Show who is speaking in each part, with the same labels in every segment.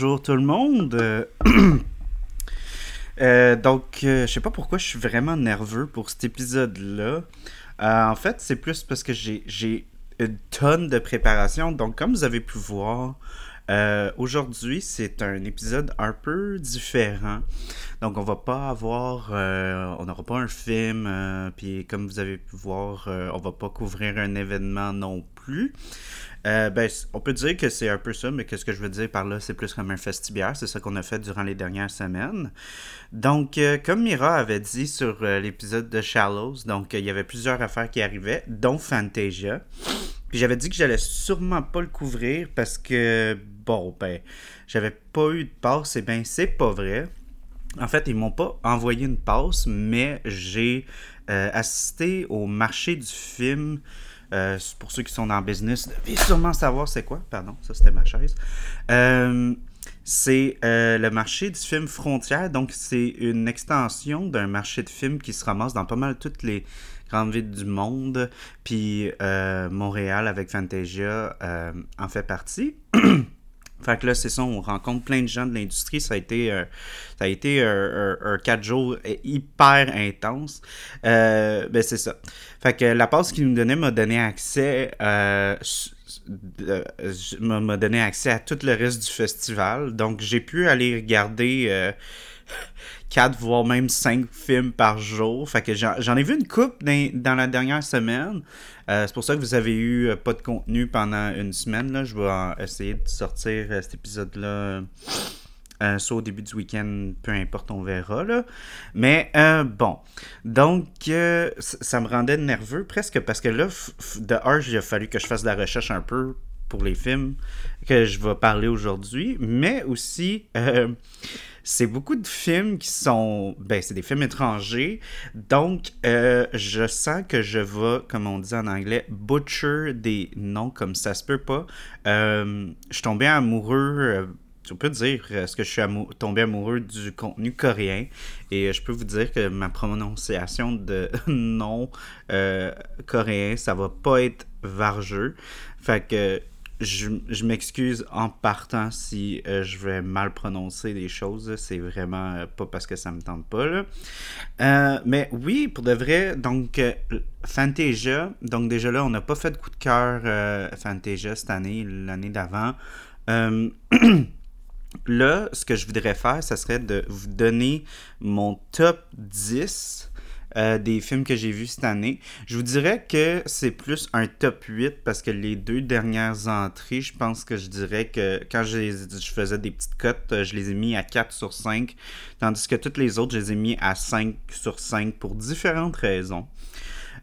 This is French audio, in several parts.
Speaker 1: Bonjour tout le monde. Euh, donc, euh, je sais pas pourquoi je suis vraiment nerveux pour cet épisode-là. Euh, en fait, c'est plus parce que j'ai une tonne de préparation. Donc, comme vous avez pu voir, aujourd'hui, c'est un épisode un peu différent. Donc, on va pas avoir, on n'aura pas un film. puis, comme vous avez pu voir, on va pas couvrir un événement non plus. Euh, ben, on peut dire que c'est un peu ça, mais qu'est-ce que je veux dire par là, c'est plus comme un festibiaire. C'est ça qu'on a fait durant les dernières semaines. Donc, euh, comme Mira avait dit sur euh, l'épisode de Shallows, donc il y avait plusieurs affaires qui arrivaient, dont Fantasia. Puis j'avais dit que j'allais sûrement pas le couvrir parce que, bon, ben, j'avais pas eu de passe. Et ben, c'est pas vrai. En fait, ils m'ont pas envoyé une passe, mais j'ai assisté au marché du film euh, pour ceux qui sont dans le business, devez sûrement savoir c'est quoi. Pardon, ça c'était ma chaise. Euh, c'est euh, le marché du film Frontière. Donc, c'est une extension d'un marché de films qui se ramasse dans pas mal toutes les grandes villes du monde. Puis, Montréal avec Fantasia en fait partie. Fait que là, c'est ça, on rencontre plein de gens de l'industrie. Ça a été, ça a été un, quatre jours hyper intense. ben, c'est ça. Fait que la passe qu'il nous donnait m'a donné accès euh, m'a donné accès à tout le reste du festival. Donc j'ai pu aller regarder euh, quatre voire même cinq films par jour. Fait que j'en ai vu une coupe dans, la dernière semaine. Euh, c'est pour ça que vous avez eu pas de contenu pendant une semaine. Là. Je vais essayer de sortir cet épisode-là euh, soit au début du week-end, peu importe, on verra. Là. Mais euh, bon, donc euh, ça me rendait nerveux presque parce que là, de un, il a fallu que je fasse de la recherche un peu pour les films que je vais parler aujourd'hui, mais aussi c'est beaucoup de films qui sont. Ben, c'est des films étrangers. Donc, je sens que je vais, comme on dit en anglais, butcher des noms comme ça se peut pas. je suis tombé amoureux je peux dire, est-ce que je suis tombé amoureux du contenu coréen? Et je peux vous dire que ma prononciation de nom euh, coréen, ça va pas être vargeux. Fait que je, m'excuse en partant si euh, je vais mal prononcer des choses. C'est vraiment euh, pas parce que ça me tente pas. mais oui, pour de vrai, donc Fantasia, donc déjà là, on n'a pas fait de coup de cœur Fantasia cette année, l'année d'avant. Là, ce que je voudrais faire, ce serait de vous donner mon top 10 euh, des films que j'ai vus cette année. Je vous dirais que c'est plus un top 8 parce que les deux dernières entrées, je pense que je dirais que quand je, faisais des petites cotes, euh, je les ai mis à 4 sur 5, tandis que toutes les autres, je les ai mis à 5 sur 5 pour différentes raisons.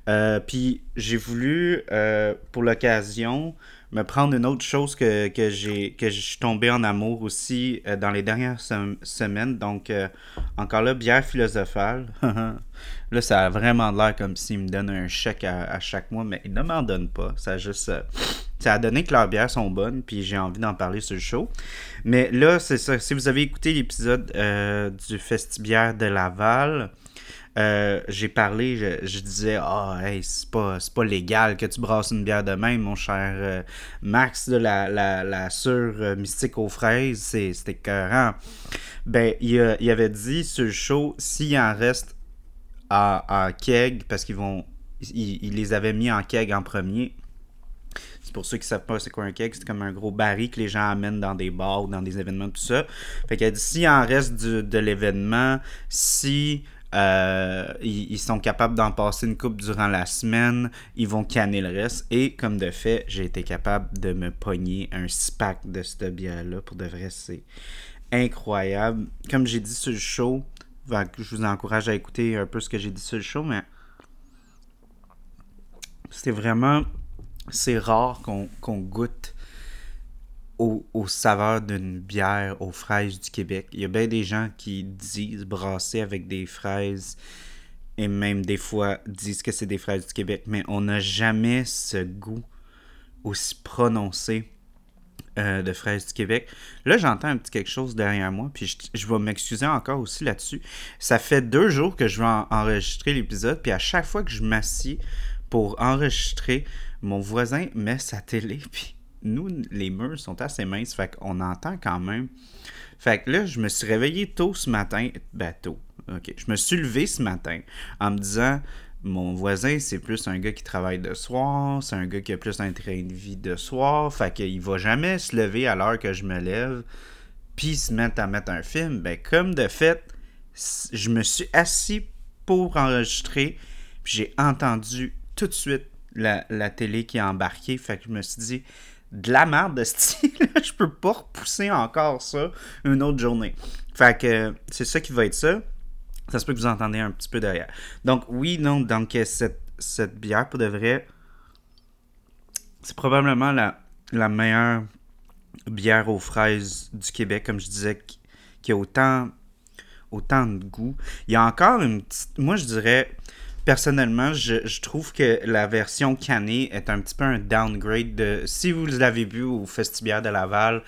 Speaker 1: Euh, puis j'ai voulu, pour l'occasion, me prendre une autre chose que, que j'ai que je suis tombé en amour aussi euh, dans les dernières semaines. Donc, euh, encore là, bière philosophale. là, ça a vraiment l'air comme s'il me donne un chèque à, chaque mois, mais il ne m'en donne pas. Ça a juste. Euh, ça a donné que leurs bières sont bonnes, puis j'ai envie d'en parler sur le show. Mais là, c'est ça. Si vous avez écouté l'épisode du Festibière de Laval, euh, j'ai parlé, je, disais, ah, hey, c'est pas, pas légal que tu brasses une bière de même, mon cher euh, Max, de la, la, la sur euh, mystique aux fraises, c'était écœurant. Ben, il, avait dit sur le show, s'il en reste à, keg, parce qu'ils vont. Il, les avait mis en keg en premier. C'est pour ceux qui savent pas c'est quoi un keg, c'est comme un gros baril que les gens amènent dans des bars ou dans des événements, tout ça. Fait qu'elle dit, s'il en reste de l'événement, si euh, ils, sont capables d'en passer une coupe durant la semaine. Ils vont canner le reste. Et comme de fait, j'ai été capable de me pogner un spack de cette bière-là. Pour de vrai, c'est incroyable. Comme j'ai dit sur le show, je vous encourage à écouter un peu ce que j'ai dit sur le show, mais c'est vraiment. C'est rare qu'on goûte au, au saveur d'une bière aux fraises du Québec. Il y a bien des gens qui disent brasser avec des fraises et même des fois disent que c'est des fraises du Québec, mais on n'a jamais ce goût aussi prononcé euh, de fraises du Québec. Là, j'entends un petit quelque chose derrière moi, puis je, vais m'excuser encore aussi là-dessus. Ça fait deux jours que je vais en- enregistrer l'épisode, puis à chaque fois que je m'assieds pour enregistrer, mon voisin met sa télé, puis nous, les murs sont assez minces, fait qu'on entend quand même. Fait que là, je me suis réveillé tôt ce matin. Ben, tôt. OK. Je me suis levé ce matin en me disant mon voisin, c'est plus un gars qui travaille de soir, c'est un gars qui a plus un train de vie de soir, fait qu'il va jamais se lever à l'heure que je me lève, puis se mettre à mettre un film. Ben, comme de fait, je me suis assis pour enregistrer, puis j'ai entendu tout de suite la, la télé qui a embarqué, fait que je me suis dit, de la merde de style, je peux pas repousser encore ça une autre journée. Fait que c'est ça qui va être ça. Ça se peut que vous entendez un petit peu derrière. Donc, oui, non, donc euh, cette, cette bière, pour de vrai, c'est probablement la, la meilleure bière aux fraises du Québec, comme je disais, qui, qui a autant, autant de goût. Il y a encore une petite. Moi, je dirais, personnellement, je, trouve que la version cannée est un petit peu un downgrade de. Si vous l'avez bu au Festibière de Laval,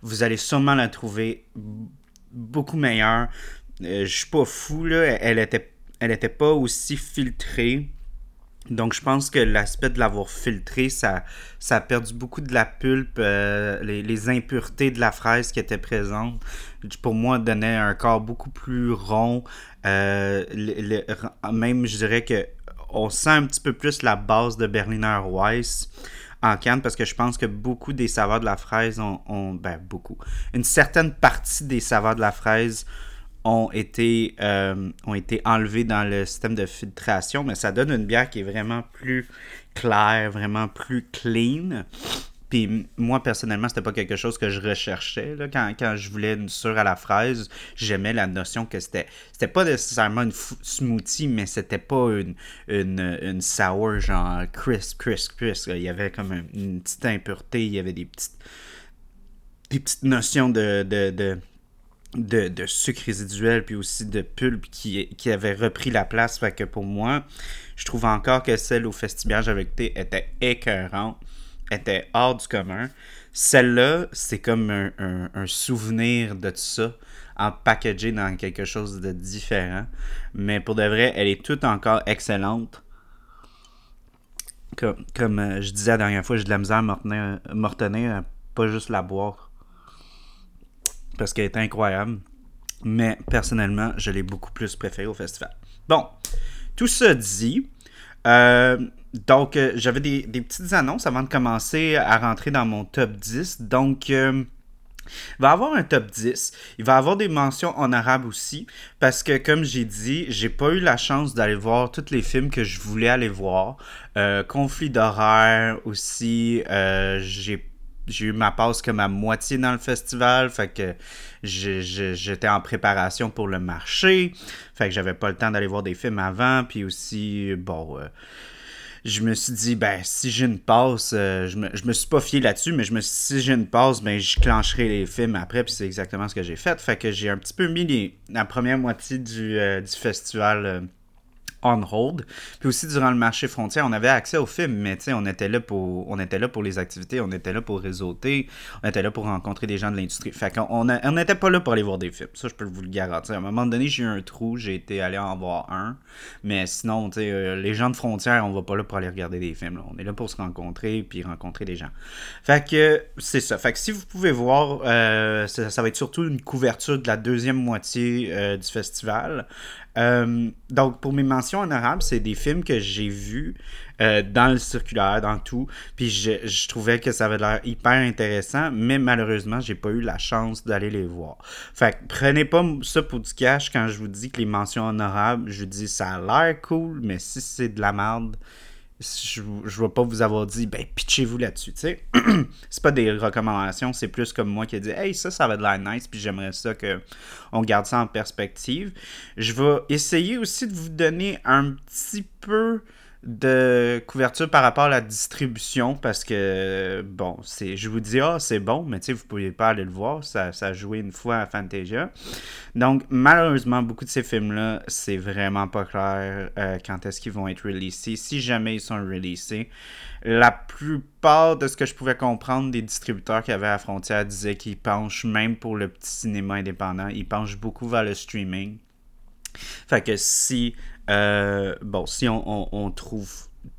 Speaker 1: vous allez sûrement la trouver beaucoup meilleure. Euh, je suis pas fou, là. Elle était, elle était pas aussi filtrée. Donc, je pense que l'aspect de l'avoir filtré, ça, ça a perdu beaucoup de la pulpe, euh, les, impuretés de la fraise qui étaient présentes. Pour moi, donnait un corps beaucoup plus rond. Euh, même, je dirais que on sent un petit peu plus la base de Berliner Weiss en canne parce que je pense que beaucoup des saveurs de la fraise ont, ont- ben beaucoup, une certaine partie des saveurs de la fraise ont été, euh, ont été enlevés dans le système de filtration, mais ça donne une bière qui est vraiment plus claire, vraiment plus clean. Puis moi, personnellement, c'était pas quelque chose que je recherchais. Là. Quand, quand je voulais une sûre à la fraise, j'aimais la notion que c'était c'était pas nécessairement une smoothie, mais c'était pas une, une, une sour genre crisp, crisp, crisp. Il y avait comme un- une petite impureté, il y avait des petites, notions de, de, de, de sucre résiduel puis aussi de pulpe qui, qui avait repris la place. Fait que pour moi, je trouve encore que celle au festival avec thé était écœurante, était hors du commun. Celle-là, c'est comme un, souvenir de tout ça, packagé dans quelque chose de différent. Mais pour de vrai, elle est toute encore excellente. Comme, euh, je disais la dernière fois, j'ai de la misère à me retenir- me retenir, à pas juste la boire parce qu'elle est incroyable. Mais personnellement, je l'ai beaucoup plus préférée au festival. Bon, tout ça dit, euh, donc euh, j'avais des, petites annonces avant de commencer à rentrer dans mon top 10. Donc, euh, il va y avoir un top 10. Il va y avoir des mentions honorables aussi. Parce que, comme j'ai dit, j'ai pas eu la chance d'aller voir tous les films que je voulais aller voir. Conflit d'horaire aussi. Euh, j'ai j'ai eu ma passe comme à moitié dans le festival, fait que j'étais en préparation pour le marché, fait que j'avais pas le temps d'aller voir des films avant, puis aussi, bon, euh, je me suis dit, ben, si j'ai une passe, euh, je, me, me suis pas fié là-dessus, mais je me suis si j'ai une passe, ben, je clencherai les films après, puis c'est exactement ce que j'ai fait. Fait que j'ai un petit peu mis les- la première moitié du, euh, festival on hold. Puis aussi, durant le marché frontière, on avait accès aux films, mais tu sais, on était là pour on était là pour les activités, on était là pour réseauter, on était là pour rencontrer des gens de l'industrie. Fait qu'on n'était pas là pour aller voir des films. Ça, je peux vous le garantir. À un moment donné, j'ai eu un trou, j'ai été allé en voir un. Mais sinon, tu sais, euh, les gens de frontière, on va pas là pour aller regarder des films. On est là pour se rencontrer puis rencontrer des gens. Fait que c'est ça. Fait que si vous pouvez voir, euh, ça, ça va être surtout une couverture de la deuxième moitié euh, du festival. Euh, donc, pour mes mentions honorables, c'est des films que j'ai vus euh, dans le circulaire, dans tout. Puis je, trouvais que ça avait l'air hyper intéressant, mais malheureusement, j'ai pas eu la chance d'aller les voir. Fait que prenez pas ça pour du cash quand je vous dis que les mentions honorables, je vous dis ça a l'air cool, mais si c'est de la merde, je, je vais pas vous avoir dit, ben, pitchez-vous là-dessus, tu sais. c'est pas des recommandations, c'est plus comme moi qui ai dit, hey, ça, ça va de l'air nice, puis j'aimerais ça que on garde ça en perspective. Je vais essayer aussi de vous donner un petit peu de couverture par rapport à la distribution parce que, bon, je vous dis, ah, c'est bon, mais tu sais, vous ne pouvez pas aller le voir. Ça, ça a joué une fois à Fantasia. Donc, malheureusement, beaucoup de ces films-là, c'est vraiment pas clair euh, quand est-ce qu'ils vont être releasés. Si jamais ils sont releasés, la plupart de ce que je pouvais comprendre des distributeurs qui avaient à frontière disaient qu'ils penchent, même pour le petit cinéma indépendant, ils penchent beaucoup vers le streaming. Fait que si, euh, bon, si on, trouve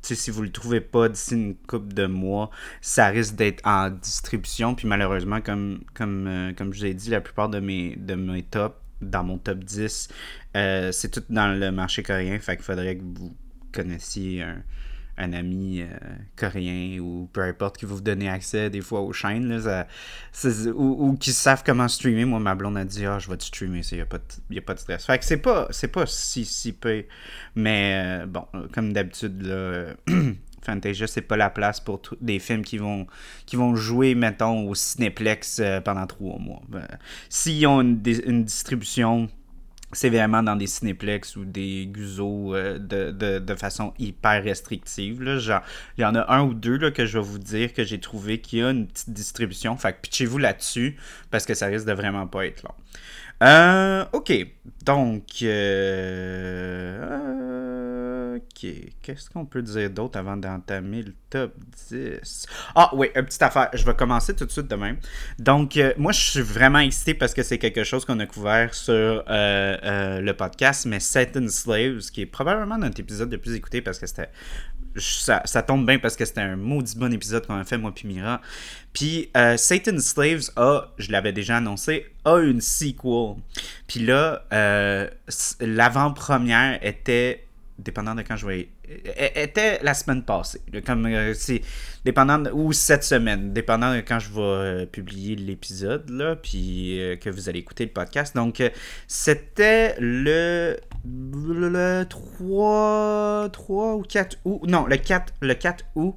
Speaker 1: si vous le trouvez pas d'ici une couple de mois, ça risque d'être en distribution. Puis malheureusement, comme, comme, euh, comme je vous ai dit, la plupart de mes, de mes tops, dans mon top 10, euh, c'est tout dans le marché coréen. Fait qu'il faudrait que vous connaissiez un, un ami euh, coréen ou peu importe qui vous donner accès des fois aux chaînes là, ou, ou qui savent comment streamer. Moi, ma blonde a dit Ah, je vais te streamer, il n'y a, a pas de stress. Fait que c'est pas, c'est pas si, si peu. Mais euh, bon, comme d'habitude. Fantasia, c'est pas la place pour des films qui vont, qui vont jouer, mettons, au Cinéplex euh, pendant trois mois. S'ils ont une, une distribution c'est vraiment dans des cinéplex ou des guzos euh, de, façon hyper restrictive. Là. Genre, il y en a un ou deux là, que je vais vous dire que j'ai trouvé qui a une petite distribution. Fait que pitchez-vous là-dessus parce que ça risque de vraiment pas être long. Euh, ok, donc... ok, qu'est-ce qu'on peut dire d'autre avant d'entamer le top 10? Ah oui, une petite affaire, je vais commencer tout de suite demain. Donc, euh, moi, je suis vraiment excité parce que c'est quelque chose qu'on a couvert sur le podcast, mais Satan Slaves, qui est probablement notre épisode le plus écouté parce que c'était ça, ça, tombe bien parce que c'était un maudit bon épisode qu'on a fait, moi puis Mira. Puis euh, Satan Slaves a, je l'avais déjà annoncé, a une sequel. Puis là, euh, l'avant-première était, dépendant de quand je vais était la semaine passée. Comme euh, c'est dépendant ou cette semaine, dépendant de quand je vais euh, publier l'épisode là, puis euh, que vous allez écouter le podcast. Donc c'était le, le, 3 3 ou 4 août. Non, le 4 le 4 août.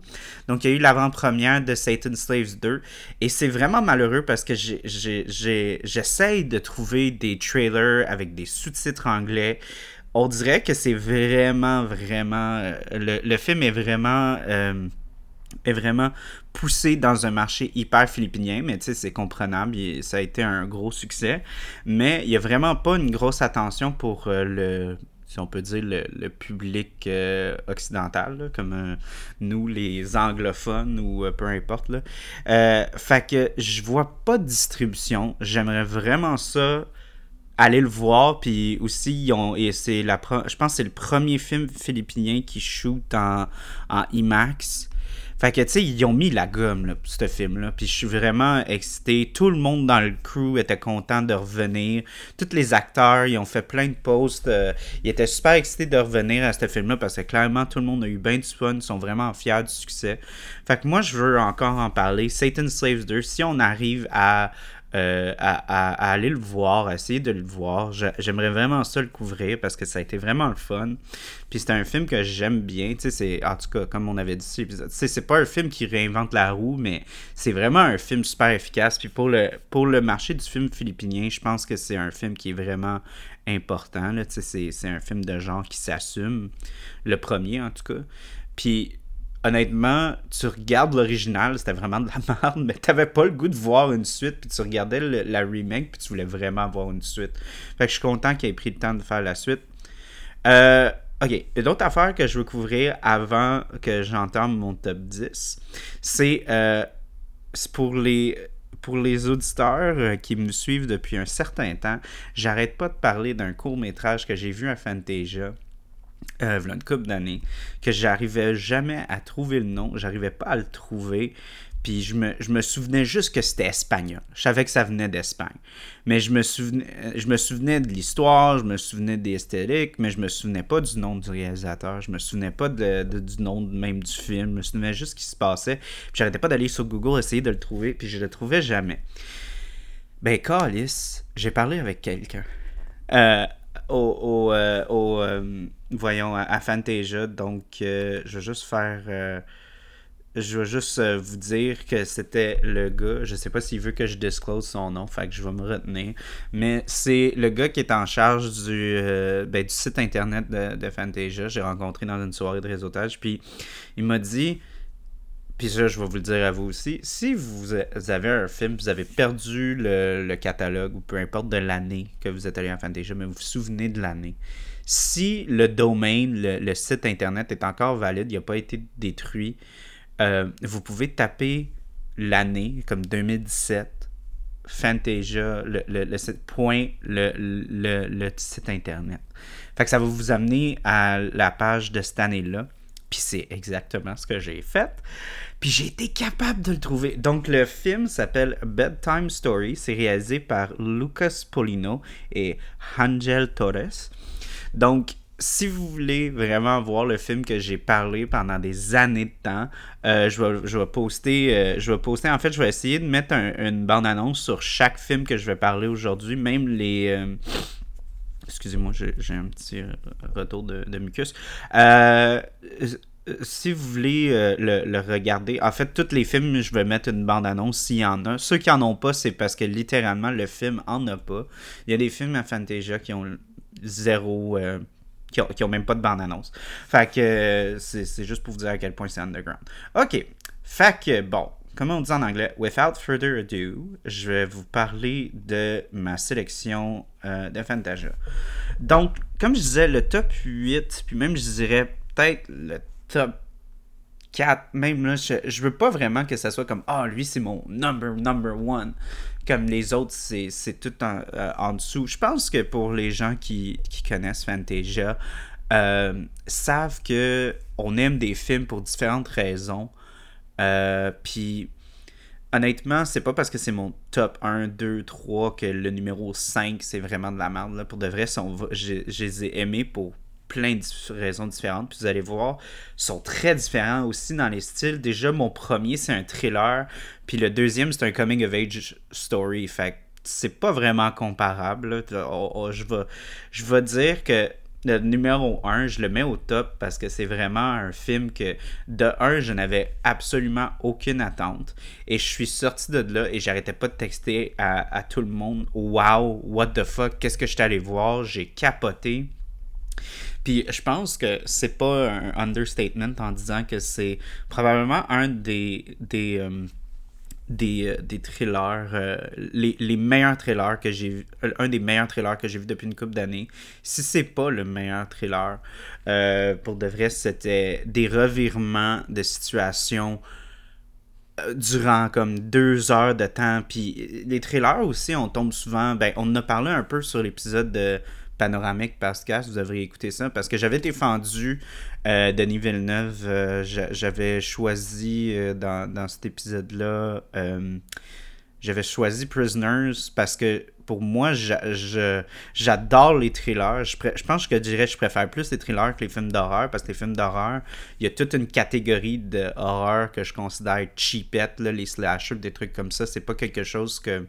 Speaker 1: Donc il y a eu l'avant-première de Satan Slaves 2 et c'est vraiment malheureux parce que j'essaye de trouver des trailers avec des sous-titres anglais on dirait que c'est vraiment, vraiment. Euh, le, film est vraiment. Euh, vraiment poussé dans un marché hyper philippinien, mais tu sais, c'est comprenable, ça a été un gros succès. Mais il n'y a vraiment pas une grosse attention pour euh, le, si on peut dire, le, public occidental, comme nous, les anglophones ou peu importe. Là. fait que je vois pas de distribution. J'aimerais vraiment ça aller le voir puis aussi ils ont et c'est la je pense que c'est le premier film philippinien qui shoot en, en IMAX. Fait que tu sais ils ont mis la gomme là, pour ce film là puis je suis vraiment excité. Tout le monde dans le crew était content de revenir. Tous les acteurs ils ont fait plein de posts euh, ils étaient super excités de revenir à ce film là parce que clairement tout le monde a eu bien du fun ils sont vraiment fiers du succès. Fait que moi je veux encore en parler. Satan Slaves 2 si on arrive à euh, à, aller le voir, à essayer de le voir. J'aimerais vraiment ça le couvrir parce que ça a été vraiment le fun. Puis c'est un film que j'aime bien. C'est, en tout cas, comme on avait dit c'est pas un film qui réinvente la roue, mais c'est vraiment un film super efficace. Puis pour le, pour le marché du film philippinien, je pense que c'est un film qui est vraiment important. C'est un film de genre qui s'assume. Le premier, en tout cas. Puis honnêtement, tu regardes l'original, c'était vraiment de la merde, mais t'avais pas le goût de voir une suite, puis tu regardais la remake, puis tu voulais vraiment voir une suite. Fait que je suis content qu'il ait pris le temps de faire la suite. Euh, ok, une autre affaire que je veux couvrir avant que j'entende mon top 10, c'est euh, pour les pour les auditeurs euh, qui me suivent depuis un certain temps, j'arrête pas de parler d'un court métrage que j'ai vu à Fantasia euh, une couple d'années, que j'arrivais jamais à trouver le nom, j'arrivais pas à le trouver, puis je me, je me souvenais juste que c'était espagnol. Je savais que ça venait d'Espagne. Mais je me souvenais, je me souvenais de l'histoire, je me souvenais des esthétiques, mais je me souvenais pas du nom du réalisateur, je me souvenais pas de, du nom même du film, je me souvenais juste ce qui se passait. Puis j'arrêtais pas d'aller sur Google essayer de le trouver, puis je le trouvais jamais. Ben, Calis, j'ai parlé avec quelqu'un. Euh, au, euh, euh, voyons, à, Fantasia. Donc, euh, je vais juste faire. je vais juste euh, vous dire que c'était le gars. Je sais pas s'il veut que je disclose son nom, fait je vais me retenir. Mais c'est le gars qui est en charge du, euh, ben, site internet de, de Fantasia. J'ai rencontré dans une soirée de réseautage. Puis il m'a dit. Puis ça, je vais vous le dire à vous aussi. Si vous avez un film, vous avez perdu le, catalogue, ou peu importe de l'année que vous êtes allé en Fantasia, mais vous vous souvenez de l'année. Si le domaine, le, site internet est encore valide, il n'a pas été détruit, euh, vous pouvez taper l'année, comme 2017, Fantasia, le, le, site, point, le, le, site internet. Fait que ça va vous amener à la page de cette année-là. Puis c'est exactement ce que j'ai fait. Puis j'ai été capable de le trouver. Donc le film s'appelle Bedtime Story. C'est réalisé par Lucas Polino et Angel Torres. Donc si vous voulez vraiment voir le film que j'ai parlé pendant des années de temps, euh, je, vais, je vais poster, euh, je vais poster, en fait, je vais essayer de mettre une bande-annonce sur chaque film que je vais parler aujourd'hui, même les... Euh, excusez-moi, j'ai un petit retour de, de mucus. si vous voulez le, regarder, en fait, tous les films, je vais mettre une bande-annonce s'il y en a. Ceux qui en ont pas, c'est parce que littéralement, le film en a pas. Il y a des films à Fantasia qui ont zéro qui ont, même pas de bande-annonce. Fait que euh, c'est juste pour vous dire à quel point c'est underground. OK. Fait que, bon, comment on dit en anglais? Without further ado, je vais vous parler de ma sélection euh, de Fantasia. Donc, comme je disais, le top 8, puis même je dirais peut-être le top 4, même là, je, je veux pas vraiment que ça soit comme Ah, lui c'est mon number, number one comme les autres, c'est tout euh, en, dessous. Je pense que pour les gens qui, connaissent Fantasia, euh, savent que on aime des films pour différentes raisons. Euh, puis honnêtement, c'est pas parce que c'est mon top 1, 2, 3 que le numéro 5 c'est vraiment de la merde. Là. Pour de vrai, je les ai aimés pour plein de raisons différentes. Puis vous allez voir, sont très différents aussi dans les styles. Déjà, mon premier, c'est un thriller. Puis le deuxième, c'est un coming of age story. Fait c'est pas vraiment comparable. Oh, oh, je, vais, je dire que le numéro 1, je le mets au top parce que c'est vraiment un film que, de 1, je n'avais absolument aucune attente. Et je suis sorti de là et j'arrêtais pas de texter à, à tout le monde Wow, what the fuck, qu'est-ce que je suis allé voir? J'ai capoté. Puis je pense que c'est pas un understatement en disant que c'est probablement un des des euh, des, euh, des, thrillers, euh, les, les, meilleurs thrillers que j'ai vu, un des meilleurs thrillers que j'ai vu depuis une couple d'années. Si c'est pas le meilleur thriller, pour de vrai, c'était des revirements de situation durant comme deux heures de temps. Puis les thrillers aussi, on tombe souvent, ben on en a parlé un peu sur l'épisode de panoramique podcast, vous devriez écouter ça, parce que j'avais défendu euh, Denis Villeneuve, euh, j'avais choisi euh, dans, dans, cet épisode-là, j'avais choisi Prisoners parce que pour moi, j'adore les thrillers. Je, je, pense que je dirais que je préfère plus les thrillers que les films d'horreur parce que les films d'horreur, il y a toute une catégorie d'horreur que je considère cheapette, là, les slashers, des trucs comme ça. C'est pas quelque chose que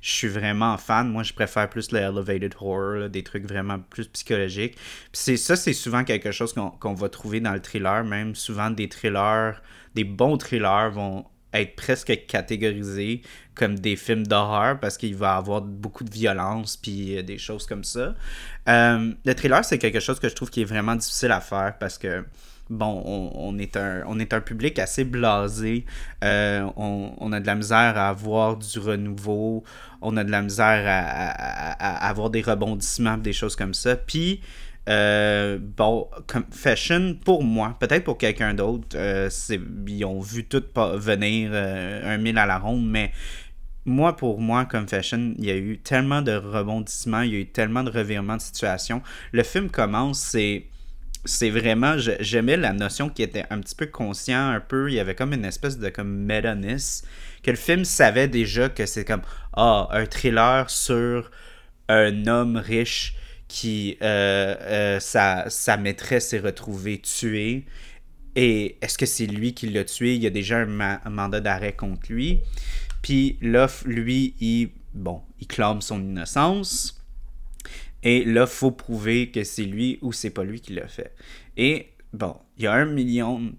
Speaker 1: je suis vraiment fan. Moi, je préfère plus le elevated horror, des trucs vraiment plus psychologiques. Puis ça, c'est souvent quelque chose qu'on va trouver dans le thriller. Même souvent, des thrillers, des bons thrillers vont être presque catégorisés comme des films d'horreur parce qu'il va avoir beaucoup de violence puis euh, des choses comme ça. Euh, le thriller, c'est quelque chose que je trouve qui est vraiment difficile à faire parce que bon, on, est, un, on est un public assez blasé. Euh, on, a de la misère à avoir du renouveau. On a de la misère à, avoir des rebondissements, des choses comme ça. Puis, euh, bon, comme fashion, pour moi, peut-être pour quelqu'un d'autre, euh, ils ont vu tout venir un mille à la ronde, mais moi, pour moi, comme fashion, il y a eu tellement de rebondissements, il y a eu tellement de revirements de situation. Le film commence, c'est c'est vraiment, j'aimais la notion qui était un petit peu conscient, un peu, il y avait comme une espèce de comme métanis, que le film savait déjà que c'est comme, ah, un thriller sur un homme riche qui, euh, euh, sa, maîtresse est retrouvée tuée, et est-ce que c'est lui qui l'a tué? Il y a déjà un, mandat d'arrêt contre lui. Puis là, lui, il, bon, il clame son innocence et là, faut prouver que c'est lui ou c'est pas lui qui l'a fait. Et bon, il y a un million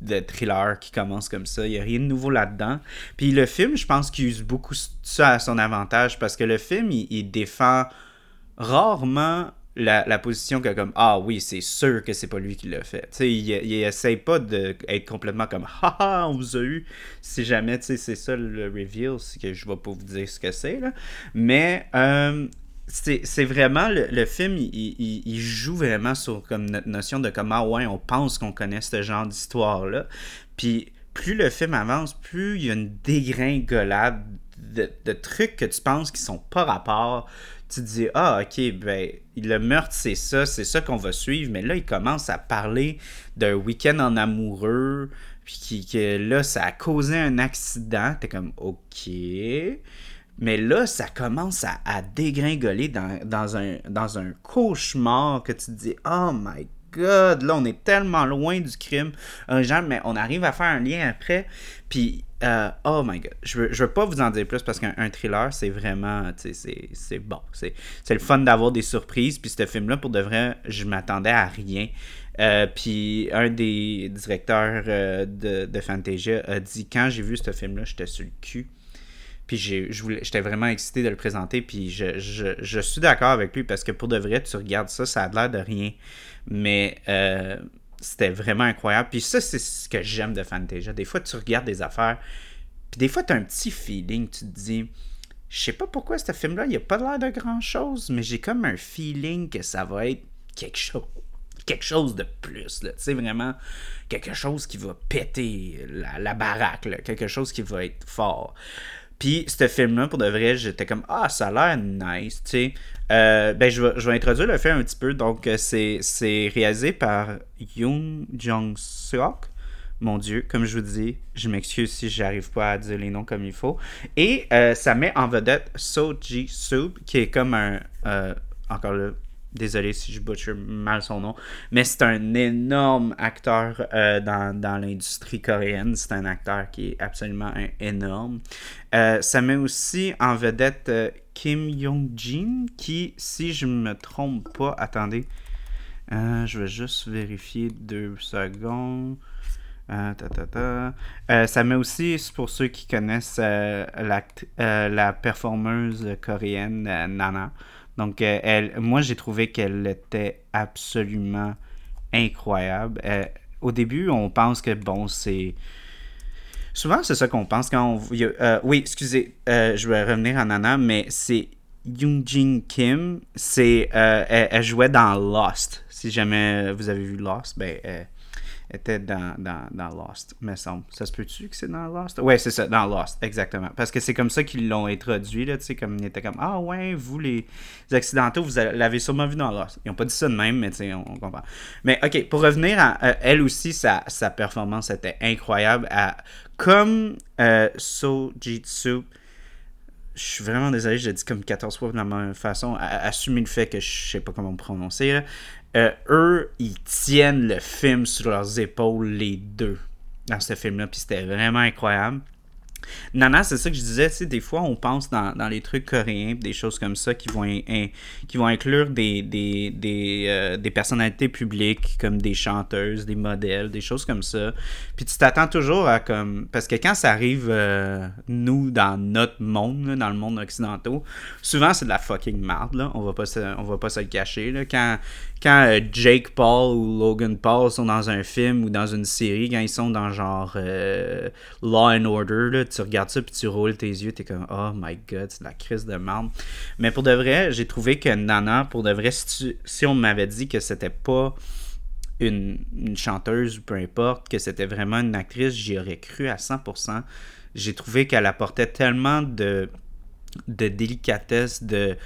Speaker 1: de thrillers qui commencent comme ça. Il n'y a rien de nouveau là-dedans. Puis le film, je pense qu'il use beaucoup ça à son avantage parce que le film, il, défend rarement la, position que comme ah oui c'est sûr que c'est pas lui qui l'a fait tu il, il, essaye pas d'être complètement comme haha on vous a eu si jamais tu c'est ça le reveal c'est que je vais pas vous dire ce que c'est là mais euh, c'est vraiment le, film, il, joue vraiment sur comme notre notion de comment ouais, on pense qu'on connaît ce genre d'histoire-là. Puis plus le film avance, plus il y a une dégringolade de, de trucs que tu penses qui sont pas rapport. Tu te dis, ah, ok, ben, le meurtre, c'est ça, c'est ça qu'on va suivre. Mais là, il commence à parler d'un week-end en amoureux, puis que là, ça a causé un accident. T'es comme, ok. Mais là, ça commence à, dégringoler dans, un, dans un cauchemar que tu te dis Oh my god, là, on est tellement loin du crime. Euh, genre, mais on arrive à faire un lien après. Puis, euh, oh my god, je veux, veux pas vous en dire plus parce qu'un thriller, c'est vraiment, c'est bon. C'est le fun d'avoir des surprises. Puis, ce film-là, pour de vrai, je m'attendais à rien. Euh, puis un des directeurs de Fantasia a dit quand j'ai vu ce film-là, j'étais sur le cul. Puis j'étais vraiment excité de le présenter. Puis je, suis d'accord avec lui parce que pour de vrai, tu regardes ça, ça a l'air de rien. Mais euh, c'était vraiment incroyable. Puis ça, c'est ce que j'aime de Fantasia. Des fois, tu regardes des affaires. Puis des fois, tu as un petit feeling. Tu te dis, je sais pas pourquoi ce film-là, il a pas l'air de grand-chose. Mais j'ai comme un feeling que ça va être quelque chose quelque chose de plus. Tu sais, vraiment quelque chose qui va péter la, baraque, quelque chose qui va être fort. Puis, ce film-là, pour de vrai, j'étais comme, ah, ça a l'air nice, tu sais. Euh, ben, je vais, introduire le film un petit peu. Donc, euh, c'est, c'est réalisé par Yoon Jong-seok. Mon Dieu, comme je vous dis, je m'excuse si j'arrive pas à dire les noms comme il faut. Et euh, ça met en vedette So Ji-soo, qui est comme un... encore là, Désolé si je butcher mal son nom. Mais c'est un énorme acteur euh, dans, l'industrie coréenne. C'est un acteur qui est absolument énorme. Euh, ça met aussi en vedette euh, Kim Yong-jin, qui, si je me trompe pas, attendez, je vais juste vérifier deux secondes. ça met aussi, pour ceux qui connaissent la performeuse coréenne Nana. Donc, euh, elle, moi, j'ai trouvé qu'elle était absolument incroyable. Euh, au début, on pense que, bon, c'est... Souvent, c'est ça qu'on pense quand on... Euh, oui, excusez, je vais revenir à Nana, mais c'est Yoon Jin Kim. C'est, elle, elle, jouait dans Lost. Si jamais vous avez vu Lost, ben, était dans, dans, dans Lost, me semble. Ça se peut-tu que c'est dans Lost? Ouais, c'est ça, dans Lost, exactement. Parce que c'est comme ça qu'ils l'ont introduit, là, tu sais, comme il était comme Ah ouais, vous les accidentaux, vous l'avez sûrement vu dans Lost. Ils n'ont pas dit ça de même, mais tu sais, on, comprend. Mais ok, pour revenir à euh, elle aussi, sa, sa performance était incroyable. À, comme euh, So Jitsu, je suis vraiment désolé, je l'ai dit comme 14 fois de la même façon, assumer le fait que je sais pas comment prononcer. Euh, eux, ils tiennent le film sur leurs épaules, les deux, dans ce film-là. Puis c'était vraiment incroyable. Nana, c'est ça que je disais, tu sais, des fois on pense dans, les trucs coréens, des choses comme ça qui vont, qui vont inclure des, des, euh, des, personnalités publiques comme des chanteuses, des modèles, des choses comme ça. Puis tu t'attends toujours à comme... Parce que quand ça arrive, euh, nous, dans notre monde, dans le monde occidental, souvent c'est de la fucking merde. On va pas se, on va pas se le cacher. Quand, quand euh, Jake Paul ou Logan Paul sont dans un film ou dans une série, quand ils sont dans genre Law and Order, tu regardes ça puis tu roules tes yeux, t'es comme oh my god, c'est la crise de merde. Mais pour de vrai, j'ai trouvé que Nana, pour de vrai, si, si on m'avait dit que c'était pas une, chanteuse ou peu importe, que c'était vraiment une actrice, j'y aurais cru à 100%. J'ai trouvé qu'elle apportait tellement de, de délicatesse, de,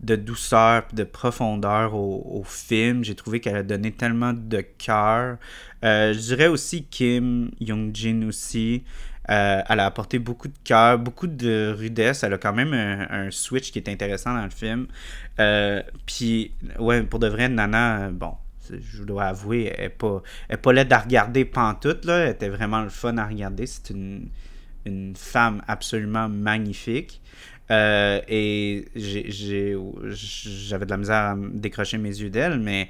Speaker 1: de douceur, de profondeur au, film. J'ai trouvé qu'elle a donné tellement de cœur. Euh, je dirais aussi Kim Young-jin aussi. Euh, elle a apporté beaucoup de cœur, beaucoup de rudesse. Elle a quand même un, switch qui est intéressant dans le film. Euh, puis, ouais, pour de vrai, Nana, bon, je dois avouer, elle n'est pas, elle pas laide à regarder pantoute. Là. Elle était vraiment le fun à regarder. C'est une, femme absolument magnifique. Euh, et j'avais de la misère à décrocher mes yeux d'elle, mais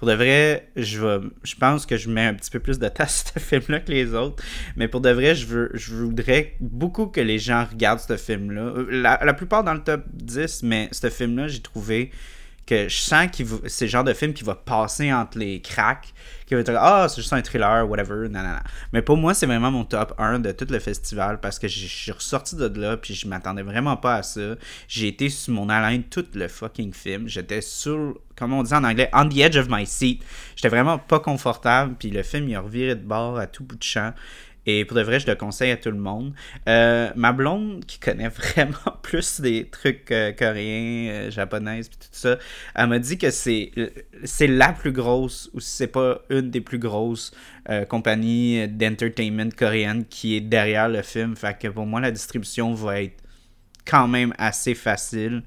Speaker 1: Pour de vrai, je, vais, je pense que je mets un petit peu plus de temps sur ce film-là que les autres. Mais pour de vrai, je, veux, je voudrais beaucoup que les gens regardent ce film-là. La, la plupart dans le top 10, mais ce film-là, j'ai trouvé que je sens que c'est le genre de film qui va passer entre les cracks, qui ah, c'est juste un thriller, whatever, nanana. Mais pour moi, c'est vraiment mon top 1 de tout le festival parce que je suis ressorti de là, puis je m'attendais vraiment pas à ça. J'ai été sur mon haleine tout le fucking film. J'étais sur, comme on dit en anglais, on the edge of my seat. J'étais vraiment pas confortable, puis le film, il a reviré de bord à tout bout de champ. Et pour de vrai, je le conseille à tout le monde. Euh, ma blonde, qui connaît vraiment plus des trucs euh, coréens, euh, japonaises, puis tout ça, elle m'a dit que c'est, c'est la plus grosse, ou si c'est pas une des plus grosses compagnies d'entertainment coréenne qui est derrière le film. Fait que pour moi, la distribution va être quand même assez facile.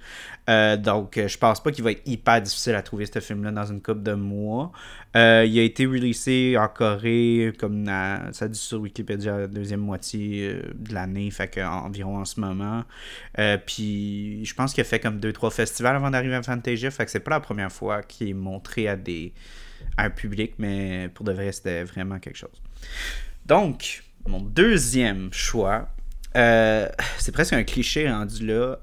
Speaker 1: Euh, donc, euh, je pense pas qu'il va être hyper difficile à trouver ce film-là dans une couple de mois. Euh, il a été releasé en Corée, comme ça dit sur Wikipédia, la deuxième moitié de l'année, fait qu'environ en ce moment. puis, je pense qu'il a fait comme deux trois festivals avant d'arriver à Fantasia, fait que c'est pas la première fois qu'il est montré à des à un public, mais pour de vrai, c'était vraiment quelque chose. Donc, mon deuxième choix, c'est presque un cliché rendu là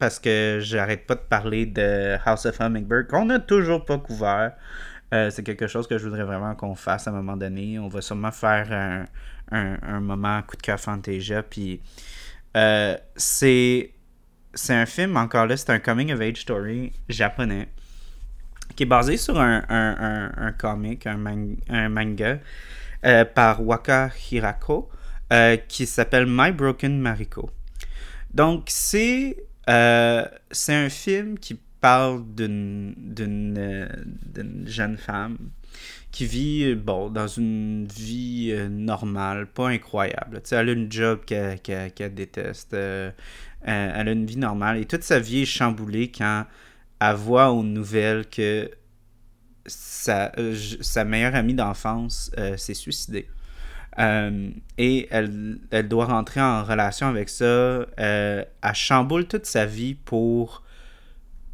Speaker 1: parce que j'arrête pas de parler de House of Hummingbird, qu'on n'a toujours pas couvert. Euh, c'est quelque chose que je voudrais vraiment qu'on fasse à un moment donné. On va sûrement faire un, un, moment coup de cœur Fantasia. Puis euh, c'est, c'est un film, encore là, c'est un coming of age story japonais qui est basé sur un, un, un comic, un, manga euh, par Waka Hirako qui s'appelle My Broken Mariko. Donc c'est euh, un film qui parle d'une euh, jeune femme qui vit bon, dans une vie euh, normale, pas incroyable. elle a une job qu'elle déteste. elle a une vie normale et toute sa vie est chamboulée quand elle voit aux nouvelles que sa, sa meilleure amie d'enfance s'est suicidée. Euh, et elle, elle, doit rentrer en relation avec ça. Euh, elle chamboule toute sa vie pour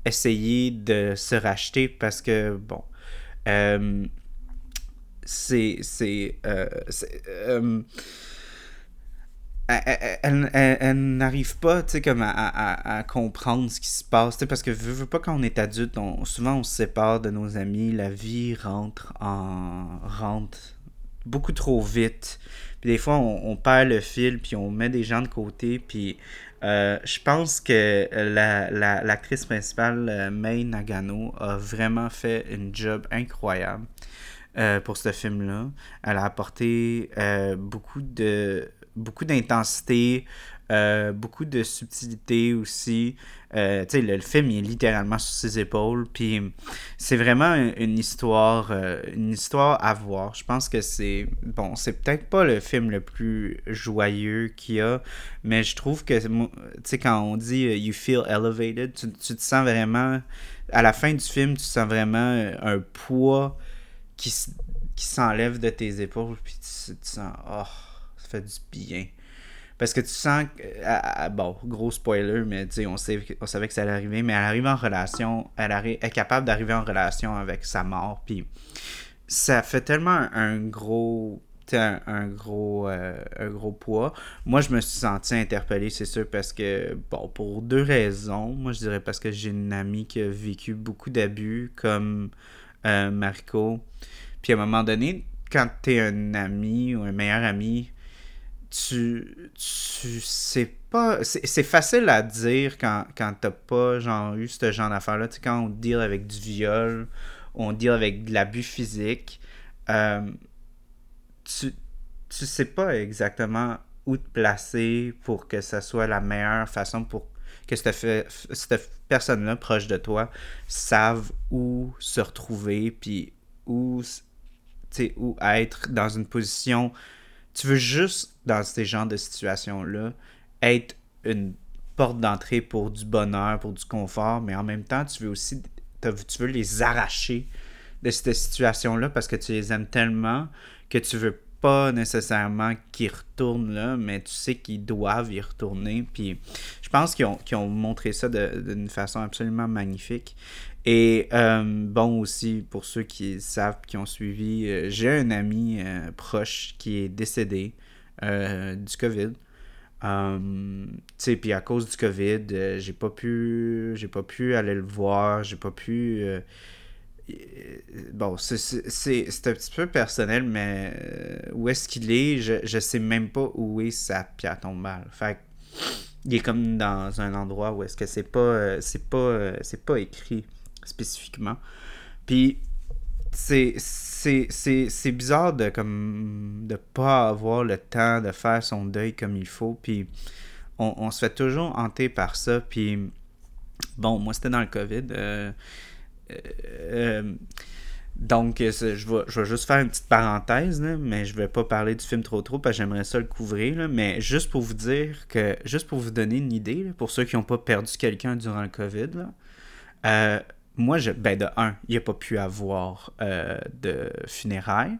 Speaker 1: essayer de se racheter parce que, bon, euh, c'est. c'est elle, elle, n'arrive pas comme à, à, comprendre ce qui se passe parce que veux, veux pas quand on est adulte on, souvent on se sépare de nos amis la vie rentre en rentre beaucoup trop vite. Puis des fois, on, perd le fil, puis on met des gens de côté. Puis euh, je pense que l'actrice la, principale, euh, Mei Nagano, a vraiment fait une job incroyable. Euh, pour ce film-là. Elle a apporté beaucoup de beaucoup d'intensité, beaucoup de subtilité aussi. Euh, le, film est littéralement sur ses épaules. Puis c'est vraiment une histoire, euh, une histoire à voir. Je pense que c'est bon, c'est peut-être pas le film le plus joyeux qu'il y a, mais je trouve que tu sais quand on dit euh, you feel elevated, tu, te sens vraiment à la fin du film, tu sens vraiment un poids qui qui s'enlève de tes épaules puis tu, tu sens oh, ça fait du bien. Parce que tu sens que. bon, gros spoiler, mais tu on, on savait que ça allait arriver, mais elle arrive en relation. Elle est capable d'arriver en relation avec sa mort. Puis ça fait tellement un, gros. Un, un, gros euh, un gros poids. Moi, je me suis senti interpellé, c'est sûr, parce que, bon, pour deux raisons. Moi, je dirais parce que j'ai une amie qui a vécu beaucoup d'abus, comme euh, Marco. Puis à un moment donné, quand tu es un ami ou un meilleur ami, tu, tu sais pas. C'est facile à dire quand, quand t'as pas genre, eu ce genre d'affaires-là. Tu sais, quand on deal avec du viol, on deal avec de l'abus physique, euh, tu, tu sais pas exactement où te placer pour que ça soit la meilleure façon pour que cette, cette personne-là proche de toi savent où se retrouver, puis où, où être dans une position tu veux juste, dans ces genres de situations-là, être une porte d'entrée pour du bonheur, pour du confort, mais en même temps, tu veux aussi tu veux les arracher de cette situation-là parce que tu les aimes tellement que tu veux pas nécessairement qu'ils retournent là, mais tu sais qu'ils doivent y retourner. Puis je pense qu'ils ont, ont, montré ça d'une façon absolument magnifique. Et euh, bon aussi, pour ceux qui savent, qui ont suivi, euh, j'ai un ami euh, proche qui est décédé du COVID. puis à cause du COVID, j'ai pas pu j'ai pas pu aller le voir, j'ai pas pu bon, c'est un petit peu personnel, mais où est-ce qu'il est, je, je sais même pas où est sa pierre tombale. Fait il est comme dans un endroit où est-ce que c'est pas c'est pas c'est pas écrit spécifiquement. Puis c'est bizarre de comme de pas avoir le temps de faire son deuil comme il faut. Puis on, se fait toujours hanter par ça. Puis bon, moi c'était dans le COVID. Euh, euh, euh, donc, je vais, juste faire une petite parenthèse, mais je vais pas parler du film trop trop parce que j'aimerais ça le couvrir. mais juste pour vous dire que, juste pour vous donner une idée, pour ceux qui n'ont pas perdu quelqu'un durant le COVID, là, moi, je, ben de un, il n'y a pas pu avoir euh, de funérailles,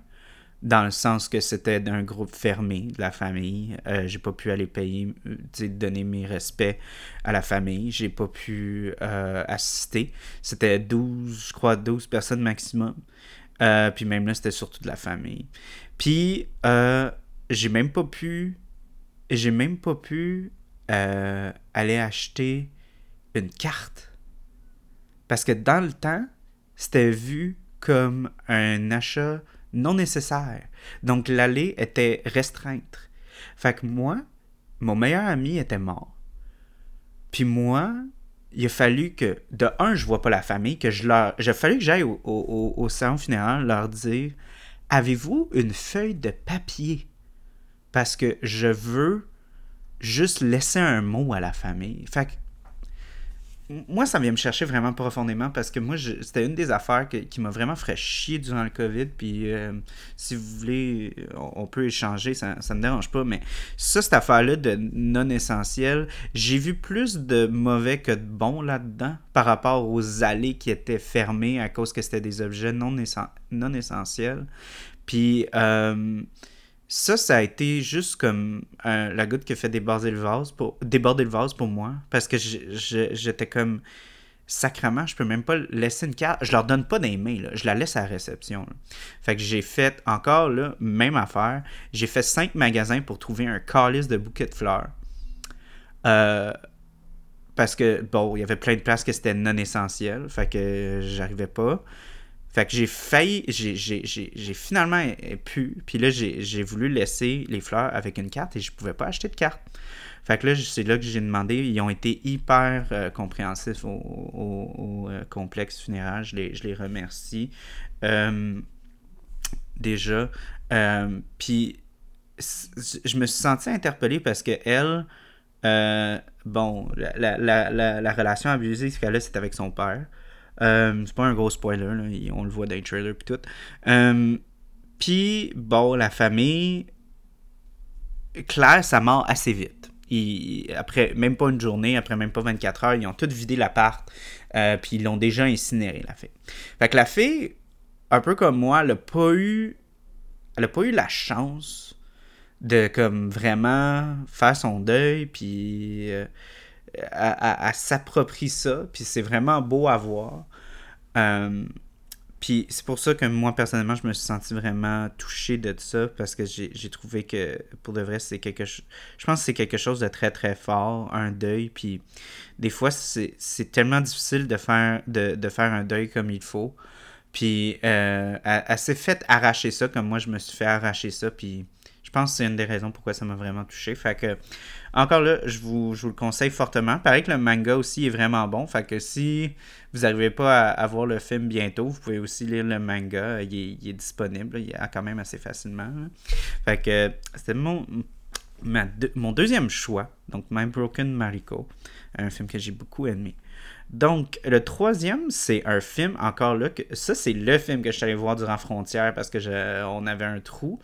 Speaker 1: dans le sens que c'était d'un groupe fermé de la famille. Euh, j'ai pas puis aller payer, euh, donner mes respects à la famille. J'ai pas pu euh, assister. C'était 12, je crois, 12 personnes maximum. puis même là, c'était surtout de la famille. Puis, j'ai même pas pu. J'ai même pas pu aller acheter une carte parce que dans le temps, c'était vu comme un achat non nécessaire. Donc l'allée était restreinte. Fait que moi, mon meilleur ami était mort. Puis moi, il a fallu que, de un, je vois pas la famille, que je leur. Il a fallu que j'aille au, au, au, salon funéraire leur dire Avez-vous une feuille de papier Parce que je veux juste laisser un mot à la famille. Fait que moi, ça vient me chercher vraiment profondément parce que moi, c'était une des affaires qui m'a vraiment fait chier durant le COVID. Puis, euh, si vous voulez, on, peut échanger, ça, ne me dérange pas. Mais ça, cette affaire-là de non essentiel, j'ai vu plus de mauvais que de bons là-dedans par rapport aux allées qui étaient fermées à cause que c'était des objets non, non essentiels. Puis, euh, ça, ça a été juste comme la goutte qui a fait déborder le vase pour, déborder le vase pour moi. Parce que j'étais comme sacrement, je peux même pas laisser une carte. Je leur donne pas des je la laisse à la réception. Fait que j'ai fait encore là, même affaire. J'ai fait cinq magasins pour trouver un calice de bouquet de fleurs. Euh, parce que bon, il y avait plein de places que c'était non essentiel. Fait que j'arrivais pas. Fait que j'ai failli, j'ai finalement pu, puis là j'ai voulu laisser les fleurs avec une carte et je pouvais pas acheter de carte. Fait que là, c'est là que j'ai demandé, ils ont été hyper euh, compréhensifs au, euh, complexe funéraire, je les, remercie. Euh, déjà, puis je me suis senti interpellé parce que elle, bon, la relation abusive qu'elle a, c'est avec son père. Euh, c'est pas un gros spoiler, on le voit dans les trailers et tout. Euh, puis, bon, la famille, Claire, ça mort assez vite. après même pas une journée, après même pas 24 heures, ils ont tout vidé l'appart, euh, puis ils l'ont déjà incinéré, la fille. Fait que la fille, un peu comme moi, elle a pas eu, elle a pas eu la chance de comme vraiment faire son deuil, puis à, s'approprier ça, puis c'est vraiment beau à voir. Euh, puis c'est pour ça que moi, personnellement, je me suis senti vraiment touché de ça, parce que j'ai trouvé que, pour de vrai, c'est quelque chose... Je pense que c'est quelque chose de très, très fort, un deuil, puis des fois, c'est tellement difficile de faire, un deuil comme il faut. Puis euh, elle s'est fait arracher ça, comme moi, je me suis fait arracher ça, puis je pense que c'est une des raisons pourquoi ça m'a vraiment touché. Fait que encore là, je vous, le conseille fortement. Pareil que le manga aussi est vraiment bon. Fait que si vous n'arrivez pas à, voir le film bientôt, vous pouvez aussi lire le manga. Il est, disponible. Il est quand même assez facilement. Fait que c'était mon, mon deuxième choix. Donc, My Broken Mariko. Un film que j'ai beaucoup aimé. Donc, le troisième, c'est un film, encore là, que, ça, c'est le film que je suis allé voir durant Frontières parce que je, on avait un trou.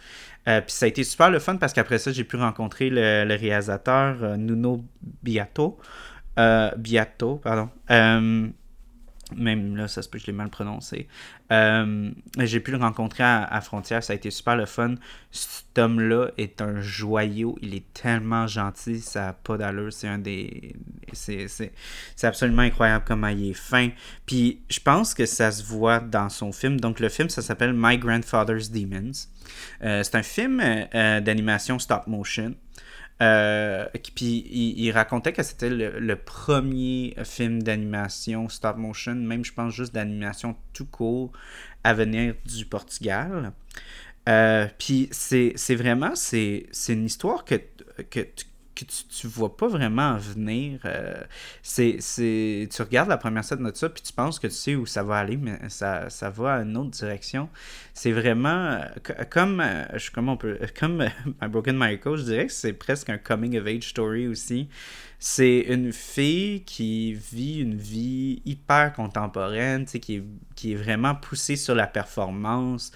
Speaker 1: Euh, puis ça a été super le fun parce qu'après ça, j'ai pu rencontrer le, réalisateur euh, Nuno Biato. Euh, Biato, pardon. Même là, ça se peut que je l'ai mal prononcé. Euh, j'ai pu le rencontrer à, Frontières, ça a été super le fun. Cet homme-là est un joyau, il est tellement gentil, ça n'a pas d'allure. C'est un des. C'est absolument incroyable comment il est fin. Puis je pense que ça se voit dans son film. Donc le film, ça s'appelle My Grandfather's Demons. Euh, c'est un film euh, d'animation stop motion. Euh, puis il, racontait que c'était le, premier film d'animation stop motion, même je pense juste d'animation tout court à venir du Portugal. Euh, puis c'est vraiment, c'est une histoire que, que, tu, vois pas vraiment venir. Euh, c'est, tu regardes la première scène de ça, puis tu penses que tu sais où ça va aller, mais ça, ça va à une autre direction. C'est vraiment euh, comme, euh, je, comment on peut, comme My Broken Michael, je dirais que c'est presque un coming of age story aussi. C'est une fille qui vit une vie hyper contemporaine, qui est, qui est vraiment poussée sur la performance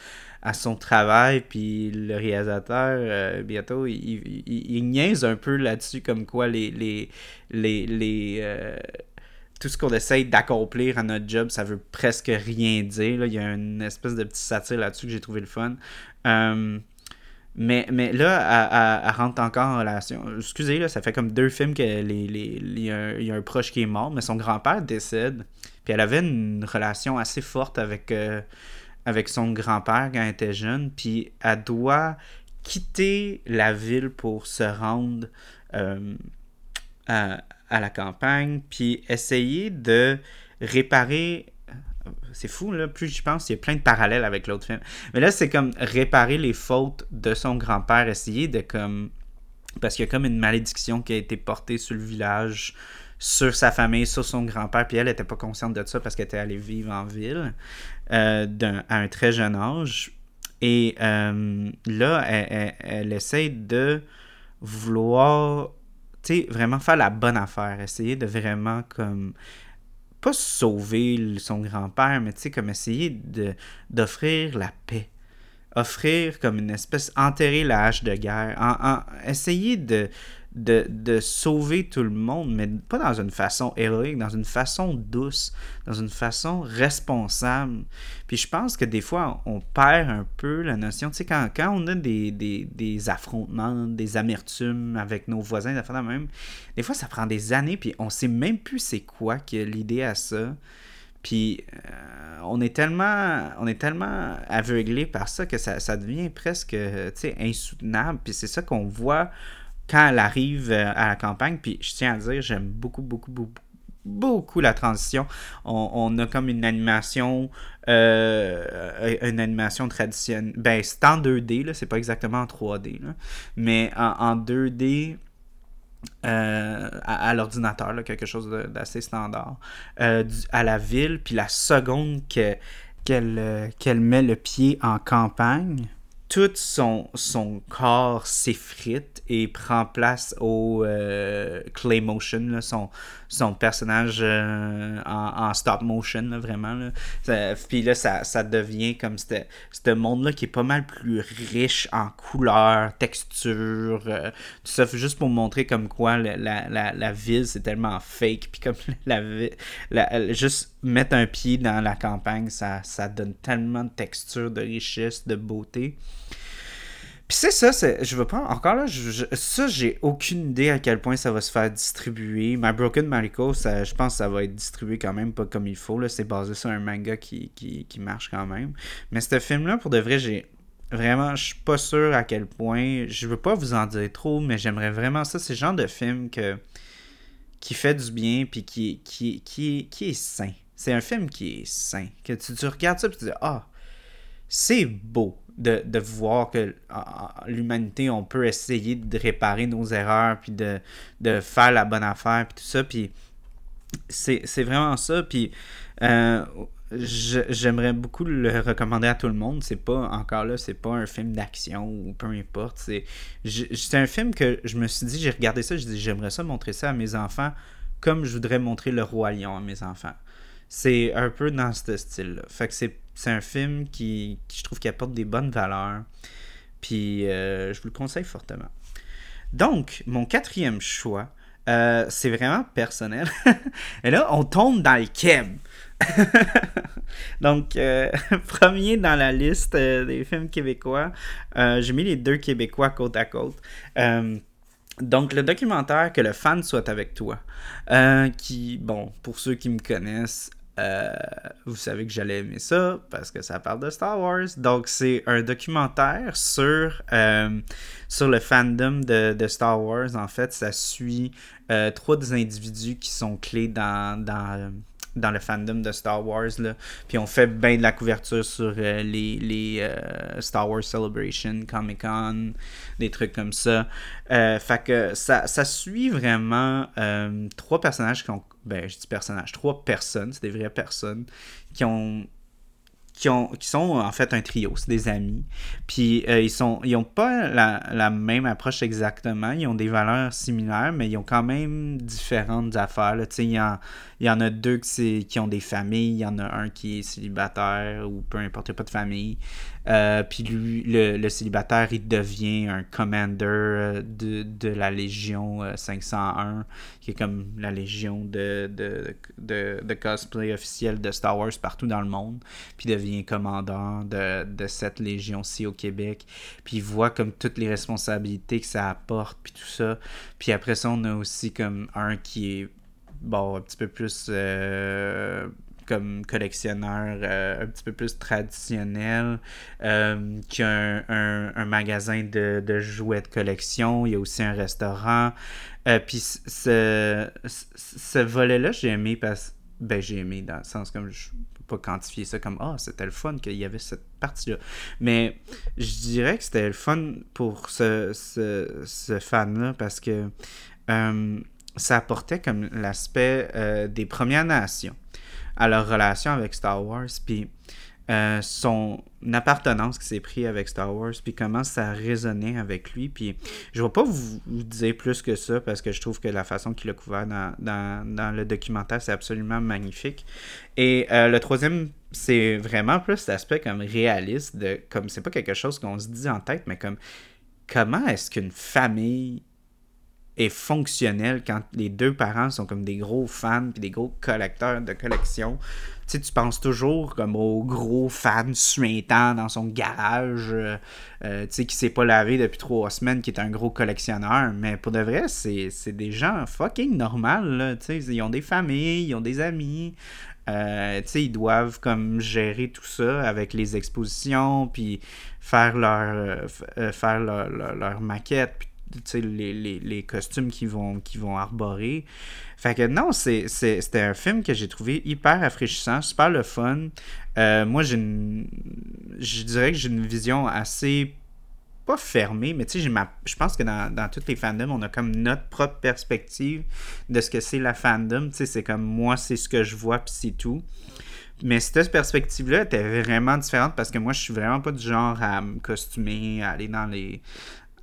Speaker 1: à son travail, puis le réalisateur, euh, bientôt, il, il, niaise un peu là-dessus, comme quoi les. les, les, euh, tout ce qu'on essaye d'accomplir à notre job, ça veut presque rien dire. Là. Il y a une espèce de petit satire là-dessus que j'ai trouvé le fun. Euh, mais, mais là, elle, rentre encore en relation. Excusez, là, ça fait comme deux films que les, les, il, y a un, proche qui est mort, mais son grand-père décède. Puis elle avait une relation assez forte avec, avec son grand-père quand elle était jeune, puis elle doit quitter la ville pour se rendre euh, à, la campagne, puis essayer de réparer c'est fou, là, plus j'y pense, il y a plein de parallèles avec l'autre film. Mais là, c'est comme réparer les fautes de son grand-père, essayer de comme... Parce qu'il y a comme une malédiction qui a été portée sur le village sur sa famille, sur son grand-père, puis elle n'était pas consciente de ça parce qu'elle était allée vivre en ville euh, à un très jeune âge. Et euh, là, elle, elle, essaie de vouloir, tu sais, vraiment faire la bonne affaire, essayer de vraiment comme pas sauver son grand-père, mais tu sais, comme essayer d'offrir la paix. Offrir comme une espèce, enterrer la hache de guerre, essayer de, de, sauver tout le monde, mais pas dans une façon héroïque, dans une façon douce, dans une façon responsable. Puis je pense que des fois, on perd un peu la notion, tu sais, quand, quand on a des, des, affrontements, des amertumes avec nos voisins, même, des fois, ça prend des années, puis on sait même plus c'est quoi que l'idée à ça. Puis euh, on est tellement on est tellement aveuglé par ça que ça, ça devient presque insoutenable. Puis c'est ça qu'on voit quand elle arrive euh, à la campagne, puis je tiens à dire, j'aime beaucoup, beaucoup, beaucoup, beaucoup la transition. On, a comme une animation, euh, une animation traditionnelle. Ben, c'est en 2D, là, c'est pas exactement en 3D, là, mais en, 2D. Euh, à, l'ordinateur, quelque chose d'assez standard, à la ville, puis la seconde qu'elle met le pied en campagne, tout son, son corps s'effrite et prend place au euh, clay motion, son, son personnage euh, en, stop motion, vraiment. Là. puis là, ça, devient comme ce monde-là qui est pas mal plus riche en couleurs, textures, euh, tout ça, juste pour montrer comme quoi la, ville, c'est tellement fake. Puis comme la, la, juste mettre un pied dans la campagne, ça, ça donne tellement de texture, de richesse, de beauté. Puis c'est ça, je veux pas. Encore là, je, ça, j'ai aucune idée à quel point ça va se faire distribuer. My Broken Mariko, ça, je pense que ça va être distribué quand même pas comme il faut. C'est basé sur un manga qui, qui, qui marche quand même. Mais ce film-là, pour de vrai, j'ai. Vraiment, je suis pas sûr à quel point. Je veux pas vous en dire trop, mais j'aimerais vraiment ça. C'est le genre de film que, qui fait du bien puis qui, qui, qui, qui est sain. C'est un film qui est sain. Que tu, tu regardes ça et tu dis Ah, c'est beau de, voir que l'humanité, on peut essayer de réparer nos erreurs, puis de, faire la bonne affaire, puis tout ça. Puis c'est vraiment ça. Puis euh, j'aimerais beaucoup le recommander à tout le monde. C'est pas, encore là, c'est pas un film d'action ou peu importe. C'est un film que je me suis dit, j'ai regardé ça, je dis, j'aimerais ça montrer ça à mes enfants comme je voudrais montrer le Roi Lion à mes enfants. C'est un peu dans ce style-là. Fait que c'est un film qui, je trouve qui apporte des bonnes valeurs. Puis euh, je vous le conseille fortement. Donc, mon quatrième choix, euh, c'est vraiment personnel. Et là, on tombe dans le keb. Donc, euh, premier dans la liste des films québécois, j'ai mis les deux québécois côte à côte. Donc, le documentaire Que le fan soit avec toi, qui, bon, pour ceux qui me connaissent, vous savez que j'allais aimer ça parce que ça parle de Star Wars. Donc, c'est un documentaire sur, sur le fandom de, de, Star Wars. En fait, ça suit trois des individus qui sont clés dans, dans dans le fandom de Star Wars. Là. Puis on fait bien de la couverture sur euh, les, les euh, Star Wars Celebration, Comic Con, des trucs comme ça. Euh, fait que ça, ça suit vraiment trois personnages qui ont. Ben, je dis personnages, trois personnes, c'est des vraies personnes qui ont qui, ont, qui sont en fait un trio, c'est des amis. Puis euh, ils sont ils ont pas la, la, même approche exactement, ils ont des valeurs similaires, mais ils ont quand même différentes affaires. Il y, en, y en a deux qui, qui ont des familles, il y en a un qui est célibataire ou peu importe, il a pas de famille. Euh, puis lui, le, célibataire, il devient un commander euh, de, de la Légion 501, euh, qui est comme la Légion de, de, de, cosplay officiel de Star Wars partout dans le monde. Puis devient commandant de, cette Légion-ci au Québec. Puis il voit comme toutes les responsabilités que ça apporte, puis tout ça. Puis après ça, on a aussi comme un qui est bon, un petit peu plus comme collectionneur euh, un petit peu plus traditionnel, euh, qui a un, magasin de, jouets de collection. Il y a aussi un restaurant. Euh, puis ce, ce volet-là, j'ai aimé parce ben j'ai aimé dans le sens comme je peux pas quantifier ça comme ah c'était le fun qu'il y avait cette partie là mais je dirais que c'était le fun pour ce, ce, fan là parce que ça apportait comme l'aspect des Premières Nations à leur relation avec Star Wars, puis euh, son appartenance qui s'est pris avec Star Wars, puis comment ça résonnait avec lui. Puis je ne vais pas vous, dire plus que ça parce que je trouve que la façon qu'il a couvert dans, le documentaire, c'est absolument magnifique. Et euh, le troisième, c'est vraiment plus l'aspect comme réaliste, de comme c'est pas quelque chose qu'on se dit en tête, mais comme comment est-ce qu'une famille est fonctionnel quand les deux parents sont comme des gros fans puis des gros collecteurs de collections. Tu sais, tu penses toujours comme au gros fan suintant dans son garage, euh, euh, tu sais, qui s'est pas lavé depuis trois semaines, qui est un gros collectionneur. Mais pour de vrai, c'est, des gens fucking normaux, tu sais. Ils ont des familles, ils ont des amis. Euh, tu sais, ils doivent comme gérer tout ça avec les expositions, puis faire leur, faire leur, leur, maquette, les, les, les, costumes qu'ils vont, vont arborer. Fait que non, c'était un film que j'ai trouvé hyper rafraîchissant, super le fun. Euh, moi, j'ai je dirais que j'ai une vision assez pas fermée, mais tu sais, je pense que dans, dans toutes les fandoms, on a comme notre propre perspective de ce que c'est la fandom. Tu sais, c'est comme moi, c'est ce que je vois, puis c'est tout. Mais cette perspective-là était vraiment différente parce que moi, je suis vraiment pas du genre à me costumer, à aller dans les,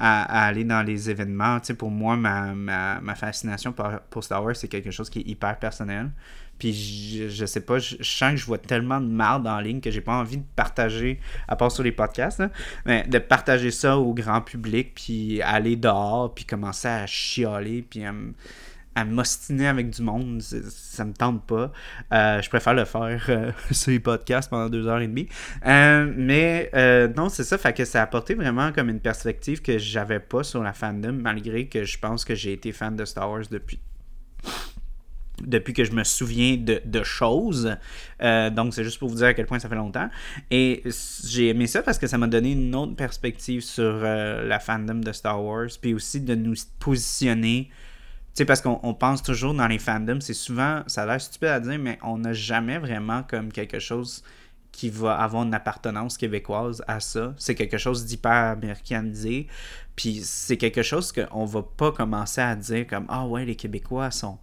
Speaker 1: à, aller dans les événements. Tu sais, pour moi, ma, ma, fascination pour, pour, Star Wars, c'est quelque chose qui est hyper personnel. Puis je, je sais pas, je, sens que je vois tellement de marde en ligne que j'ai pas envie de partager, à part sur les podcasts, mais de partager ça au grand public, puis aller dehors, puis commencer à chialer, puis à me à m'ostiner avec du monde, ça me tente pas. Euh, je préfère le faire euh, sur les podcasts pendant deux heures et demie. Euh, mais non, c'est ça, fait que ça a apporté vraiment comme une perspective que j'avais pas sur la fandom, malgré que je pense que j'ai été fan de Star Wars depuis depuis que je me souviens de, de choses. donc, c'est juste pour vous dire à quel point ça fait longtemps. Et j'ai aimé ça parce que ça m'a donné une autre perspective sur la fandom de Star Wars, puis aussi de nous positionner sais, parce qu'on pense toujours dans les fandoms, c'est souvent, ça a l'air stupide à dire, mais on n'a jamais vraiment comme quelque chose qui va avoir une appartenance québécoise à ça. C'est quelque chose d'hyper américanisé. Puis c'est quelque chose qu'on va pas commencer à dire comme Ah ouais, les Québécois sont,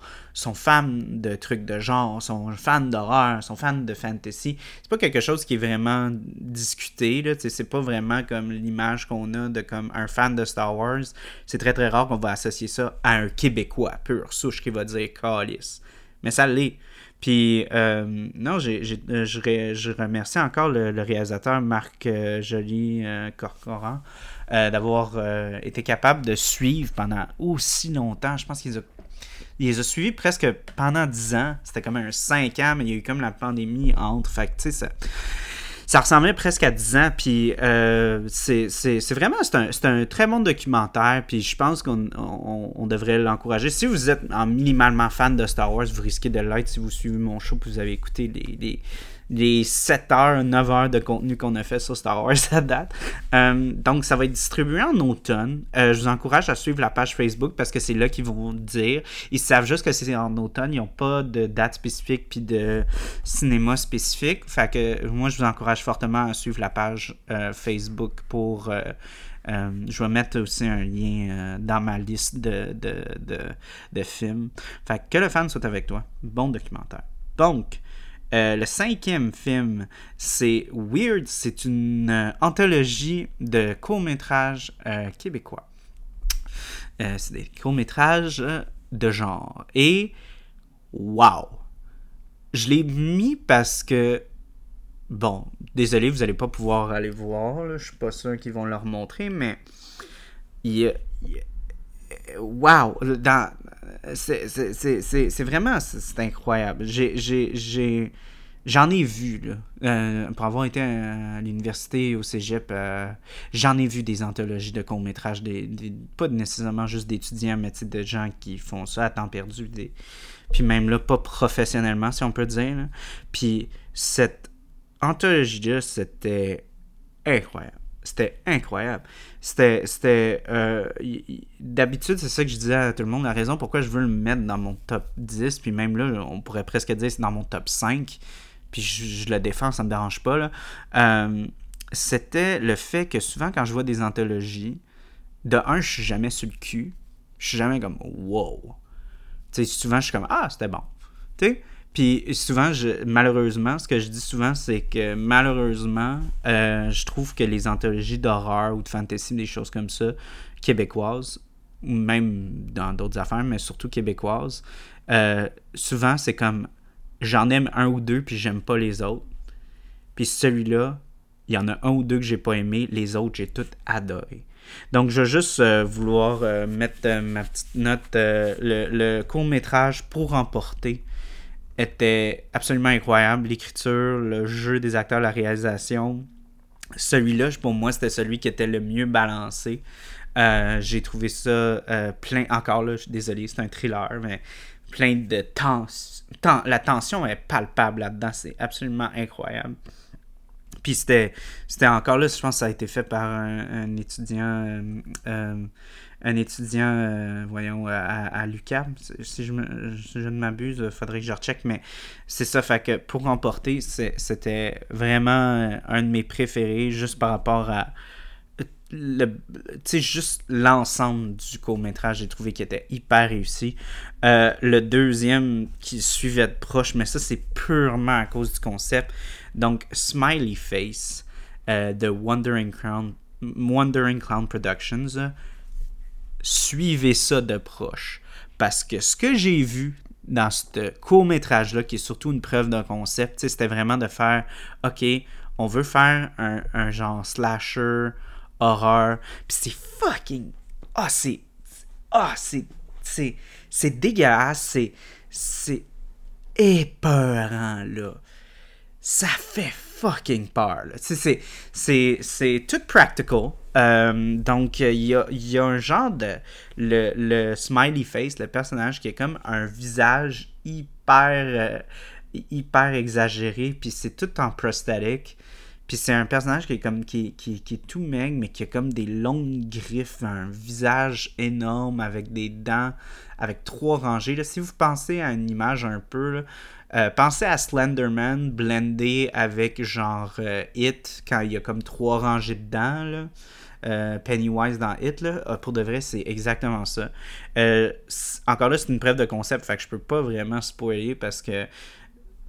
Speaker 1: fans de trucs de genre, sont fans d'horreur, sont fans de fantasy. C'est pas quelque chose qui est vraiment discuté. Là. C'est pas vraiment comme l'image qu'on a de comme un fan de Star Wars. C'est très très rare qu'on va associer ça à un Québécois pur souche qui va dire Calice. Mais ça l'est. Puis, euh, non, euh, je, remercie encore le, réalisateur Marc euh, Joly d'avoir été capable de suivre pendant aussi longtemps. Je pense qu'il a il les a suivis presque pendant 10 ans. C'était comme un 5 ans, mais il y a eu comme la pandémie entre. Fait tu sais, ça ça ressemblait presque à 10 ans. Puis euh, c'est vraiment, c'est un, un, très bon documentaire. Puis je pense qu'on on, devrait l'encourager. Si vous êtes en minimalement fan de Star Wars, vous risquez de l'être si vous suivez mon show puis vous avez écouté les, les, les 7 heures, 9 heures de contenu qu'on a fait sur Star Wars à date. Euh, donc, ça va être distribué en automne. Euh, je vous encourage à suivre la page Facebook parce que c'est là qu'ils vont dire. Ils savent juste que c'est en automne. Ils n'ont pas de date spécifique puis de cinéma spécifique. Fait que moi, je vous encourage fortement à suivre la page euh, Facebook pour. je vais mettre aussi un lien dans ma liste de, de, de, de films. Fait que, que le fan soit avec toi. Bon documentaire. Donc, euh, le cinquième film, c'est Weird. C'est une euh, anthologie de courts-métrages euh, québécois. c'est des courts-métrages de genre. Et, wow! Je l'ai mis parce que, bon, désolé, vous n'allez pas pouvoir aller voir. Je Je suis pas sûr qu'ils vont leur montrer, mais il wow! Dans, c'est vraiment c'est incroyable. J'ai J'en ai vu, là. Euh, pour avoir été à, l'université, au cégep, euh, j'en ai vu des anthologies de courts-métrages, des, pas nécessairement juste d'étudiants, mais de gens qui font ça à temps perdu. Puis même là, pas professionnellement, si on peut dire. Puis cette anthologie-là, c'était incroyable. C'était incroyable. C'était. c'était euh, D'habitude, c'est ça que je disais à tout le monde. La raison pourquoi je veux le mettre dans mon top 10, puis même là, on pourrait presque dire c'est dans mon top 5, puis je, le défends, ça me dérange pas. Là. Euh, c'était le fait que souvent, quand je vois des anthologies, de un, je suis jamais sur le cul. Je suis jamais comme wow. Tu sais, souvent, je suis comme ah, c'était bon. Tu? Puis souvent, je, malheureusement, ce que je dis souvent, c'est que malheureusement, euh, je trouve que les anthologies d'horreur ou de fantasy, des choses comme ça, québécoises, ou même dans d'autres affaires, mais surtout québécoises, euh, souvent c'est comme j'en aime un ou deux, puis j'aime pas les autres. Puis celui-là, il y en a un ou deux que j'ai pas aimé, les autres, j'ai tout adoré. Donc, je vais juste euh, vouloir mettre ma petite note, le, le court-métrage pour emporter était absolument incroyable. L'écriture, le jeu des acteurs, la réalisation. Celui-là, pour moi, c'était celui qui était le mieux balancé. Euh, j'ai trouvé ça euh, plein. Encore là, je suis désolé, c'est un thriller, mais plein de tension. la tension est palpable là-dedans. C'est absolument incroyable. Puis c'était, encore là, je pense que ça a été fait par un, étudiant. Euh, un étudiant, euh, voyons, à, à. Si je, ne m'abuse, il faudrait que je recheck, mais c'est ça. Fait que pour remporter, c'était vraiment un de mes préférés, juste par rapport à. Le, juste l'ensemble du court-métrage, j'ai trouvé qu'il était hyper réussi. Euh, le deuxième qui suivait de proche, mais ça, c'est purement à cause du concept. Donc, Smiley Face euh, de Wandering Clown, Wandering Clown Productions suivez ça de proche. Parce que ce que j'ai vu dans ce court-métrage-là, qui est surtout une preuve d'un concept, c'était vraiment de faire OK, on veut faire un, genre slasher, horreur. Puis c'est fucking. Ah, c'est. Ah, c'est. C'est. C'est dégueulasse. C'est. C'est épeurant, là. Ça fait fucking peur, là. C'est tout practical. Euh, donc, il y a, un genre de. Le, smiley face, le personnage qui est comme un visage hyper. Euh, hyper exagéré, puis c'est tout en prosthétique. Puis c'est un personnage qui est comme qui, qui, est tout maigre, mais qui a comme des longues griffes, un visage énorme avec des dents, avec trois rangées. Là, si vous pensez à une image un peu, euh, pensez à Slenderman blendé avec genre It, quand il y a comme trois rangées de dents. Euh, Pennywise dans Hit, ah, pour de vrai, c'est exactement ça. Euh, encore là, c'est une preuve de concept, fait que je peux pas vraiment spoiler parce que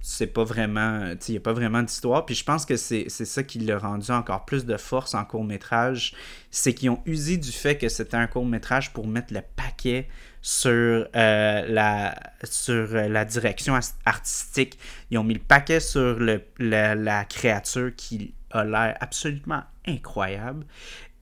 Speaker 1: c'est pas vraiment. Il n'y a pas vraiment d'histoire. Puis je pense que c'est ça qui l'a rendu encore plus de force en court métrage. c'est qu'ils ont usé du fait que c'était un court métrage pour mettre le paquet sur, euh, la, direction artistique. Ils ont mis le paquet sur la, créature qui a l'air absolument incroyable.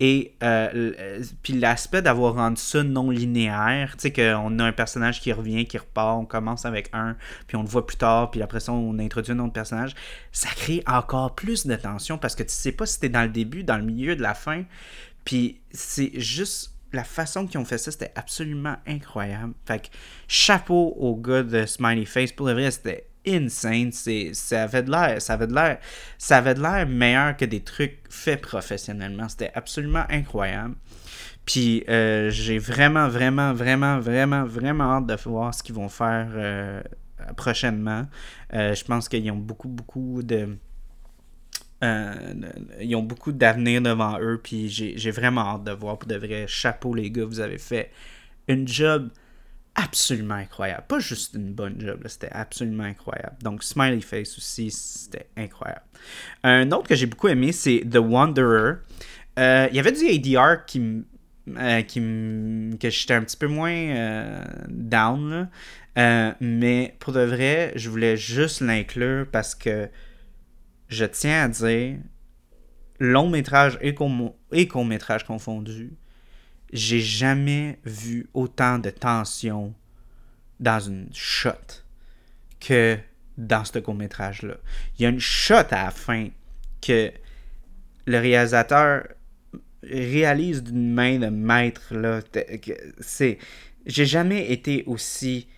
Speaker 1: Et euh, puis l'aspect d'avoir rendu ça non linéaire, tu sais, qu'on a un personnage qui revient, qui repart, on commence avec un, puis on le voit plus tard, puis après ça, on introduit un autre personnage, ça crée encore plus de tension parce que tu sais pas si t'es dans le début, dans le milieu, de la fin. Puis c'est juste la façon qu'ils ont fait ça, c'était absolument incroyable. Fait que chapeau au gars de Smiley Face. Pour le vrai, c'était insane. ça avait de l'air, ça avait de l'air, ça avait de l'air meilleur que des trucs faits professionnellement. C'était absolument incroyable. Puis euh, j'ai vraiment, vraiment, vraiment, vraiment, vraiment hâte de voir ce qu'ils vont faire euh, prochainement. Euh, je pense qu'ils ont beaucoup, beaucoup de ils ont beaucoup d'avenir devant eux, puis j'ai vraiment hâte de voir pour de vrai. Chapeau, les gars, vous avez fait une job absolument incroyable. Pas juste une bonne job, c'était absolument incroyable. Donc, Smiley Face aussi, c'était incroyable. Un autre que j'ai beaucoup aimé, c'est The Wanderer. Euh, il y avait du ADR qui euh, qui que j'étais un petit peu moins down, mais pour de vrai, je voulais juste l'inclure parce que je tiens à dire, long métrage et, court métrage confondu, j'ai jamais vu autant de tension dans une shot que dans ce court métrage là. Il y a une shot à la fin que le réalisateur réalise d'une main de maître j'ai jamais été aussi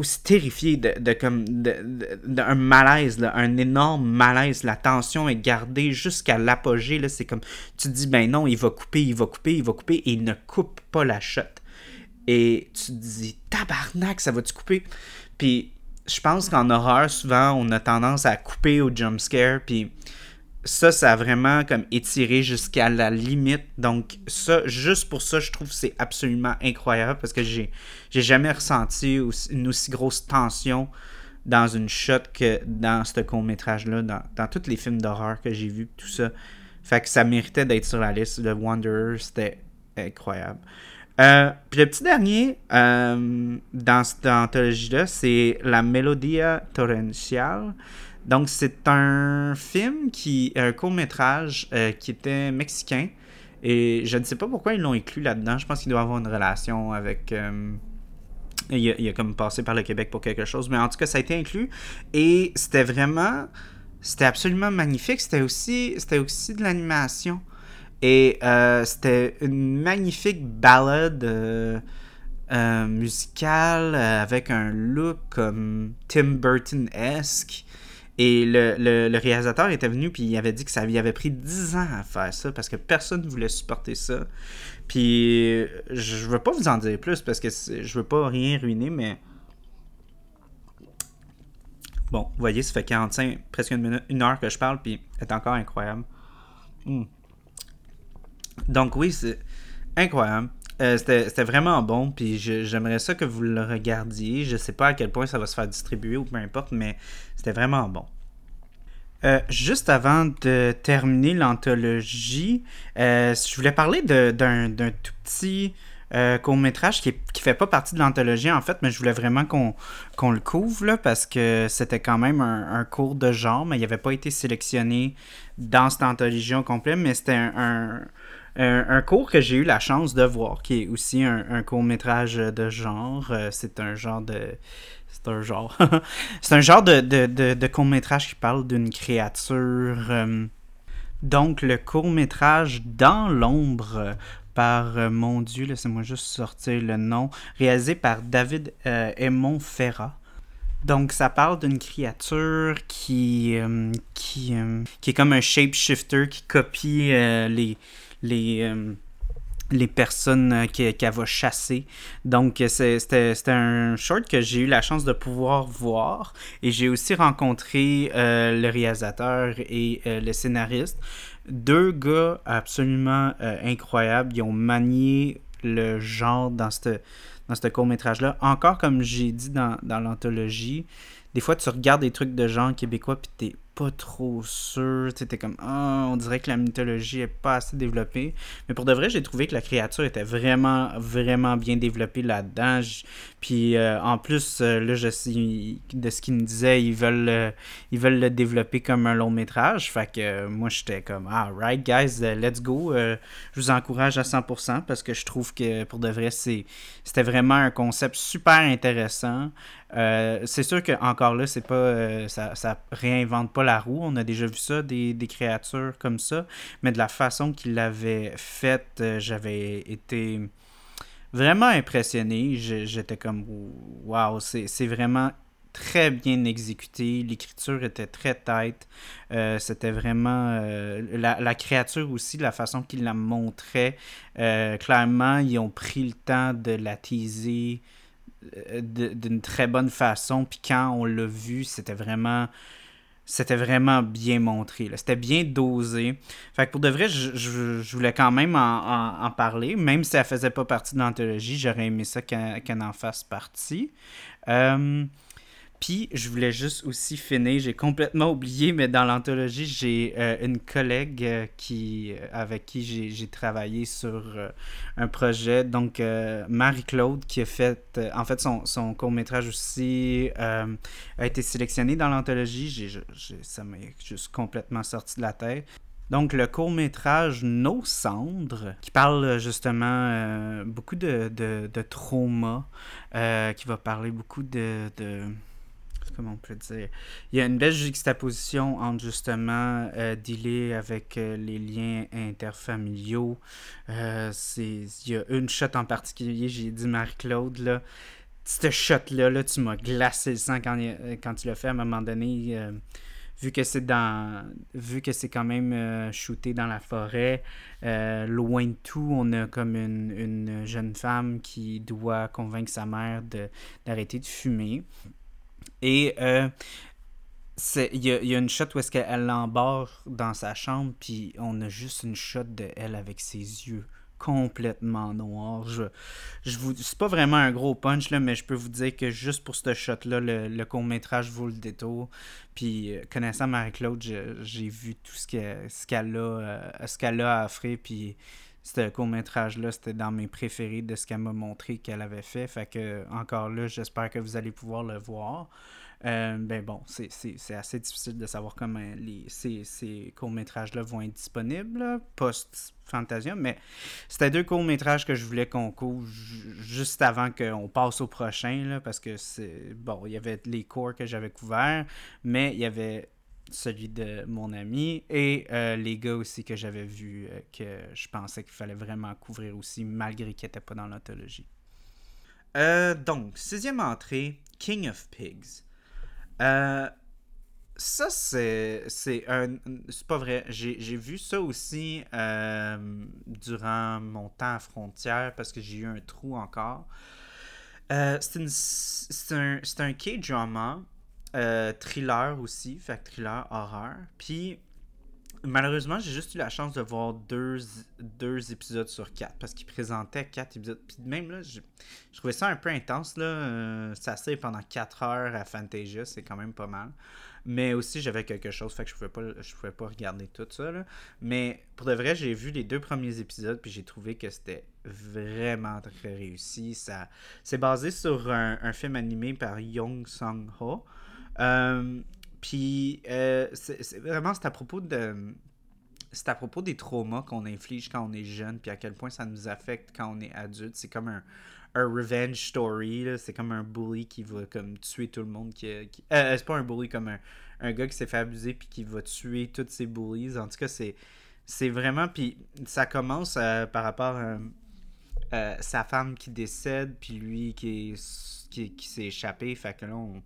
Speaker 1: aussi terrifié de, comme d'un malaise, un énorme malaise. La tension est gardée jusqu'à l'apogée. C'est comme tu te dis ben non, il va couper, il va couper, il va couper, et il ne coupe pas la shot. Et tu te dis tabarnak, ça va-tu couper? Puis je pense qu'en horreur, souvent, on a tendance à couper au jump scare. Puis ça, ça a vraiment comme étiré jusqu'à la limite. Donc, ça, juste pour ça, je trouve que c'est absolument incroyable parce que j'ai, j'ai jamais ressenti une aussi grosse tension dans une shot que dans ce court-métrage-là, dans, dans tous les films d'horreur que j'ai vus, tout ça. Fait que ça méritait d'être sur la liste. Le Wanderer, c'était incroyable. Euh, puis le petit dernier euh, dans cette anthologie-là, c'est La Melodia Torrential. Donc, c'est un film qui. un court-métrage euh, qui était mexicain. Et je ne sais pas pourquoi ils l'ont inclus là-dedans. Je pense qu'il doit avoir une relation avec. Euh, il, a, comme passé par le Québec pour quelque chose. Mais en tout cas, ça a été inclus. Et c'était vraiment. C'était absolument magnifique. C'était aussi, c'était aussi de l'animation. Et euh, c'était une magnifique balade. musicale avec un look comme Tim Burton-esque et le, réalisateur était venu puis il avait dit que ça lui avait pris 10 ans à faire ça parce que personne ne voulait supporter ça. Puis je veux pas vous en dire plus parce que je veux pas rien ruiner, mais. Bon, vous voyez, ça fait 45, presque une minute, une heure que je parle, puis c'est encore incroyable. Hmm. Donc oui, c'est incroyable. Euh, c'était vraiment bon, puis j'aimerais ça que vous le regardiez. Je sais pas à quel point ça va se faire distribuer ou peu importe, mais c'était vraiment bon. Euh, juste avant de terminer l'anthologie, euh, je voulais parler d'un tout petit court-métrage qui, qui fait pas partie de l'anthologie en fait, mais je voulais vraiment qu'on le couvre là, parce que c'était quand même un, cours de genre, mais il n'avait pas été sélectionné dans cette anthologie au complet, mais c'était un un, cours que j'ai eu la chance de voir, qui est aussi un, court métrage de genre. Euh, c'est un genre de. C'est un genre. c'est un genre de, de, court métrage qui parle d'une créature. Euh, donc, le court métrage Dans l'ombre par, euh, mon Dieu, laissez-moi juste sortir le nom, réalisé par David Aymon Ferrat. Donc, ça parle d'une créature qui, qui, qui est comme un shapeshifter qui copie les, les, euh, les personnes euh, qu'elle va chasser. Donc, c'était un short que j'ai eu la chance de pouvoir voir. Et j'ai aussi rencontré euh, le réalisateur et le scénariste. Deux gars absolument incroyables. Ils ont manié le genre dans ce court-métrage-là. Encore comme j'ai dit dans, dans l'anthologie, des fois tu regardes des trucs de genre québécois puis t'es pas trop sûr. Tu comme, ah, on dirait que la mythologie est pas assez développée. Mais pour de vrai, j'ai trouvé que la créature était vraiment, vraiment bien développée là-dedans. Puis euh, en plus, euh, là, je sais de ce qu'ils me disaient, ils veulent, euh, ils veulent le développer comme un long métrage. Fait que moi, j'étais comme, ah, right, guys, let's go. je vous encourage à 100% parce que je trouve que pour de vrai, c'était vraiment un concept super intéressant. c'est sûr que encore là, c'est pas ça, ça réinvente pas la On a déjà vu ça, des, créatures comme ça. Mais de la façon qu'il l'avait faite, j'avais été vraiment impressionné. J'étais comme, waouh, c'est vraiment très bien exécuté. L'écriture était très tête. Euh, c'était vraiment. Euh, la, créature aussi, la façon qu'il la montrait. Euh, clairement, ils ont pris le temps de la teaser d'une très bonne façon. Puis quand on l'a vu, c'était vraiment c'était vraiment bien montré. C'était bien dosé. Fait que pour de vrai, je, voulais quand même en, parler. Même si ça faisait pas partie de l'anthologie, j'aurais aimé ça qu'elle en fasse partie. Euh, puis, je voulais juste aussi finir, j'ai complètement oublié, mais dans l'anthologie, j'ai euh, une collègue euh, qui, euh, avec qui j'ai travaillé sur un projet. Donc, Marie-Claude, qui a fait, en fait, son, court-métrage aussi a été sélectionné dans l'anthologie. Ça m'a juste complètement sorti de la tête. Donc, le court-métrage Nos cendres, qui parle justement beaucoup de, de, de trauma, qui va parler beaucoup de comment on peut dire. Il y a une belle juxtaposition entre justement euh, dealer avec euh, les liens interfamiliaux. Euh, il y a une shot en particulier, j'ai dit Marie-Claude, là. Cette shot-là, là, tu m'as glacé le sang quand, quand tu l'as fait à un moment donné. vu que c'est dans vu que c'est quand même shooté dans la forêt loin de tout on a comme une, une, jeune femme qui doit convaincre sa mère d'arrêter de, fumer et euh, il y, a une shot où est-ce qu'elle l'embarque dans sa chambre, puis on a juste une shot de elle avec ses yeux complètement noirs. Je, je c'est pas vraiment un gros punch, mais je peux vous dire que juste pour ce shot-là, le, court-métrage vaut le détour. Puis, euh, connaissant Marie-Claude, j'ai vu tout ce qu'elle, ce qu'elle a, euh, ce a à offrir, puis ce court-métrage-là, c'était dans mes préférés de ce qu'elle m'a montré qu'elle avait fait. Fait que, encore là, j'espère que vous allez pouvoir le voir. Euh, ben bon, c'est assez difficile de savoir comment les, ces, ces courts-métrages-là vont être disponibles post-Fantasia, mais c'était deux courts-métrages que je voulais qu'on couvre juste avant qu'on passe au prochain, là, parce que c'est. Bon, il y avait les cours que j'avais couverts, mais il y avait celui de mon ami et euh, les gars aussi que j'avais vus euh, que je pensais qu'il fallait vraiment couvrir aussi malgré qu'ils n'étaient pas dans l'anthologie. Euh, donc, sixième entrée, King of Pigs. ça, c'est, un. C'est pas vrai. J'ai, vu ça aussi durant mon temps à frontière parce que j'ai eu un trou encore. c'est, c'est un, c'est un K-drama euh, thriller aussi, fait thriller horreur. Puis malheureusement, j'ai juste eu la chance de voir deux, épisodes sur quatre parce qu'ils présentaient quatre épisodes. Puis même là, je, trouvais ça un peu intense. là. Euh, ça s'est pendant quatre heures à Fantasia, c'est quand même pas mal. Mais aussi, j'avais quelque chose, fait que je pouvais pas, je pouvais pas regarder tout ça. Mais pour de vrai, j'ai vu les deux premiers épisodes, puis j'ai trouvé que c'était vraiment très réussi. C'est basé sur un, film animé par Young Sung-ho. Euh, puis, euh, c'est vraiment, c'est à propos de. C'est à propos des traumas qu'on inflige quand on est jeune, puis à quel point ça nous affecte quand on est adulte. C'est comme un, un revenge story. C'est comme un bully qui va comme tuer tout le monde. Qui, euh, c'est pas un bully comme un, un gars qui s'est fait abuser puis qui va tuer tous ses bullies. En tout cas, c'est, c'est vraiment. Puis ça commence par rapport à sa femme qui décède, puis lui qui, qui, qui s'est échappé. Fait que là, on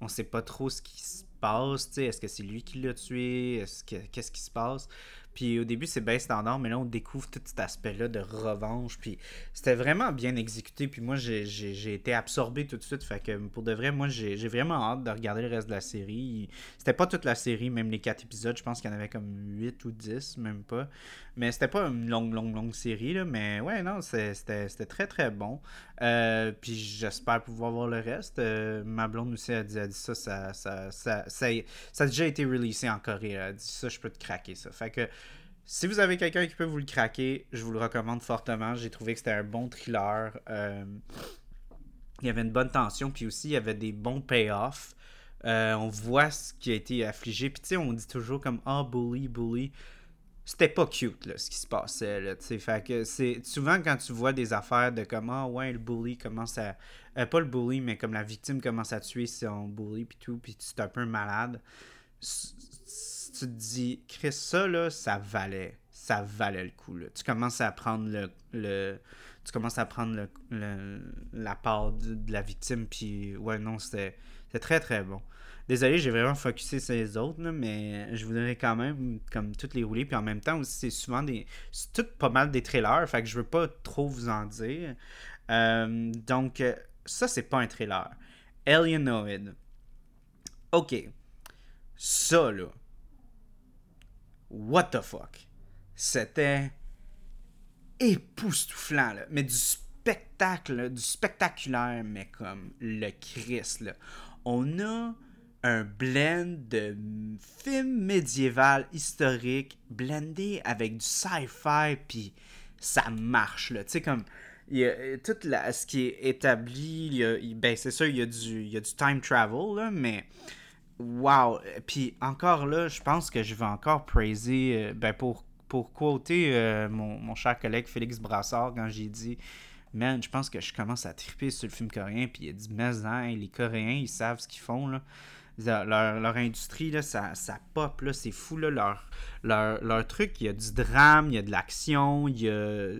Speaker 1: on sait pas trop ce qui se passe. Est-ce que c'est lui qui l'a tué? Est-ce que, qu'est-ce qui se passe? Puis au début, c'est bien standard, mais là, on découvre tout cet aspect-là de revanche. Puis c'était vraiment bien exécuté. Puis moi, j'ai été absorbé tout de suite. Fait que pour de vrai, moi, j'ai vraiment hâte de regarder le reste de la série. C'était pas toute la série, même les quatre épisodes. Je pense qu'il y en avait comme 8 ou 10, même pas. Mais c'était pas une longue, longue, longue série. Mais ouais, non, c'était très, très bon. Euh, puis j'espère pouvoir voir le reste. Euh, ma blonde aussi a dit, a dit ça, ça, ça, ça, ça, a déjà été releasé en Corée. Elle a dit ça, je peux te craquer ça. Fait si vous avez quelqu'un qui peut vous le craquer, je vous le recommande fortement. J'ai trouvé que c'était un bon thriller. Euh, il y avait une bonne tension, puis aussi il y avait des bons payoffs. Euh, on voit ce qui a été affligé. Puis tu sais, on dit toujours comme Ah, bully, bully. C'était pas cute là, ce qui se passait. Là, fait que c'est souvent quand tu vois des affaires de comme Ah ouais, le bully commence à. Euh, pas le bully, mais comme la victime commence à tuer son bully, puis tout, puis tu es un peu malade tu te dis, Chris, ça, là, ça valait. Ça valait le coup. Là. Tu commences à prendre le, le tu commences à prendre le, la part de, la victime. Puis, ouais, non, c'était très, très bon. Désolé, j'ai vraiment focusé sur les autres, mais je voudrais quand même, comme toutes les rouler. Puis en même temps, aussi, c'est souvent des. C'est tout pas mal des trailers. Fait que je veux pas trop vous en dire. Euh, donc, ça, c'est pas un trailer. Alienoid. Ok. Ça, là what the fuck? C'était époustouflant, là. mais du spectacle, du spectaculaire, mais comme le Christ. Là. On a un blend de film médiéval historique blendé avec du sci-fi, puis ça marche. Tu sais, comme il y a tout ce qui est établi, ben c'est sûr, il y, a du, il y a du time travel, là, mais Wow! Puis encore là, je pense que je vais encore praiser, euh, ben pour, pour quoter euh, mon, cher collègue Félix Brassard quand j'ai dit Man, je pense que je commence à triper sur le film coréen, puis il a dit Mais hein, les Coréens, ils savent ce qu'ils font, là. Leur, industrie, là, ça, ça pop, là, c'est fou, là, leur, leur, leur, truc, il y a du drame, il y a de l'action, il y a,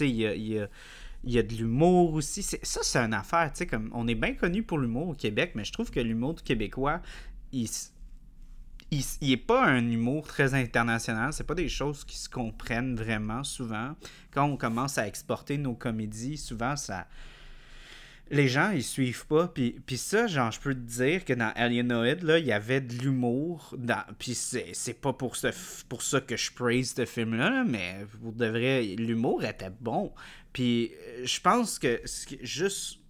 Speaker 1: il y a, y a de l'humour aussi. Ça, c'est une affaire, comme on est bien connu pour l'humour au Québec, mais je trouve que l'humour québécois, il, il, il est pas un humour très international. C'est pas des choses qui se comprennent vraiment souvent. Quand on commence à exporter nos comédies, souvent ça. Les gens, ils suivent pas. Puis, puis ça, genre, je peux te dire que dans Alienoid, là, il y avait de l'humour. Dans... Puis c'est pas pour, ce, pour ça que je praise ce film-là, mais pour de l'humour était bon. Puis euh, je pense que juste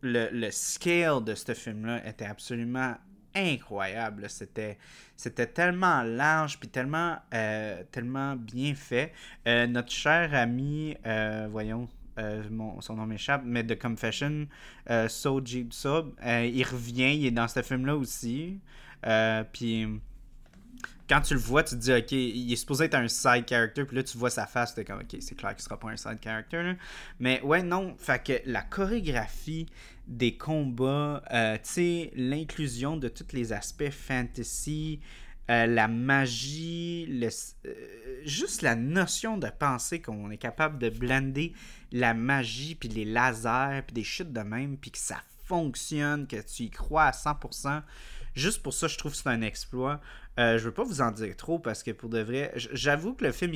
Speaker 1: le, le scale de ce film-là était absolument incroyable. C'était, tellement large puis tellement, euh, tellement bien fait. Euh, notre cher ami, euh, voyons, son nom m'échappe, mais de Confession, Soji Sub, il revient, il est dans ce film-là aussi. puis quand tu le vois, tu te dis, ok, il est supposé être un side character, puis là, tu vois sa face, es comme, ok, c'est clair qu'il sera pas un side character. Mais ouais, non, fait que la chorégraphie des combats, euh, tu sais, l'inclusion de tous les aspects fantasy, euh, la magie, le, euh, juste la notion de penser qu'on est capable de blender la magie, puis les lasers, puis des shit de même, puis que ça fonctionne, que tu y crois à 100%. Juste pour ça, je trouve que c'est un exploit. Euh, je veux pas vous en dire trop parce que pour de vrai, j'avoue que le film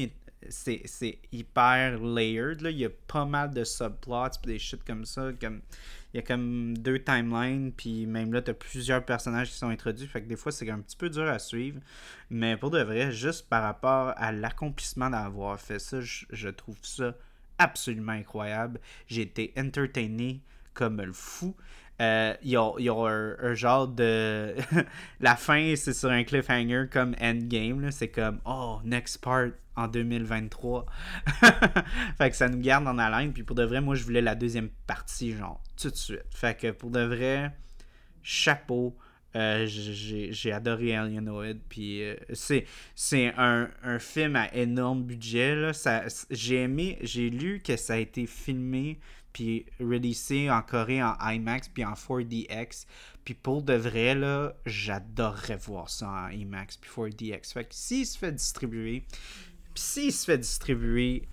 Speaker 1: c'est hyper layered. Là. Il y a pas mal de subplots et des shit comme ça. Comme, il y a comme deux timelines, puis même là, tu as plusieurs personnages qui sont introduits. Fait que des fois, c'est un petit peu dur à suivre. Mais pour de vrai, juste par rapport à l'accomplissement d'avoir fait ça, je, je trouve ça absolument incroyable. J'ai été entertainé comme le fou. Euh, il y a, un, genre de. la fin, c'est sur un cliffhanger comme Endgame. C'est comme, oh, next part en 2023. fait que ça nous garde en haleine. Puis pour de vrai, moi, je voulais la deuxième partie, genre, tout de suite. Fait que pour de vrai, chapeau. Euh, j'ai adoré Alienoid. Puis euh, c'est un, un, film à énorme budget. J'ai aimé, j'ai lu que ça a été filmé puis releasé en Corée en IMAX puis en 4DX. Puis pour de vrai, là, j'adorerais voir ça en IMAX puis 4DX. Fait que s'il se fait distribuer, puis s'il se fait distribuer,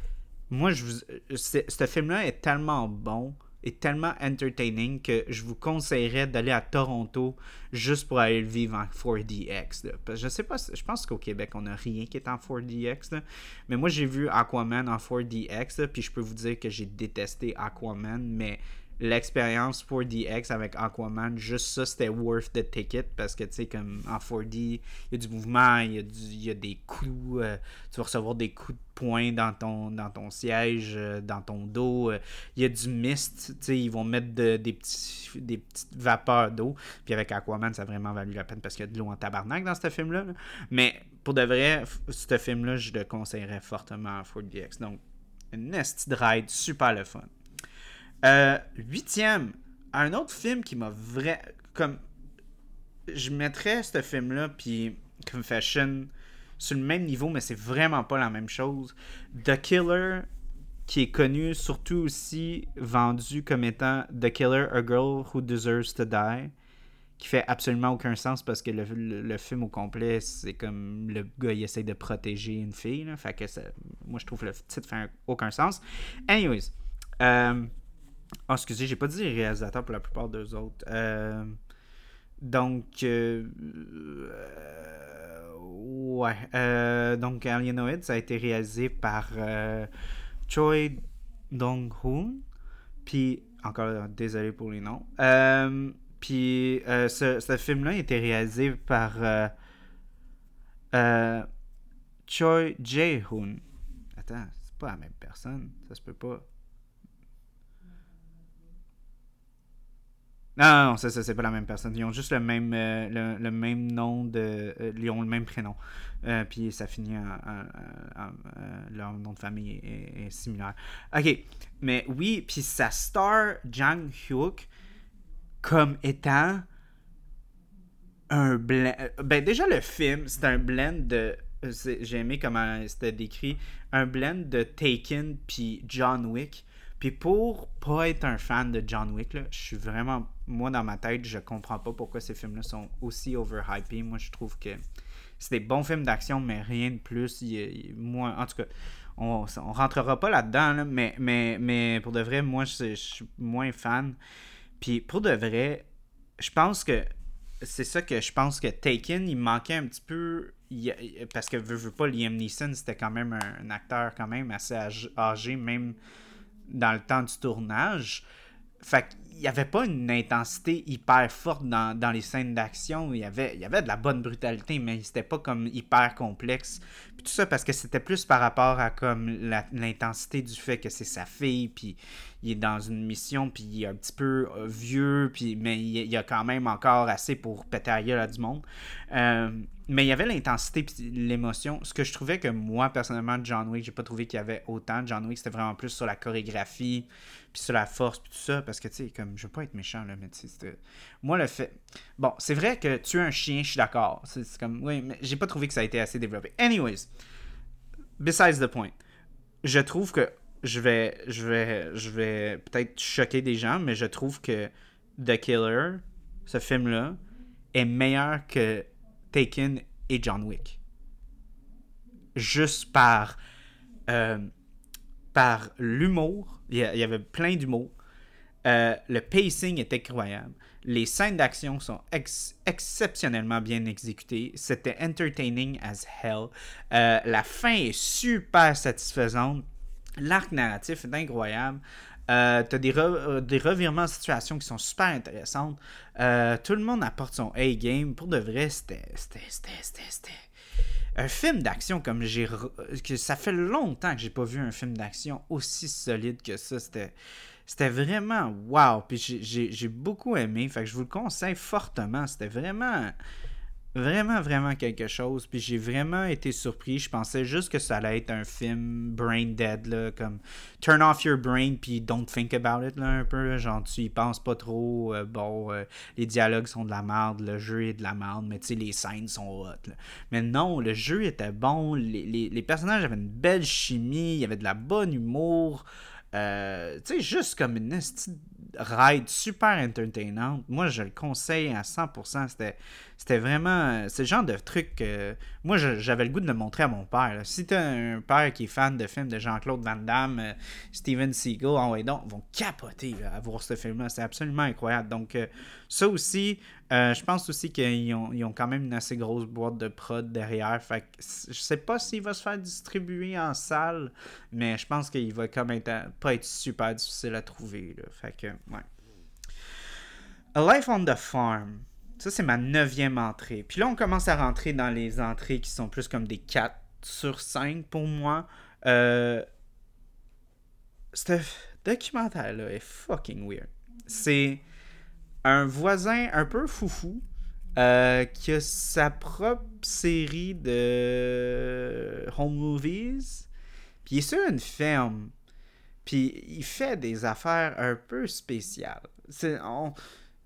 Speaker 1: moi, je vous, ce film-là est tellement bon est tellement entertaining que je vous conseillerais d'aller à Toronto juste pour aller le vivre en 4DX. Parce que je sais pas, je pense qu'au Québec, on n'a rien qui est en 4DX. Mais moi, j'ai vu Aquaman en 4DX, puis je peux vous dire que j'ai détesté Aquaman, mais l'expérience 4DX avec Aquaman, juste ça, c'était worth the ticket parce que, tu sais, comme en 4D, il y a du mouvement, il y a, y a des coups, euh, tu vas recevoir des coups de poing dans ton, dans ton siège, euh, dans ton dos, euh, il y a du mist, tu sais, ils vont mettre des, petits, des petites vapeurs d'eau, puis avec Aquaman, ça a vraiment valu la peine parce qu'il y a de l'eau en tabarnak dans ce film-là, mais pour de vrai, ce film-là, je le conseillerais fortement à 4DX, donc, une nest ride, super le fun. Euh, huitième, un autre film qui m'a vraiment. Comme. Je mettrais ce film-là, puis Confession, sur le même niveau, mais c'est vraiment pas la même chose. The Killer, qui est connu surtout aussi vendu comme étant The Killer, A Girl Who Deserves to Die, qui fait absolument aucun sens parce que le, film au complet, c'est comme le gars il essaie de protéger une fille. Là, fait que ça, moi je trouve le titre fait aucun sens. Anyways, euh, ah, excusez, j'ai pas dit les réalisateurs pour la plupart d'eux autres. Euh, donc, euh, euh, ouais. donc, Alienoid, ça a été réalisé par Choi Dong-hoon. Puis, encore désolé pour les noms. puis, ce, ce film-là a été réalisé par Choi Jae-hoon. Attends, c'est pas la même personne. Ça se peut pas. Non, non, ça, ça c'est pas la même personne. Ils ont juste le même, euh, nom de. Euh, ils ont le même prénom. Euh, puis ça finit en. leur nom de famille est, similaire. Ok, mais oui, puis sa star Jang Hyuk comme étant un blend. Ben, déjà, le film, c'est un blend de. J'ai aimé comment c'était décrit. Un blend de Taken puis John Wick. Puis pour pas être un fan de John Wick, là, je suis vraiment. Moi, dans ma tête, je comprends pas pourquoi ces films-là sont aussi overhypés. Moi, je trouve que c'est des bons films d'action, mais rien de plus. en tout cas, on, on rentrera pas là-dedans, mais, mais, mais pour de vrai, moi, je, suis moins fan. Puis pour de vrai, je pense que c'est ça que je pense que Taken, il manquait un petit peu. parce que veux, veux pas, Liam Neeson, c'était quand même un, un, acteur quand même assez âgé, même dans le temps du tournage. Fait qu'il n'y avait pas une intensité hyper forte dans, les scènes d'action. Il y, avait, il y avait de la bonne brutalité, mais c'était pas comme hyper complexe. Puis tout ça parce que c'était plus par rapport à comme l'intensité du fait que c'est sa fille, puis il est dans une mission, puis il est un petit peu euh, vieux, puis mais il, y a quand même encore assez pour péter à gueule à du monde. Euh, mais il y avait l'intensité puis l'émotion. Ce que je trouvais que moi, personnellement, John Wick, j'ai pas trouvé qu'il y avait autant. John Wick, c'était vraiment plus sur la chorégraphie, puis sur la force, puis tout ça. Parce que, tu sais, comme, je veux pas être méchant, là, mais tu sais, moi, le fait. Bon, c'est vrai que tuer un chien, je suis d'accord. C'est comme, oui, mais j'ai pas trouvé que ça a été assez développé. Anyways, besides the point, je trouve que je vais, je vais, je vais peut-être choquer des gens, mais je trouve que The Killer, ce film-là, est meilleur que Taken et John Wick. Juste par, euh, par l'humour. Il y, avait plein d'humour. Euh, le pacing est incroyable. Les scènes d'action sont exceptionnellement bien exécutées. C'était entertaining as hell. Euh, la fin est super satisfaisante. L'arc narratif est incroyable. Euh, t'as des, euh, des revirements de situation qui sont super intéressantes. Tout le monde apporte son A-game. Pour de vrai, c'était. Un film d'action comme j'ai. que Ça fait longtemps que j'ai pas vu un film d'action aussi solide que ça. C'était. C'était vraiment wow. Puis j'ai beaucoup aimé. Fait que je vous le conseille fortement. C'était vraiment vraiment, vraiment quelque chose. Puis j'ai vraiment été surpris. Je pensais juste que ça allait être un film brain dead, là, comme turn off your brain, puis don't think about it, là, un peu. Genre, tu y penses pas trop. Euh, bon, euh, les dialogues sont de la merde, le jeu est de la merde, mais tu sais, les scènes sont hot. Mais non, le jeu était bon, les, les, personnages avaient une belle chimie, il y avait de la bonne humour. Euh, tu sais, juste comme une ride super entertainante. Moi, je le conseille à 100%. C'était, c'était vraiment. C'est le genre de truc que. Moi, j'avais le goût de le montrer à mon père. Si t'as un père qui est fan de films de Jean-Claude Van Damme, euh, Steven Seagal, en ah donc, vont capoter à voir ce film-là. C'est absolument incroyable. Donc, euh, ça aussi, euh, je pense aussi qu'ils ont, ils ont, quand même une assez grosse boîte de prod derrière. Fait que je sais pas s'il va se faire distribuer en salle, mais je pense qu'il va quand même pas être super difficile à trouver. Fait que, ouais. A Life on the Farm. Ça, c'est ma neuvième entrée. Puis là, on commence à rentrer dans les entrées qui sont plus comme des 4 sur 5 pour moi. Euh, ce documentaire-là est fucking weird. C'est un voisin un peu foufou euh, qui a sa propre série de home movies. Puis il est sur une ferme. Puis il fait des affaires un peu spéciales. C'est, on,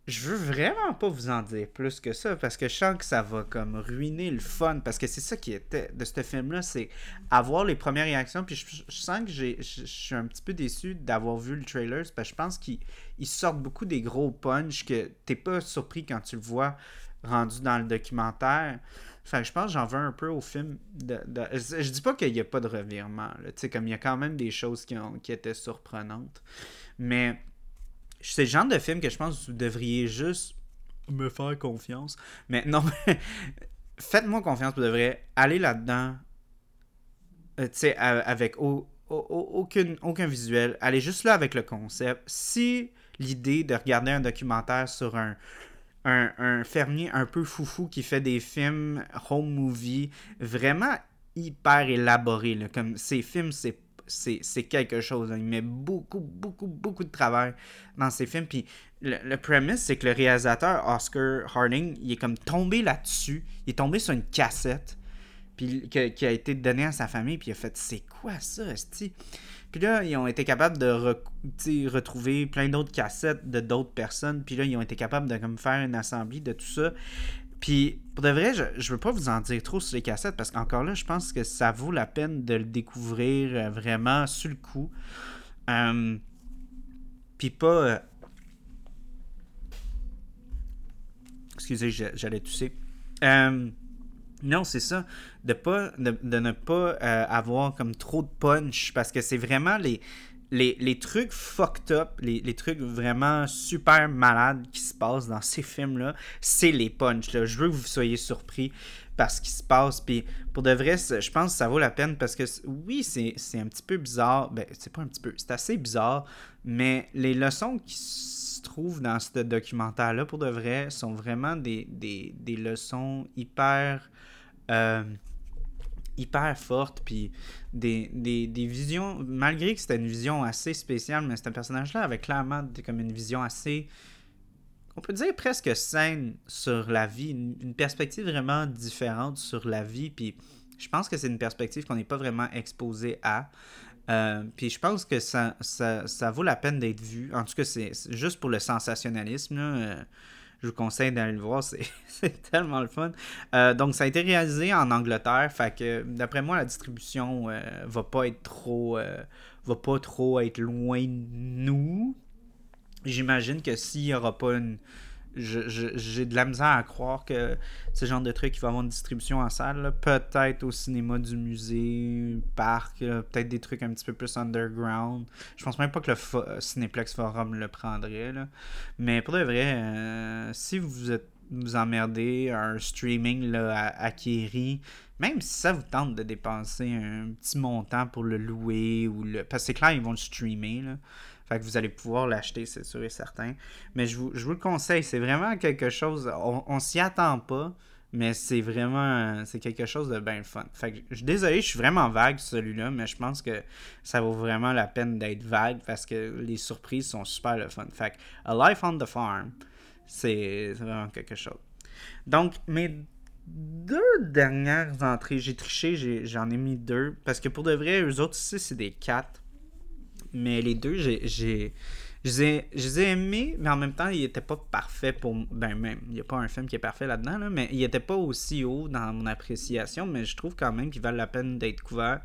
Speaker 1: je veux vraiment pas vous en dire plus que ça parce que je sens que ça va comme ruiner le fun parce que c'est ça qui était de ce film là c'est avoir les premières réactions puis je, sens que je, suis un petit peu déçu d'avoir vu le trailer parce que je pense qu'ils sortent beaucoup des gros punch que t'es pas surpris quand tu le vois rendu dans le documentaire. Enfin je pense que j'en veux un peu au film de, je, dis pas qu'il y a pas de revirement tu sais comme il y a quand même des choses qui, ont, qui étaient surprenantes mais c'est le genre de film que je pense que vous devriez juste me faire confiance. Mais non, faites-moi confiance, vous devriez aller là-dedans, euh, tu sais, avec aucune, aucun visuel. Allez juste là avec le concept. Si l'idée de regarder un documentaire sur un, un, fermier un peu foufou qui fait des films home movie vraiment hyper élaborés, comme ces films, c'est c'est quelque chose. Il met beaucoup, beaucoup, beaucoup de travail dans ses films. Puis le, le premise, c'est que le réalisateur Oscar Harding, il est comme tombé là-dessus. Il est tombé sur une cassette puis qui a été donnée à sa famille. Puis il a fait C'est quoi ça, Esti? Puis là, ils ont été capables de retrouver plein d'autres cassettes de d'autres personnes. Puis là, ils ont été capables de comme, faire une assemblée de tout ça. Puis, pour de vrai, je, je veux pas vous en dire trop sur les cassettes parce qu'encore là, je pense que ça vaut la peine de le découvrir euh, vraiment sur le coup. Euh, puis pas. Euh, excusez, j'allais tousser. non, c'est ça. De, pas, de, de ne pas avoir comme trop de punch parce que c'est vraiment les les, trucs fucked up, les, trucs vraiment super malades qui se passent dans ces films-là, c'est les punchs. Je veux que vous soyez surpris par ce qui se passe. Puis pour de vrai, je pense que ça vaut la peine parce que oui, c'est un petit peu bizarre. Ben, c'est pas un petit peu, c'est assez bizarre. Mais les leçons qui se trouvent dans ce documentaire-là, pour de vrai, sont vraiment des, leçons hyper. Euh, hyper forte, puis des, visions, malgré que c'était une vision assez spéciale, mais un personnage-là avait clairement comme une vision assez, on peut dire presque saine sur la vie, une, perspective vraiment différente sur la vie, puis je pense que c'est une perspective qu'on n'est pas vraiment exposé à. Euh, puis je pense que ça, ça, vaut la peine d'être vu. En tout cas, c'est juste pour le sensationnalisme. Là, euh, je vous conseille d'aller le voir, c'est tellement le fun. Euh, donc, ça a été réalisé en Angleterre, fait que d'après moi, la distribution euh, va pas être trop. Euh, va pas trop être loin de nous. J'imagine que s'il n'y aura pas une j'ai de la misère à croire que ce genre de truc qui va avoir une distribution en salle. Peut-être au cinéma du musée, parc, peut-être des trucs un petit peu plus underground. Je pense même pas que le euh, Cinéplex Forum le prendrait. Là. Mais pour de vrai, euh, si vous vous emmerdez un streaming là, à, acquéri, même si ça vous tente de dépenser un petit montant pour le louer ou le. Parce que c'est clair, ils vont le streamer. Là. Fait que vous allez pouvoir l'acheter, c'est sûr et certain. Mais je vous, le conseille, c'est vraiment quelque chose. On, on s'y attend pas, mais c'est vraiment. C'est quelque chose de bien fun. Fait que je suis désolé, je suis vraiment vague celui-là, mais je pense que ça vaut vraiment la peine d'être vague parce que les surprises sont super le fun. Fait que A Life on the Farm, c'est vraiment quelque chose. Donc, mes deux dernières entrées, j'ai triché, j'en ai, mis deux. Parce que pour de vrai, eux autres ici, c'est des quatre. Mais les deux, j'ai. Je les, ai, aimés, mais en même temps, ils n'étaient pas parfaits pour. Ben, même, il n'y a pas un film qui est parfait là-dedans, là, mais ils n'étaient pas aussi haut dans mon appréciation, mais je trouve quand même qu'ils valent la peine d'être couverts.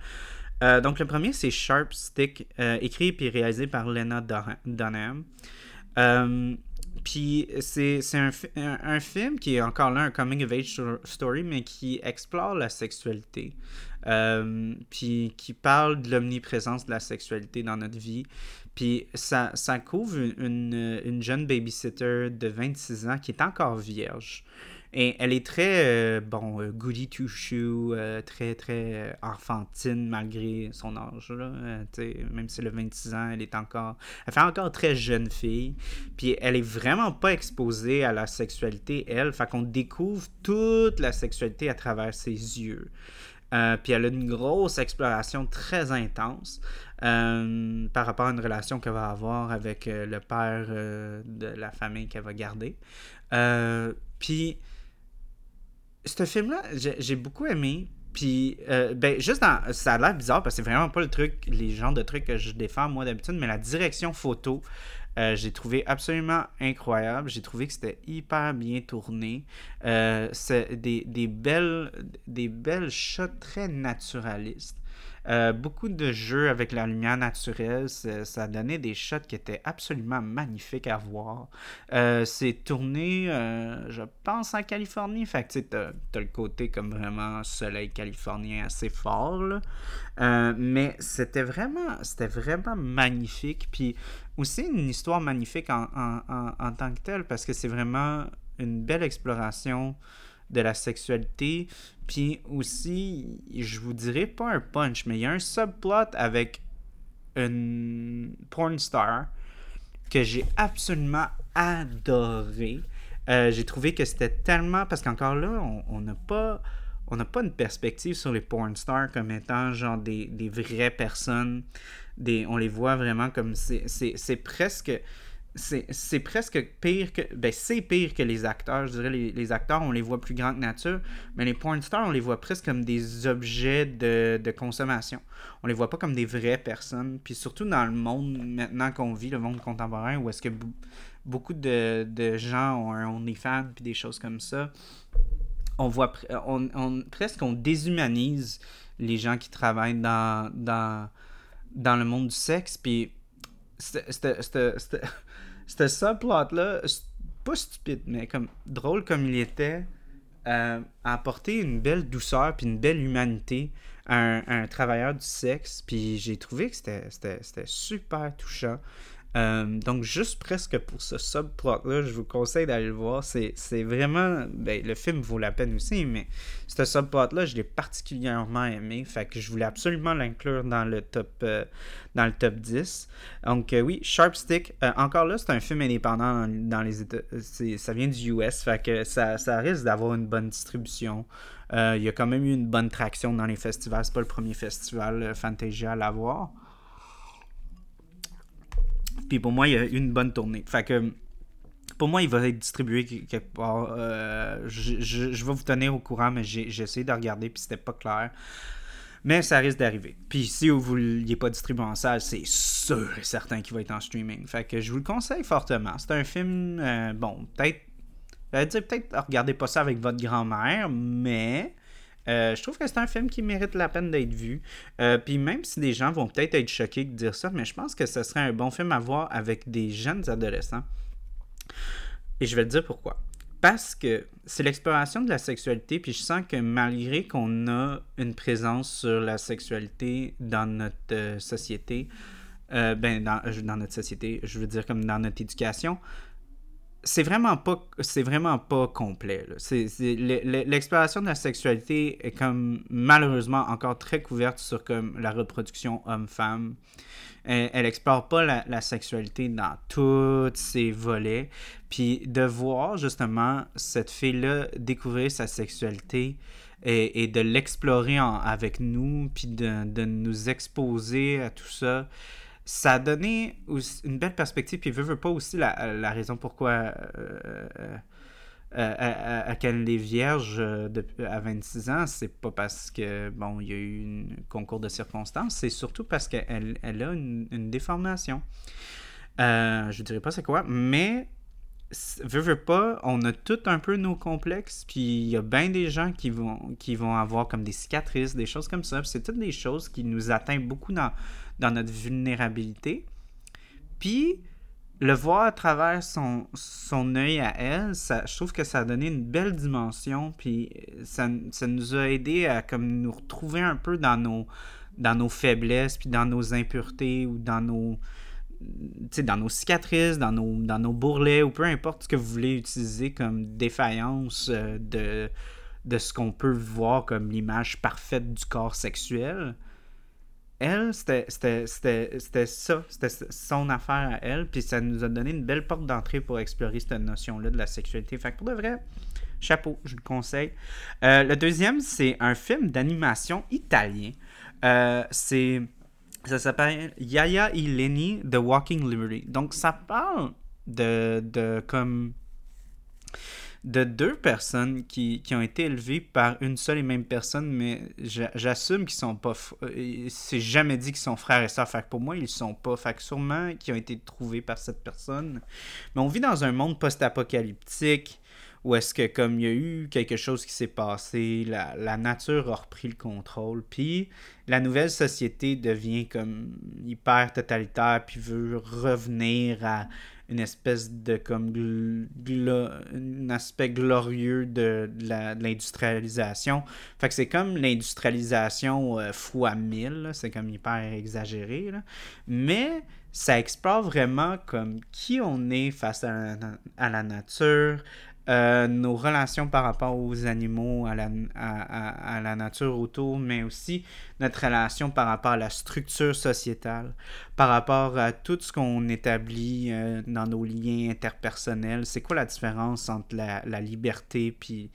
Speaker 1: Euh, donc, le premier, c'est Sharp Stick, euh, écrit et réalisé par Lena Dunham. Euh, puis c'est un, film qui est encore là un coming of age story, mais qui explore la sexualité. Euh, puis qui parle de l'omniprésence de la sexualité dans notre vie. Puis ça, couvre une, une, jeune babysitter de 26 ans qui est encore vierge. Et elle est très, euh, bon, euh, goody two shoe, très, très enfantine malgré son âge. Là, même si elle a 26 ans, elle est encore. Elle fait encore très jeune fille. Puis elle est vraiment pas exposée à la sexualité, elle. Fait qu'on découvre toute la sexualité à travers ses yeux. Euh, puis elle a une grosse exploration très intense euh, par rapport à une relation qu'elle va avoir avec euh, le père de la famille qu'elle va garder. puis, ce film-là, j'ai beaucoup aimé. Puis, ben, juste dans. Ça a l'air bizarre parce que c'est vraiment pas le truc, les genres de trucs que je défends moi d'habitude, mais la direction photo, euh, j'ai trouvé absolument incroyable. J'ai trouvé que c'était hyper bien tourné. Euh, c'est des, des, belles, des belles shots très naturalistes. Euh, beaucoup de jeux avec la lumière naturelle, ça, donnait des shots qui étaient absolument magnifiques à voir. Euh, c'est tourné, euh, je pense, en Californie. Fait que tu as, le côté comme vraiment soleil californien assez fort. mais c'était vraiment, vraiment magnifique. Puis aussi une histoire magnifique en tant que telle parce que c'est vraiment une belle exploration de la sexualité. Puis aussi, je vous dirais pas un punch, mais il y a un subplot avec une porn star que j'ai absolument adoré. Euh, j'ai trouvé que c'était tellement. Parce qu'encore là, on n'a pas. On n'a pas une perspective sur les porn stars comme étant genre des, vraies personnes. On les voit vraiment comme. C'est presque c'est presque pire que. Ben, c'est pire que les acteurs. Je dirais, les, les, acteurs, on les voit plus grands que nature. Mais les porn stars, on les voit presque comme des objets de, de consommation. On les voit pas comme des vraies personnes. Puis surtout dans le monde maintenant qu'on vit, le monde contemporain, où est-ce que beaucoup de, de, gens ont un OnlyFans puis des choses comme ça. On voit. On, on, presque on déshumanise les gens qui travaillent dans, dans, dans le monde du sexe. Puis. C'était ce subplot-là, pas stupide, mais comme drôle comme il était, euh, a apporté une belle douceur puis une belle humanité à un, un travailleur du sexe. Puis j'ai trouvé que c'était super touchant. Euh, donc, juste presque pour ce subplot-là, je vous conseille d'aller le voir. C'est vraiment. Ben, le film vaut la peine aussi, mais ce subplot-là, je l'ai particulièrement aimé. Fait que je voulais absolument l'inclure dans le top euh, dans le top 10. Donc, euh, oui, Sharp Stick. encore là, c'est un film indépendant dans, les États. Ça vient du US. Fait que ça, ça risque d'avoir une bonne distribution. Il y a quand même eu une bonne traction dans les festivals. C'est pas le premier festival Fantasia à l'avoir. Puis pour moi, il y a eu une bonne tournée. Fait que pour moi, il va être distribué quelque part. Euh, je, je, vais vous tenir au courant, mais j'ai essayé de regarder, puis c'était pas clair. Mais ça risque d'arriver. Puis si vous ne pas distribué en salle, c'est sûr et certain qu'il va être en streaming. Fait que je vous le conseille fortement. C'est un film, euh, bon, peut-être. dire peut-être regardez pas ça avec votre grand-mère, mais euh, je trouve que c'est un film qui mérite la peine d'être vu. Euh, puis même si des gens vont peut-être être choqués de dire ça, mais je pense que ce serait un bon film à voir avec des jeunes adolescents. Et je vais te dire pourquoi. Parce que c'est l'exploration de la sexualité, puis je sens que malgré qu'on a une présence sur la sexualité dans notre euh, société, ben dans, dans, notre société, je veux dire comme dans notre éducation, c'est vraiment pas c'est vraiment pas complet l'exploration de la sexualité est comme malheureusement encore très couverte sur comme la reproduction homme-femme. Elle, elle, explore pas la, sexualité dans tous ses volets. Puis de voir justement cette fille là découvrir sa sexualité et, de l'explorer avec nous puis de, de nous exposer à tout ça ça a donné une belle perspective, puis veut, pas aussi la, raison pourquoi euh, euh, euh, à, qu'elle est vierge à 26 ans, c'est pas parce que bon il y a eu un concours de circonstances, c'est surtout parce qu'elle elle a une, déformation. je dirais pas c'est quoi, mais veux, veux pas, on a tout un peu nos complexes, puis il y a bien des gens qui vont, qui vont avoir comme des cicatrices, des choses comme ça. C'est toutes des choses qui nous atteignent beaucoup dans, dans notre vulnérabilité. Puis, le voir à travers son, son œil à elle, ça, je trouve que ça a donné une belle dimension, puis ça, ça nous a aidé à comme nous retrouver un peu dans nos, dans nos faiblesses, puis dans nos impuretés, ou dans nos, dans nos cicatrices, dans nos, dans nos bourrelets, ou peu importe ce que vous voulez utiliser comme défaillance euh, de, de ce qu'on peut voir comme l'image parfaite du corps sexuel elle, c'était ça, c'était son affaire à elle, puis ça nous a donné une belle porte d'entrée pour explorer cette notion-là de la sexualité. Fait que pour de vrai, chapeau, je le conseille. Euh, le deuxième, c'est un film d'animation italien. Euh, c'est. Ça s'appelle Yaya Lenny The Walking Liberty. Donc, ça parle de, de comme de deux personnes qui, ont été élevées par une seule et même personne, mais j'assume qu'ils sont pas. Euh, c'est jamais dit qu'ils sont frères et sœurs. Fait que pour moi, ils sont pas. Fait que sûrement qu'ils ont été trouvés par cette personne. Mais on vit dans un monde post-apocalyptique où est-ce que, comme il y a eu quelque chose qui s'est passé, la, la, nature a repris le contrôle, puis la nouvelle société devient comme hyper totalitaire, puis veut revenir à une espèce de comme un aspect glorieux de, l'industrialisation. Fait que c'est comme l'industrialisation euh, fois mille, c'est comme hyper exagéré, mais ça explore vraiment comme qui on est face à la nature, euh, nos relations par rapport aux animaux, à la, à, la, nature autour, mais aussi notre relation par rapport à la structure sociétale, par rapport à tout ce qu'on établit euh, dans nos liens interpersonnels. C'est quoi la différence entre la, la liberté puis,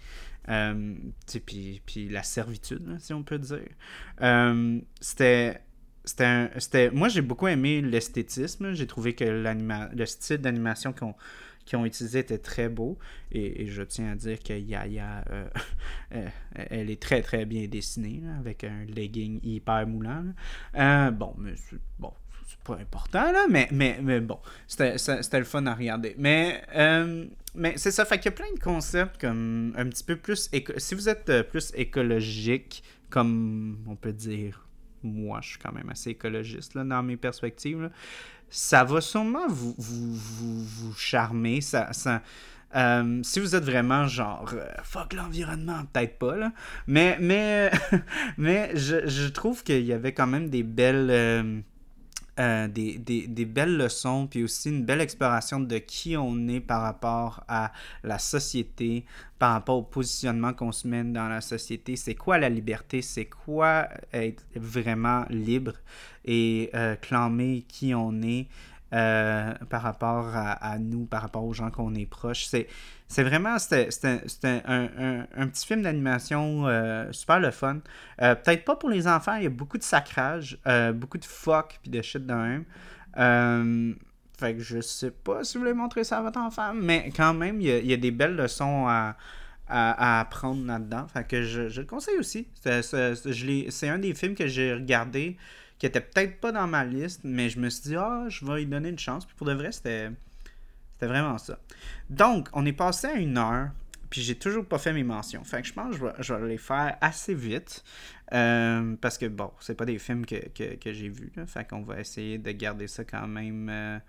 Speaker 1: euh, puis, puis la servitude, si on peut dire? c'était c'était moi j'ai beaucoup aimé l'esthétisme j'ai trouvé que le style d'animation qu'on qui ont utilisé était très beau. Et, je tiens à dire que Yaya, euh, euh, elle est très très bien dessinée, avec un legging hyper moulant. Euh, bon, mais bon, c'est pas important, là, mais, mais, mais bon, c'était le fun à regarder. Mais, mais c'est ça, fait qu'il y a plein de concepts comme un petit peu plus. Si vous êtes plus écologique, comme on peut dire, moi, je suis quand même assez écologiste là, dans mes perspectives ça va sûrement vous, vous, vous, charmer. Ça, ça, euh, si vous êtes vraiment genre euh, fuck l'environnement, peut-être pas là, mais mais mais je, je trouve qu'il y avait quand même des belles euh, euh, des, des, belles leçons, puis aussi une belle exploration de qui on est par rapport à la société, par rapport au positionnement qu'on se mène dans la société. C'est quoi la liberté? C'est quoi être vraiment libre et euh, clamer qui on est? Euh, par rapport à, nous, par rapport aux gens qu'on est proches. C'est, c'est vraiment c'était, un, un, petit film d'animation euh, super le fun. Euh, peut-être pas pour les enfants, il y a beaucoup de sacrage, beaucoup de fuck puis de shit de même. fait que je sais pas si vous voulez montrer ça à votre enfant, mais quand même, il y a, des belles leçons à, à, apprendre là-dedans. Fait que je, je le conseille aussi. C'est, un des films que j'ai regardé qui était peut-être pas dans ma liste, mais je me suis dit, ah, je vais lui donner une chance. Puis pour de vrai, c'était, c'était vraiment ça. Donc, on est passé à une heure, puis j'ai toujours pas fait mes mentions. Fait que je pense que je vais, les faire assez vite. Euh, parce que, bon, c'est pas des films que, j'ai vus. fait qu'on va essayer de garder ça quand même. Euh,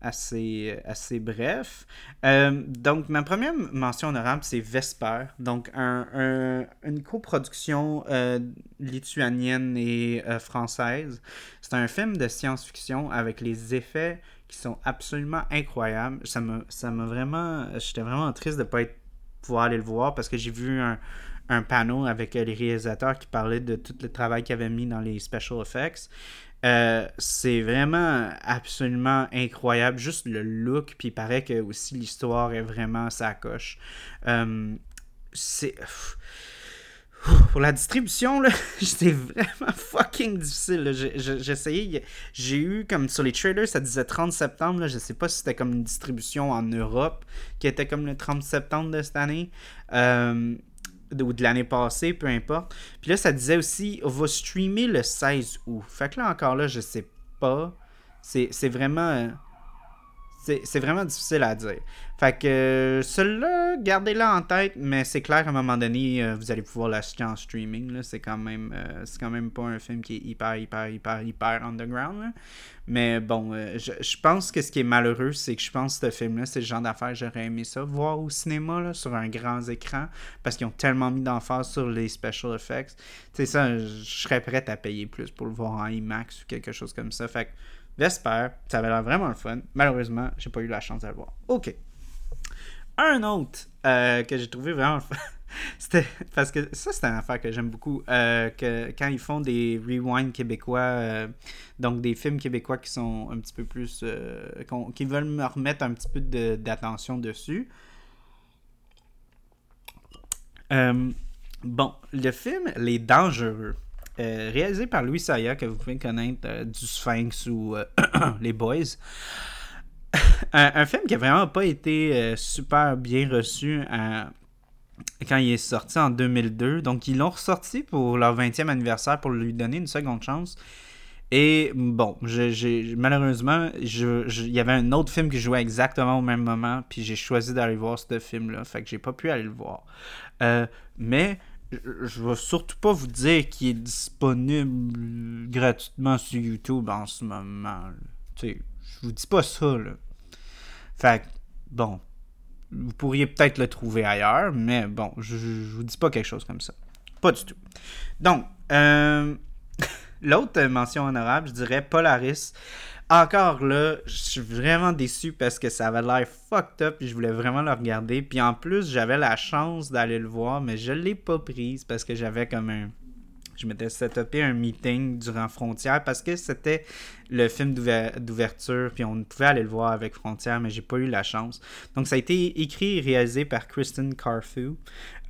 Speaker 1: assez, assez bref. Euh, donc, ma première mention honorable, c'est Vesper. Donc, un, une coproduction euh, lituanienne et euh, française. C'est un film de science-fiction avec les effets qui sont absolument incroyables. Ça m'a ça vraiment... J'étais vraiment triste de ne pas être, pouvoir aller le voir parce que j'ai vu un, un panneau avec les réalisateurs qui parlaient de tout le travail qu'ils avaient mis dans les special effects. Euh, c'est vraiment absolument incroyable. Juste le look, puis il paraît que aussi l'histoire est vraiment sa coche. Euh, c'est. Pour la distribution, c'était vraiment fucking difficile. J'ai essayé, j'ai eu comme sur les trailers, ça disait 30 septembre. Là, je sais pas si c'était comme une distribution en Europe qui était comme le 30 septembre de cette année. Euh, ou de l'année passée, peu importe. Puis là, ça disait aussi, on va streamer le 16 août. Fait que là, encore là, je sais pas. C'est vraiment. C'est vraiment difficile à dire. Fait que euh, celui-là, gardez-la en tête, mais c'est clair qu'à un moment donné, euh, vous allez pouvoir l'acheter en streaming. C'est quand même euh, c'est quand même pas un film qui est hyper, hyper, hyper, hyper underground. Mais bon, je, pense que ce qui est malheureux, c'est que je pense que ce film-là, c'est le genre d'affaire j'aurais aimé ça, voir au cinéma, là, sur un grand écran, parce qu'ils ont tellement mis d'emphase sur les special effects. Sais, ça, je serais prêt à payer plus pour le voir en IMAX ou quelque chose comme ça. Fait que J'espère. Ça avait l'air vraiment le fun. Malheureusement, j'ai pas eu la chance de le voir. OK. Un autre euh, que j'ai trouvé vraiment le fun. C'était parce que ça, c'est une affaire que j'aime beaucoup. Euh, que quand ils font des rewinds québécois, euh, donc des films québécois qui sont un petit peu plus. qui veulent me remettre un petit peu d'attention dessus. bon, le film Les Dangereux. Euh, réalisé par Louis Saya, que vous pouvez connaître euh, du Sphinx ou euh, Les Boys. un, film qui a vraiment pas été super bien reçu quand il est sorti en 2002. Donc, ils l'ont ressorti pour leur 20e anniversaire pour lui donner une seconde chance. Et bon, malheureusement, il y avait un autre film qui jouait exactement au même moment, puis j'ai choisi d'aller voir ce film-là, fait que j'ai pas pu aller le voir. mais je vais surtout pas vous dire qu'il est disponible gratuitement sur YouTube en ce moment. Tu sais, je vous dis pas ça, là. Fait bon, vous pourriez peut-être le trouver ailleurs, mais bon, je, je, vous dis pas quelque chose comme ça. Pas du tout. Donc, euh, l'autre mention honorable, je dirais Polaris encore là, je suis vraiment déçu parce que ça avait l'air fucked up et je voulais vraiment le regarder. Puis en plus, j'avais la chance d'aller le voir, mais je l'ai pas prise parce que j'avais comme un. Je m'étais setupé un meeting durant Frontières parce que c'était le film d'ouverture, puis on pouvait aller le voir avec Frontières, mais j'ai pas eu la chance. Donc ça a été écrit et réalisé par Kristen Carthew.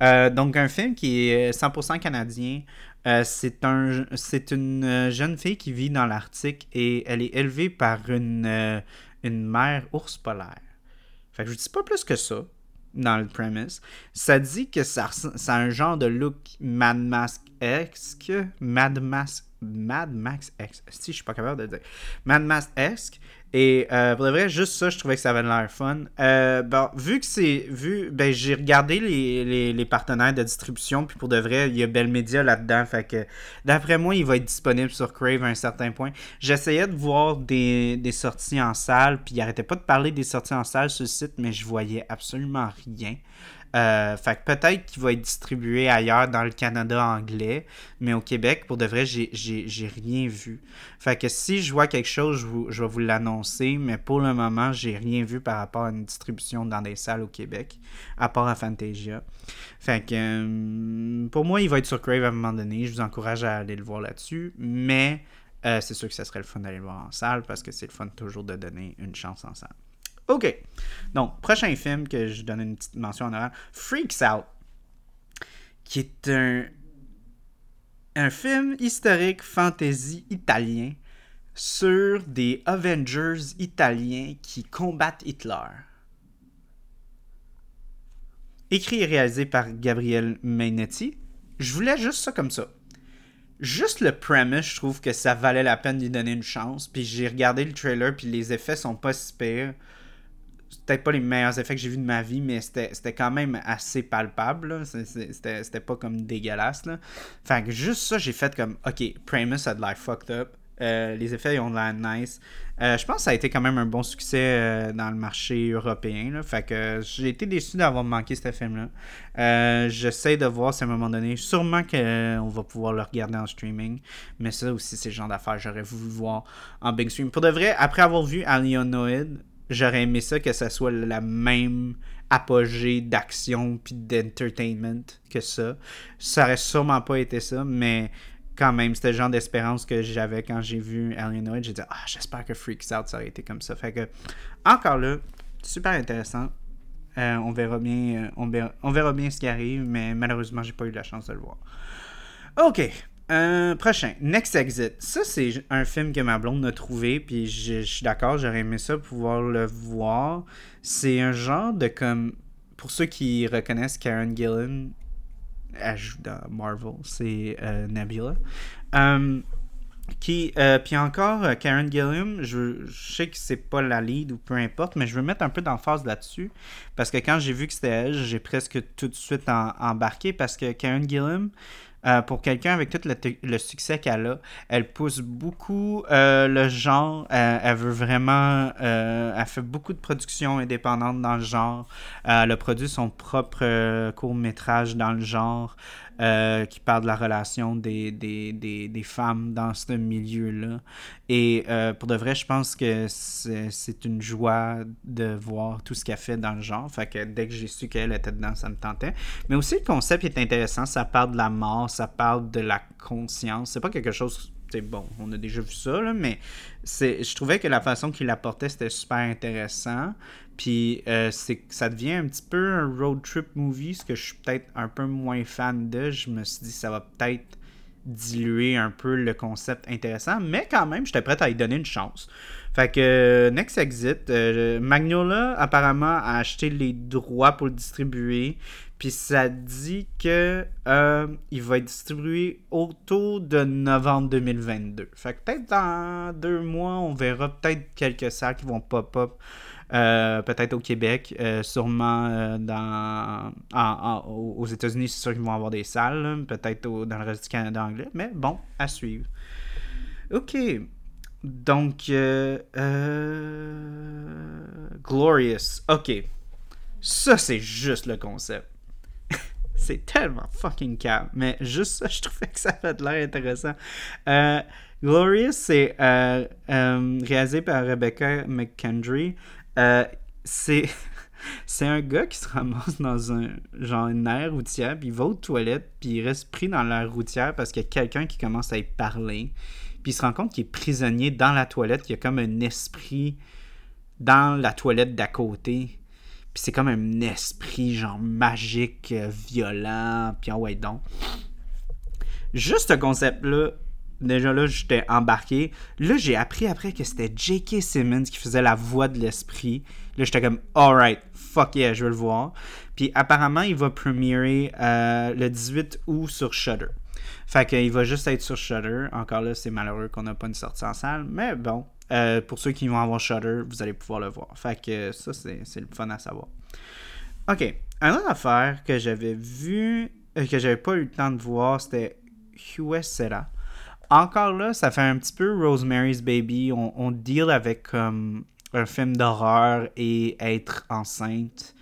Speaker 1: Euh, donc un film qui est 100% canadien, euh, c'est un, c'est une euh, jeune fille qui vit dans l'Arctique et elle est élevée par une, euh, une mère ours polaire. Fait que je dis pas plus que ça dans le premise. Ça dit que ça, ça a un genre de look Mad Max-esque. Mad Max. Mad Max X. Si, je suis pas capable de dire. Mad Max-esque. Et euh, pour de vrai, juste ça, je trouvais que ça avait l'air fun. Euh, bon, vu que c'est. vu Ben, j'ai regardé les, les, partenaires de distribution, puis pour de vrai, il y a Bell Media là-dedans. Fait que d'après moi, il va être disponible sur Crave à un certain point. J'essayais de voir des, des sorties en salle, puis il arrêtait pas de parler des sorties en salle sur le site, mais je voyais absolument rien. Euh, fait que peut-être qu'il va être distribué ailleurs dans le Canada anglais, mais au Québec, pour de vrai, j'ai rien vu. Fait que si je vois quelque chose, je, vais vous l'annoncer, mais pour le moment, j'ai rien vu par rapport à une distribution dans des salles au Québec, à part à Fantasia. Fait que euh, pour moi, il va être sur Crave à un moment donné. Je vous encourage à aller le voir là-dessus, mais euh, c'est sûr que ça serait le fun d'aller le voir en salle parce que c'est le fun toujours de donner une chance en salle. OK. Donc, prochain film que je donne une petite mention en arrière, Freaks Out, qui est un, un film historique fantasy italien sur des Avengers italiens qui combattent Hitler. Écrit et réalisé par Gabriel Mainetti. Je voulais juste ça comme ça. Juste le premise, je trouve que ça valait la peine d'y donner une chance. Puis j'ai regardé le trailer, puis les effets sont pas si pires peut-être pas les meilleurs effets que j'ai vus de ma vie, mais c'était quand même assez palpable. C'était pas comme dégueulasse. Là. Fait que juste ça, j'ai fait comme, ok, Primus a de l'air fucked up. Euh, les effets ils ont de l'air nice. Euh, je pense que ça a été quand même un bon succès euh, dans le marché européen. Là. Fait que j'ai été déçu d'avoir manqué ce film-là. J'essaie de voir si à un moment donné, sûrement qu'on va pouvoir le regarder en streaming. Mais ça aussi, c'est le genre d'affaires j'aurais voulu voir en big stream. Pour de vrai, après avoir vu Alionoid, j'aurais aimé ça que ça soit la même apogée d'action puis d'entertainment que ça. Ça aurait sûrement pas été ça, mais quand même, c'était le genre d'espérance que j'avais quand j'ai vu Alienoid. J'ai dit, ah, j'espère que Freaks Out, ça aurait été comme ça. Fait que, encore là, super intéressant. Euh, on verra bien, euh, on, verra, on verra bien ce qui arrive, mais malheureusement, j'ai pas eu la chance de le voir. Ok, euh, prochain, Next Exit. Ça, c'est un film que ma blonde a trouvé, puis je, suis d'accord, j'aurais aimé ça pouvoir le voir. C'est un genre de comme. Pour ceux qui reconnaissent Karen Gillan, elle joue dans Marvel, c'est euh, Nebula. Euh, Qui, euh, puis encore, Karen Gilliam, je, sais que c'est pas la lead ou peu importe, mais je veux mettre un peu d'emphase là-dessus. Parce que quand j'ai vu que c'était elle, j'ai presque tout de suite embarqué. Parce que Karen Gilliam, euh, pour quelqu'un avec tout le, succès qu'elle a, elle pousse beaucoup euh, le genre. Euh, elle veut vraiment. elle fait beaucoup de productions indépendantes dans le genre. Elle a produit son propre court-métrage dans le genre euh, qui parle de la relation des, des, des, des femmes dans ce milieu-là. Et euh, pour de vrai, je pense que c'est une joie de voir tout ce qu'elle fait dans le genre. Fait que dès que j'ai su qu'elle était dedans, ça me tentait. Mais aussi, le concept est intéressant. Ça parle de la mort, ça parle de la conscience. C'est pas quelque chose. C'est bon, on a déjà vu ça, là, mais je trouvais que la façon qu'il l'apportait, c'était super intéressant. Puis euh, ça devient un petit peu un road trip movie, ce que je suis peut-être un peu moins fan de. Je me suis dit, ça va peut-être diluer un peu le concept intéressant, mais quand même, j'étais prêt à y donner une chance. Fait que euh, Next Exit, euh, Magnola apparemment a acheté les droits pour le distribuer, puis ça dit que euh, il va être distribué autour de novembre 2022. Fait que peut-être dans deux mois, on verra peut-être quelques salles qui vont pop-up. Euh, peut-être au Québec, euh, sûrement euh, dans, aux États-Unis, c'est sûr qu'ils vont avoir des salles, peut-être dans le reste du Canada anglais, mais bon, à suivre. Ok, donc, Glorious, ok, ça c'est juste le concept. c'est tellement fucking calme, mais juste ça, je trouvais que ça avait de l'air intéressant. Glorious, c'est réalisé par Rebecca McKendry. Euh, c'est c'est un gars qui se ramasse dans un genre une aire routière, puis il va aux toilettes, puis il reste pris dans l'aire routière parce qu'il y a quelqu'un qui commence à y parler. Puis il se rend compte qu'il est prisonnier dans la toilette, qu'il y a comme un esprit dans la toilette d'à côté. Puis c'est comme un esprit genre magique, euh, violent, puis ah ouais donc. Juste ce concept-là, déjà là, j'étais embarqué. Là, j'ai appris après que c'était J.K. Simmons qui faisait la voix de l'esprit. Là, j'étais comme, alright, fuck yeah, je veux le voir. Puis apparemment, il va premierer euh, le 18 août sur Shudder. Fait qu'il va juste être sur Shudder. Encore là, c'est malheureux qu'on n'a pas une sortie en salle. Mais bon, euh, pour ceux qui vont avoir Shudder, vous allez pouvoir le voir. Fait que ça, c'est le fun à savoir. Ok. Un autre affaire que j'avais vu, euh, que j'avais pas eu le temps de voir, c'était Huesera. Encore là, ça fait un petit peu Rosemary's Baby. On, on deal avec comme un film d'horreur et être enceinte.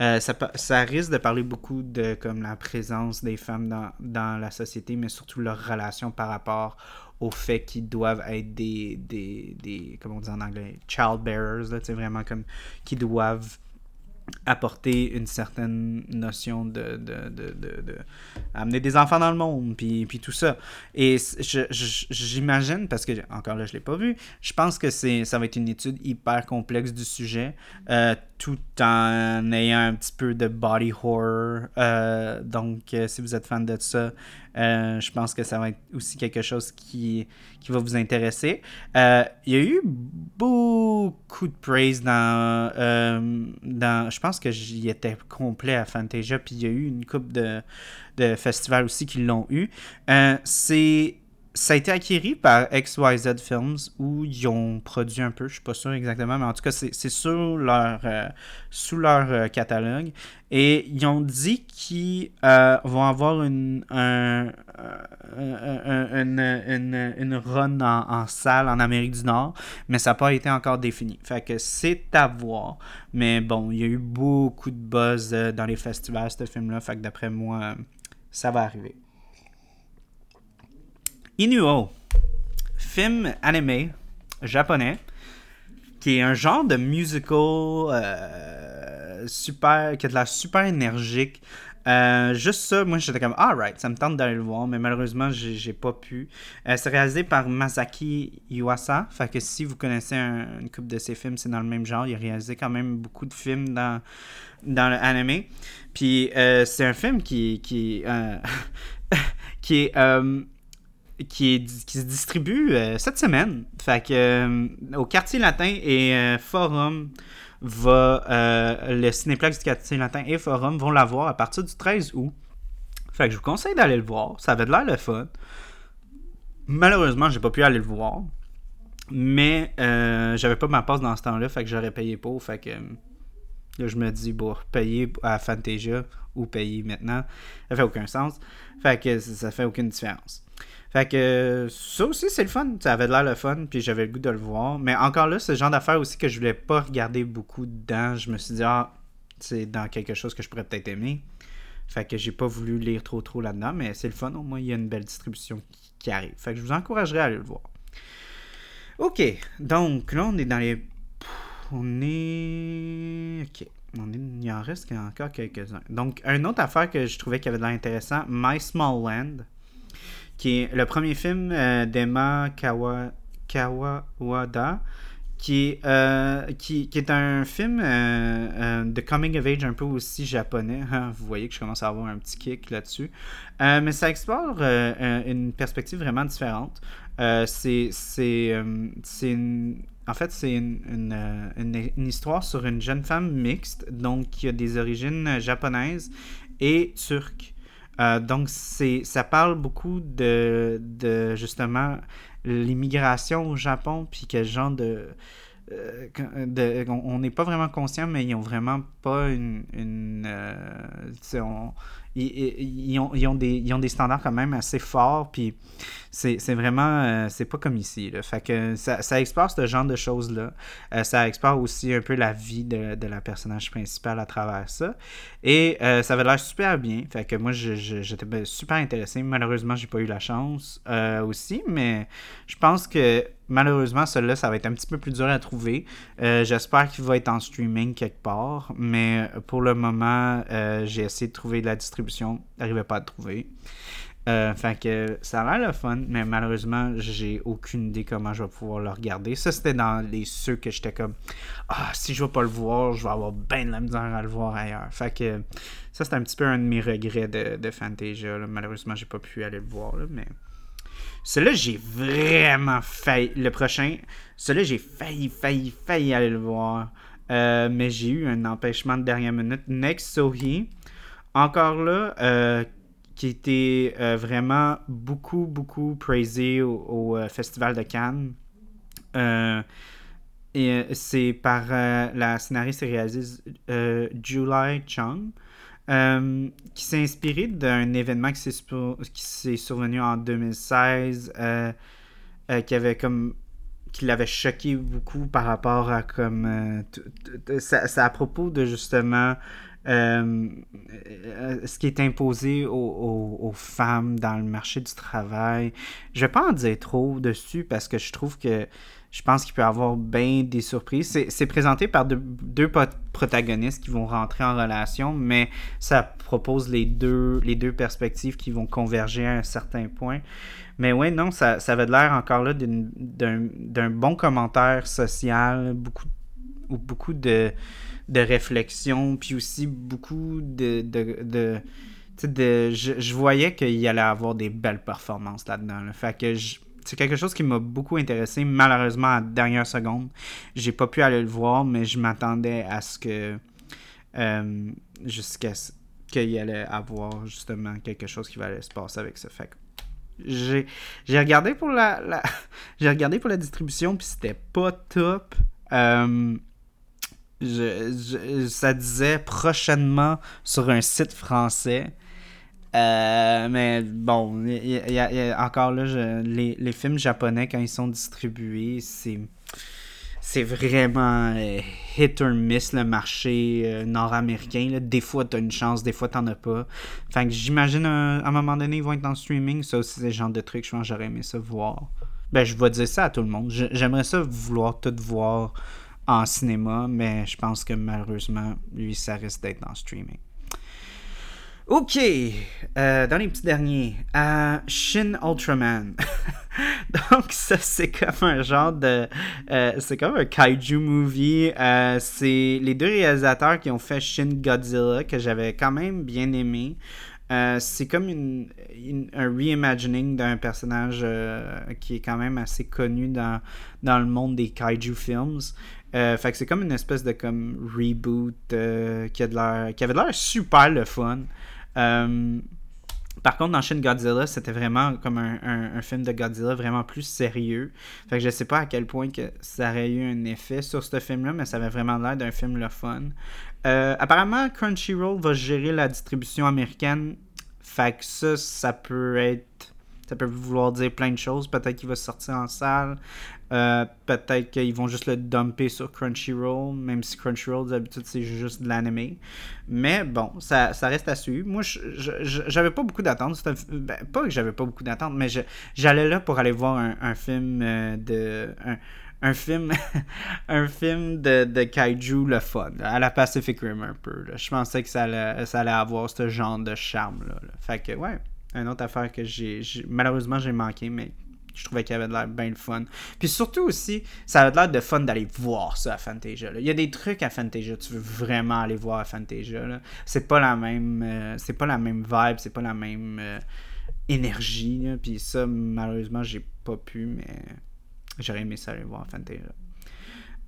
Speaker 1: Euh, ça, ça risque de parler beaucoup de comme la présence des femmes dans, dans la société, mais surtout leur relation par rapport au fait qu'ils doivent être des, des, des comment on dit en anglais, childbearers, là, tu sais, vraiment comme qui doivent apporter une certaine notion de, de, de, de, amener des enfants dans le monde puis, puis tout ça. Et j'imagine parce que encore là je l'ai pas vu je pense que ça va être une étude hyper complexe du sujet euh, tout en ayant un petit peu de body horror Euh, donc euh, si vous êtes fan de ça euh, je pense que ça va être aussi quelque chose qui, qui va vous intéresser. Il y a eu beaucoup de praise dans, dans je pense que j'y étais complet à Fantasia, puis il y a eu une coupe de, de festivals aussi qui l'ont eu. C'est ça a été acquis par XYZ Films où ils ont produit un peu, je suis pas sûr exactement, mais en tout cas c'est sur leur euh, sous leur euh, catalogue et ils ont dit qu'ils euh, vont avoir une un- un- un- une, une, une run en, en salle en Amérique du Nord, mais ça n'a pas été encore défini. Fait que c'est à voir. Mais bon, il y a eu beaucoup de buzz dans les festivals, ce film-là. Fait que d'après moi, ça va arriver. Inuo, film animé japonais, qui est un genre de musical euh, super, qui a de la super énergique. Euh, juste ça, moi j'étais comme, alright, ça me tente d'aller le voir, mais malheureusement j'ai pas pu. Euh, c'est réalisé par Masaki Iwasa, fait que si vous connaissez un- une couple de ses films, c'est dans le même genre. Il a réalisé quand même beaucoup de films dans, dans l'anime. Puis c'est un film qui, qui, qui est. qui, se distribue euh, cette semaine. Fait que euh, au Quartier Latin et euh, Forum va le Cinéplex du Quartier Latin et Forum vont l'avoir à partir du 13 août. Fait que je vous conseille d'aller le voir. Ça avait de l'air le fun. Malheureusement, j'ai pas pu aller le voir. Mais j'avais pas ma passe dans ce temps-là, fait que j'aurais payé pour. Fait que là, je me dis, bon, payer à Fantasia ou payer maintenant, ça fait aucun sens. Fait que ça fait aucune différence. Fait que ça aussi, c'est le fun. Ça avait l'air le fun, puis j'avais le goût de le voir. Mais encore là, c'est genre d'affaire aussi que je voulais pas regarder beaucoup dedans. Je me suis dit, ah, c'est dans quelque chose que je pourrais peut-être aimer. Fait que j'ai pas voulu lire trop trop là-dedans, mais c'est le fun. Au moins, il y a une belle distribution qui arrive. Fait que je vous encouragerais à aller le voir. Ok, donc là, on est dans les. On est. Ok. On est... Il en reste encore quelques-uns. Donc, une autre affaire que je trouvais qui avait de l'air intéressant, My Small Land, qui est le premier film euh, d'Emma Kawa... Kawawada, qui, euh, qui, qui, est un film euh, de coming of age un peu aussi japonais. Hein. Vous voyez que je commence à avoir un petit kick là-dessus. mais ça explore une perspective vraiment différente. c'est en fait, c'est une, une, une, histoire sur une jeune femme mixte, donc qui a des origines japonaises et turques. Donc, ça parle beaucoup de, de justement l'immigration au Japon, puis quel genre de. Euh, on n'est pas vraiment conscient, mais ils ont vraiment pas une. une euh, ils, ont, des, standards quand même assez forts, puis c'est vraiment, euh, c'est pas comme ici. Ça, ça explore ce genre de choses-là. Euh, ça explore aussi un peu la vie de, de, la personnage principale à travers ça. Et euh, ça avait l'air super bien. Fait que moi, j'étais ben, super intéressé. Malheureusement, j'ai pas eu la chance aussi, mais je pense que malheureusement, celui-là, ça va être un petit peu plus dur à trouver. J'espère qu'il va être en streaming quelque part, mais pour le moment, j'ai essayé de trouver la distribution. J'arrivais pas à trouver. Euh, fait que ça a l'air le fun, mais malheureusement, j'ai aucune idée comment je vais pouvoir le regarder. Ça, c'était dans les ceux que j'étais comme Ah, si je vais pas le voir, je vais avoir bien de la misère à le voir ailleurs. Fait que ça, c'est un petit peu un de mes regrets de, de Fantasia. Malheureusement, j'ai pas pu aller le voir, mais. Celui-là, j'ai vraiment failli. Le prochain, celui-là, j'ai failli, failli, failli aller le voir. Euh, mais j'ai eu un empêchement de dernière minute. Next Sohi. Encore là, euh, qui était euh, vraiment beaucoup, beaucoup praisé au, euh, Festival de Cannes. Et c'est par la scénariste et réalisatrice Julie Chung, qui s'est inspiré d'un événement qui s'est survenu en 2016, qui avait comme qui l'avait choqué beaucoup par rapport à comme c'est à propos de justement euh, ce qui est imposé aux, femmes dans le marché du travail. Je vais pas en dire trop dessus parce que je trouve que je pense qu'il peut y avoir bien des surprises. C'est présenté par deux, protagonistes qui vont rentrer en relation, mais ça propose les deux, les deux perspectives qui vont converger à un certain point. Mais ouais, non, ça, ça avait l'air encore là d'un bon commentaire social, beaucoup, beaucoup de de réflexion, puis aussi beaucoup de. de, de, je, je, voyais qu'il allait avoir des belles performances là-dedans. Fait que c'est quelque chose qui m'a beaucoup intéressé. Malheureusement, à la dernière seconde, j'ai pas pu aller le voir, mais je m'attendais à ce que. Euh, jusqu'à ce qu'il allait avoir justement quelque chose qui allait se passer avec ça. Fait j'ai regardé pour la, la j'ai regardé pour la distribution puis c'était pas top euh, je, ça disait prochainement sur un site français. Euh, mais bon, y, a encore là, les, les, films japonais, quand ils sont distribués, c'est. C'est vraiment euh, hit or miss le marché euh, nord-américain. Des fois, t'as une chance, des fois, t'en as pas. Fait que j'imagine à un moment donné, ils vont être en streaming. Ça aussi, c'est le genre de trucs, je pense j'aurais aimé ça voir. Ben, je vais dire ça à tout le monde. J'aimerais ça vouloir tout voir en cinéma, mais je pense que malheureusement, lui, ça risque d'être en streaming. Ok, euh, dans les petits derniers, euh, Shin Ultraman. Donc ça c'est comme un genre de, euh, c'est comme un kaiju movie. c'est les deux réalisateurs qui ont fait Shin Godzilla que j'avais quand même bien aimé. c'est comme une, un reimagining d'un personnage qui est quand même assez connu dans, dans le monde des kaiju films. Euh, fait que c'est comme une espèce de comme reboot euh, qui, a de l'air, qui avait l'air super le fun. Euh, Par contre, dans Shin Godzilla, c'était vraiment comme un, un, film de Godzilla vraiment plus sérieux. Fait que je sais pas à quel point que ça aurait eu un effet sur ce film-là, mais ça avait vraiment l'air d'un film le fun. Apparemment, Crunchyroll va gérer la distribution américaine. Fait que ça, ça peut être ça peut vouloir dire plein de choses. Peut-être qu'il va sortir en salle. Euh, peut-être qu'ils vont juste le dumper sur Crunchyroll, même si Crunchyroll, d'habitude, c'est juste de l'anime. Mais bon, ça, reste à suivre. Moi, j'avais pas beaucoup d'attentes. Ben, pas que j'avais pas beaucoup d'attentes, mais j'allais là pour aller voir un, film euh, de. Un, film un film de, de kaiju le fun à la Pacific Rim un peu je pensais que ça allait, ça avoir ce genre de charme là, fait que ouais une autre affaire que j'ai. Malheureusement, j'ai manqué, mais je trouvais qu'il avait l'air bien le fun. Puis surtout aussi, ça avait l'air de fun d'aller voir ça à Fantasia. Il y a des trucs à Fantasia, tu veux vraiment aller voir à Fantasia. C'est pas la même. Euh, c'est pas la même vibe, c'est pas la même euh, énergie. Puis ça, malheureusement, j'ai pas pu, mais j'aurais aimé ça aller voir à Fantasia.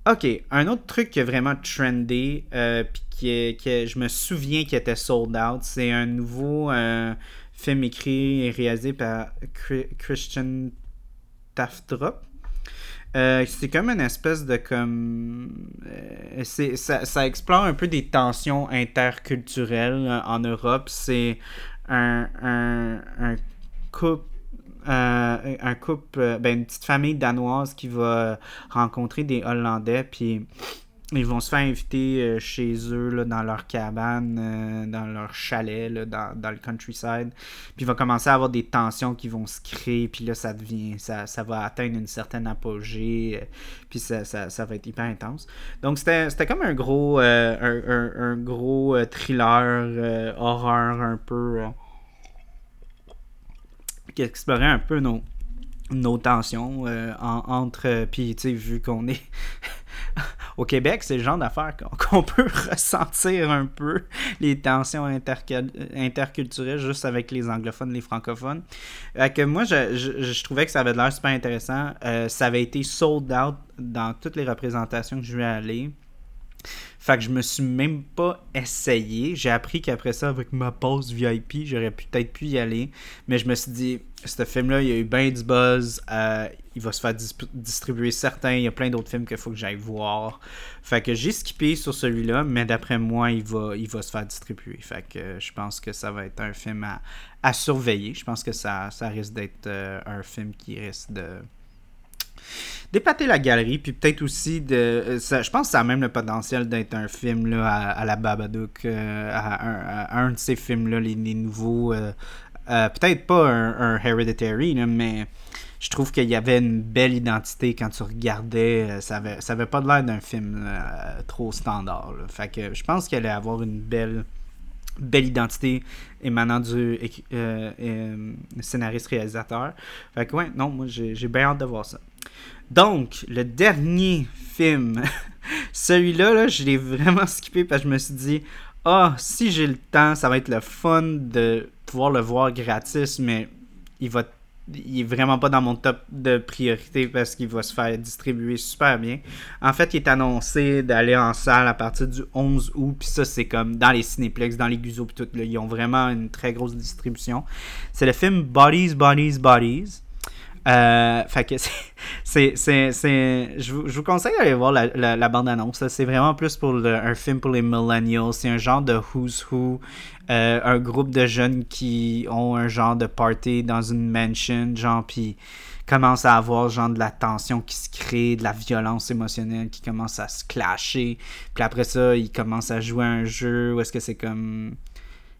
Speaker 1: Ok, un autre truc qui est vraiment trendé, euh, puis qui je me souviens qui était sold out, c'est un nouveau film écrit et réalisé par Christian Euh, c'est comme une espèce de comme euh, ça, ça, explore un peu des tensions interculturelles euh, en Europe. C'est un, un, un, couple un couple ben, une petite famille danoise qui va rencontrer des Hollandais puis ils vont se faire inviter euh, chez eux, là, dans leur cabane, euh, dans leur chalet, dans, dans, le countryside. Puis il va commencer à avoir des tensions qui vont se créer. Puis là, ça devient. Ça, ça va atteindre une certaine apogée. Euh, puis ça, ça, ça, va être hyper intense. Donc c'était comme un gros, un, un, gros thriller, horreur un peu. qui explorait un peu nos nos tensions entre puis tu sais vu qu'on est au Québec, c'est le genre d'affaires qu'on peut ressentir un peu, les tensions interculturelles juste avec les anglophones, les francophones. que moi, je, trouvais que ça avait l'air super intéressant. Euh, ça avait été sold out dans toutes les représentations que je vais aller. Fait que je me suis même pas essayé. J'ai appris qu'après ça, avec ma pause VIP, j'aurais peut-être pu y aller. Mais je me suis dit, ce film-là, il y a eu bien du buzz. Euh, il va se faire distribuer certains. Il y a plein d'autres films qu'il faut que j'aille voir. Fait que j'ai skippé sur celui-là, mais d'après moi, il va, il va se faire distribuer. Fait que je pense que ça va être un film à, surveiller. Je pense que ça, ça risque d'être euh, un film qui risque de d'épater la galerie, puis peut-être aussi de. Euh, je pense que ça a même le potentiel d'être un film là, à, la Babadook, euh, un, de ces films-là, les, nouveaux. Euh, peut-être pas un, Hereditary, mais je trouve qu'il y avait une belle identité quand tu regardais. Ça avait, ça avait pas l'air d'un film trop standard. Fait que je pense qu'elle allait avoir une belle belle identité émanant du scénariste-réalisateur. Fait que ouais, non, moi j'ai bien hâte de voir ça. Donc, le dernier film, celui-là, là, je l'ai vraiment skippé parce que je me suis dit, ah, si j'ai le temps, ça va être le fun de pouvoir le voir gratis, mais il va est vraiment pas dans mon top de priorité parce qu'il va se faire distribuer super bien. En fait, il est annoncé d'aller en salle à partir du 11 août, puis ça, c'est comme dans les cinéplex, dans les Guzzo, puis tout, ils ont vraiment une très grosse distribution. C'est le film Bodies, Bodies, Bodies. Euh, fait que c'est, je, vous, je vous conseille d'aller voir la, la, bande-annonce. C'est vraiment plus pour un film pour les millennials. C'est un genre de who's who. Euh, un groupe de jeunes qui ont un genre de party dans une mansion, genre, puis commence à avoir genre de la tension qui se crée, de la violence émotionnelle qui commence à se clasher. Puis après ça, ils commencent à jouer un jeu où est-ce que c'est comme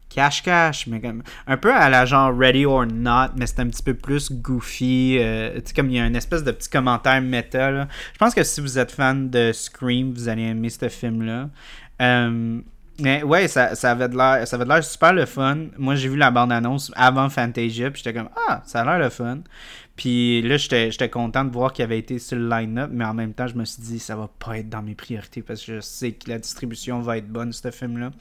Speaker 1: cache-cache, mais comme un peu à la genre Ready or Not, mais c'est un petit peu plus goofy. Euh, tu sais, comme il y a une espèce de petit commentaire méta. Je pense que si vous êtes fan de Scream, vous allez aimer ce film-là. Euh, mais ouais, ça, ça avait de l'air, ça avait l'air super le fun. Moi, j'ai vu la bande-annonce avant Fantasia, puis j'étais comme ah, ça a l'air le fun. Puis là, j'étais content de voir qu'il avait été sur le line-up, mais en même temps, je me suis dit, ça va pas être dans mes priorités parce que je sais que la distribution va être bonne, ce film-là.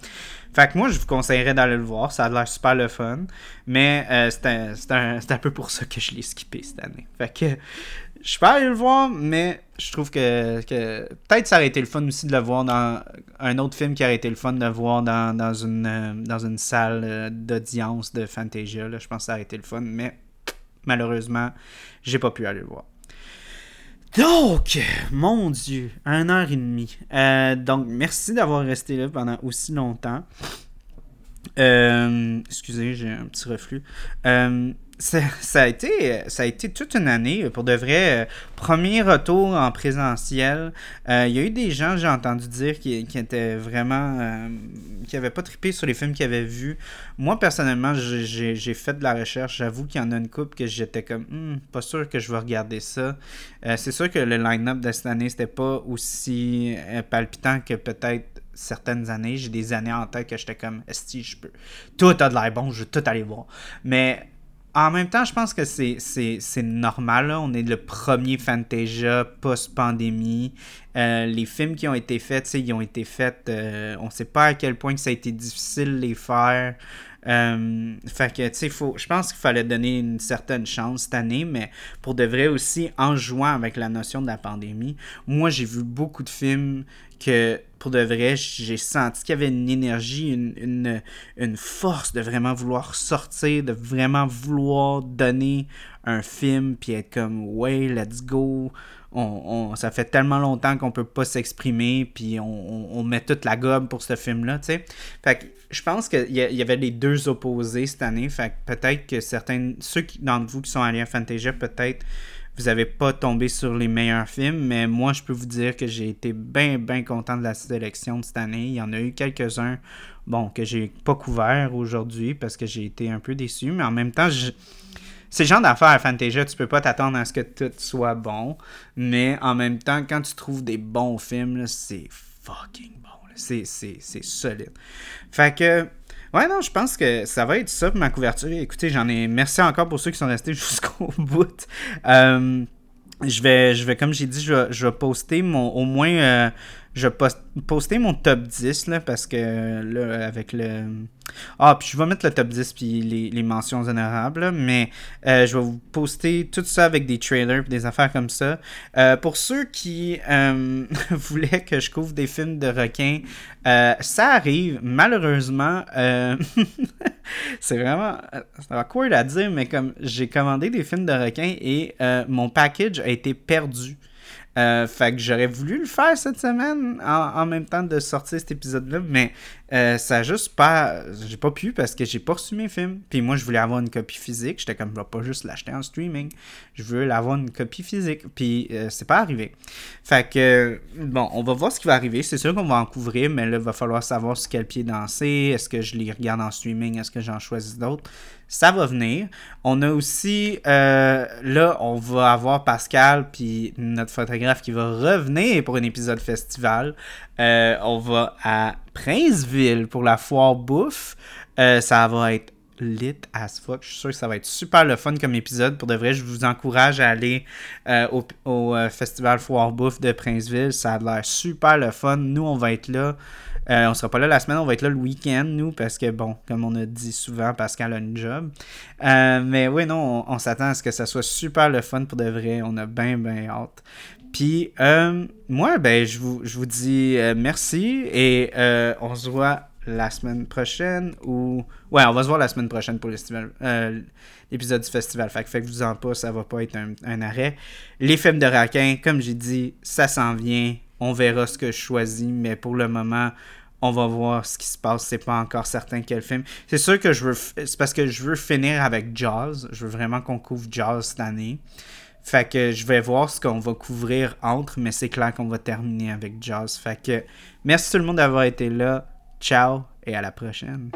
Speaker 1: Fait que moi, je vous conseillerais d'aller le voir. Ça a l'air super le fun. Mais euh, c'est un, un, peu pour ça que je l'ai skippé cette année. Fait que je peux aller le voir, mais je trouve que, que peut-être ça aurait été le fun aussi de le voir dans un autre film qui aurait été le fun de voir dans, dans, une, euh, dans une salle euh, d'audience de Fantasia. Là. Je pense que ça aurait été le fun, mais malheureusement, j'ai pas pu aller le voir. Donc, mon Dieu, un heure et demie. Euh, donc, merci d'avoir resté là pendant aussi longtemps. excusez, j'ai un petit reflux. Euh, ça, a été, ça a été toute une année, pour de vrai. Euh, premier retour en présentiel. Euh, il y a eu des gens, j'ai entendu dire, qui, étaient vraiment. Euh, qui n'avaient pas trippé sur les films qu'ils avaient vus. Moi, personnellement, j'ai fait de la recherche. J'avoue qu'il y en a une couple que j'étais comme, hmm, pas sûr que je vais regarder ça. C'est sûr que le line-up de cette année, c'était pas aussi palpitant que peut-être certaines années. J'ai des années en tête que j'étais comme, est je peux. Tout a de l'air bon, je veux tout aller voir. Mais en même temps, je pense que c'est normal. On est le premier Fantasia post-pandémie. Euh, les films qui ont été faits, ils ont été faits. Euh, on ne sait pas à quel point ça a été difficile de les faire. Euh, fait que, tu sais, je pense qu'il fallait donner une certaine chance cette année, mais pour de vrai aussi, en jouant avec la notion de la pandémie, moi, j'ai vu beaucoup de films que, pour de vrai, j'ai senti qu'il y avait une énergie, une, une, force de vraiment vouloir sortir, de vraiment vouloir donner un film, puis être comme, ouais, let's go. On, ça fait tellement longtemps qu'on peut pas s'exprimer, puis on, on, met toute la gobe pour ce film-là, tu sais. Fait que je pense qu'il y, y, avait les deux opposés cette année. Fait peut-être que certains, ceux d'entre vous qui sont allés à Fantasia, peut-être vous n'avez pas tombé sur les meilleurs films, mais moi, je peux vous dire que j'ai été bien, bien content de la sélection de cette année. Il y en a eu quelques-uns, bon, que j'ai pas couvert aujourd'hui parce que j'ai été un peu déçu, mais en même temps, c'est le genre d'affaire à Fantasia, tu peux pas t'attendre à ce que tout soit bon, mais en même temps, quand tu trouves des bons films, c'est fucking bon. C'est solide. Fait que, ouais, non, je pense que ça va être ça pour ma couverture. Écoutez, j'en ai. Merci encore pour ceux qui sont restés jusqu'au bout. Euh, je vais, je vais, comme j'ai dit, je vais, je vais poster mon, au moins euh, je vais poster mon top 10 là, parce que là, avec le. Ah, puis je vais mettre le top 10 puis les, mentions honorables, mais euh, je vais vous poster tout ça avec des trailers et des affaires comme ça. Euh, pour ceux qui euh, voulaient que je couvre des films de requins, ça arrive, malheureusement. c'est vraiment. C'est awkward à dire, mais comme j'ai commandé des films de requins et mon package a été perdu. Euh, fait que j'aurais voulu le faire cette semaine en, même temps de sortir cet épisode-là, mais euh, ça a juste pas. J'ai pas pu parce que j'ai pas reçu mes films. Puis moi, je voulais avoir une copie physique. J'étais comme, je vais pas juste l'acheter en streaming. Je veux avoir une copie physique. Puis euh, c'est pas arrivé. Fait que, bon, on va voir ce qui va arriver. C'est sûr qu'on va en couvrir, mais là, il va falloir savoir sur quel pied danser. Est-ce que je les regarde en streaming? Est-ce que j'en choisis d'autres? ça va venir. On a aussi, euh, là, on va avoir Pascal, puis notre photographe qui va revenir pour un épisode festival. Euh, on va à Princeville pour la foire bouffe. Euh, ça va être lit as fuck. Je suis sûr que ça va être super le fun comme épisode. Pour de vrai, je vous encourage à aller au, au Festival Foire Bouffe de Princeville. Ça a l'air super le fun. Nous, on va être là. Euh, on sera pas là la semaine, on va être là le week-end, nous, parce que, bon, comme on a dit souvent, Pascal a une job. Euh, mais oui, non, on, s'attend à ce que ça soit super le fun pour de vrai. On a bien, bien hâte. Puis, euh, moi, ben, je vous, je vous dis merci et on se voit la semaine prochaine ou. Ouais, on va se voir la semaine prochaine pour l'épisode du festival. Fait que faites-vous en pas, ça va pas être un, un arrêt. Les films de raquin, comme j'ai dit, ça s'en vient on verra ce que je choisis, mais pour le moment, on va voir ce qui se passe. C'est pas encore certain quel film. C'est sûr que je veux. C'est parce que je veux finir avec Jazz. Je veux vraiment qu'on couvre Jazz cette année. Fait que je vais voir ce qu'on va couvrir entre, mais c'est clair qu'on va terminer avec Jazz. Fait que merci tout le monde d'avoir été là. Ciao et à la prochaine.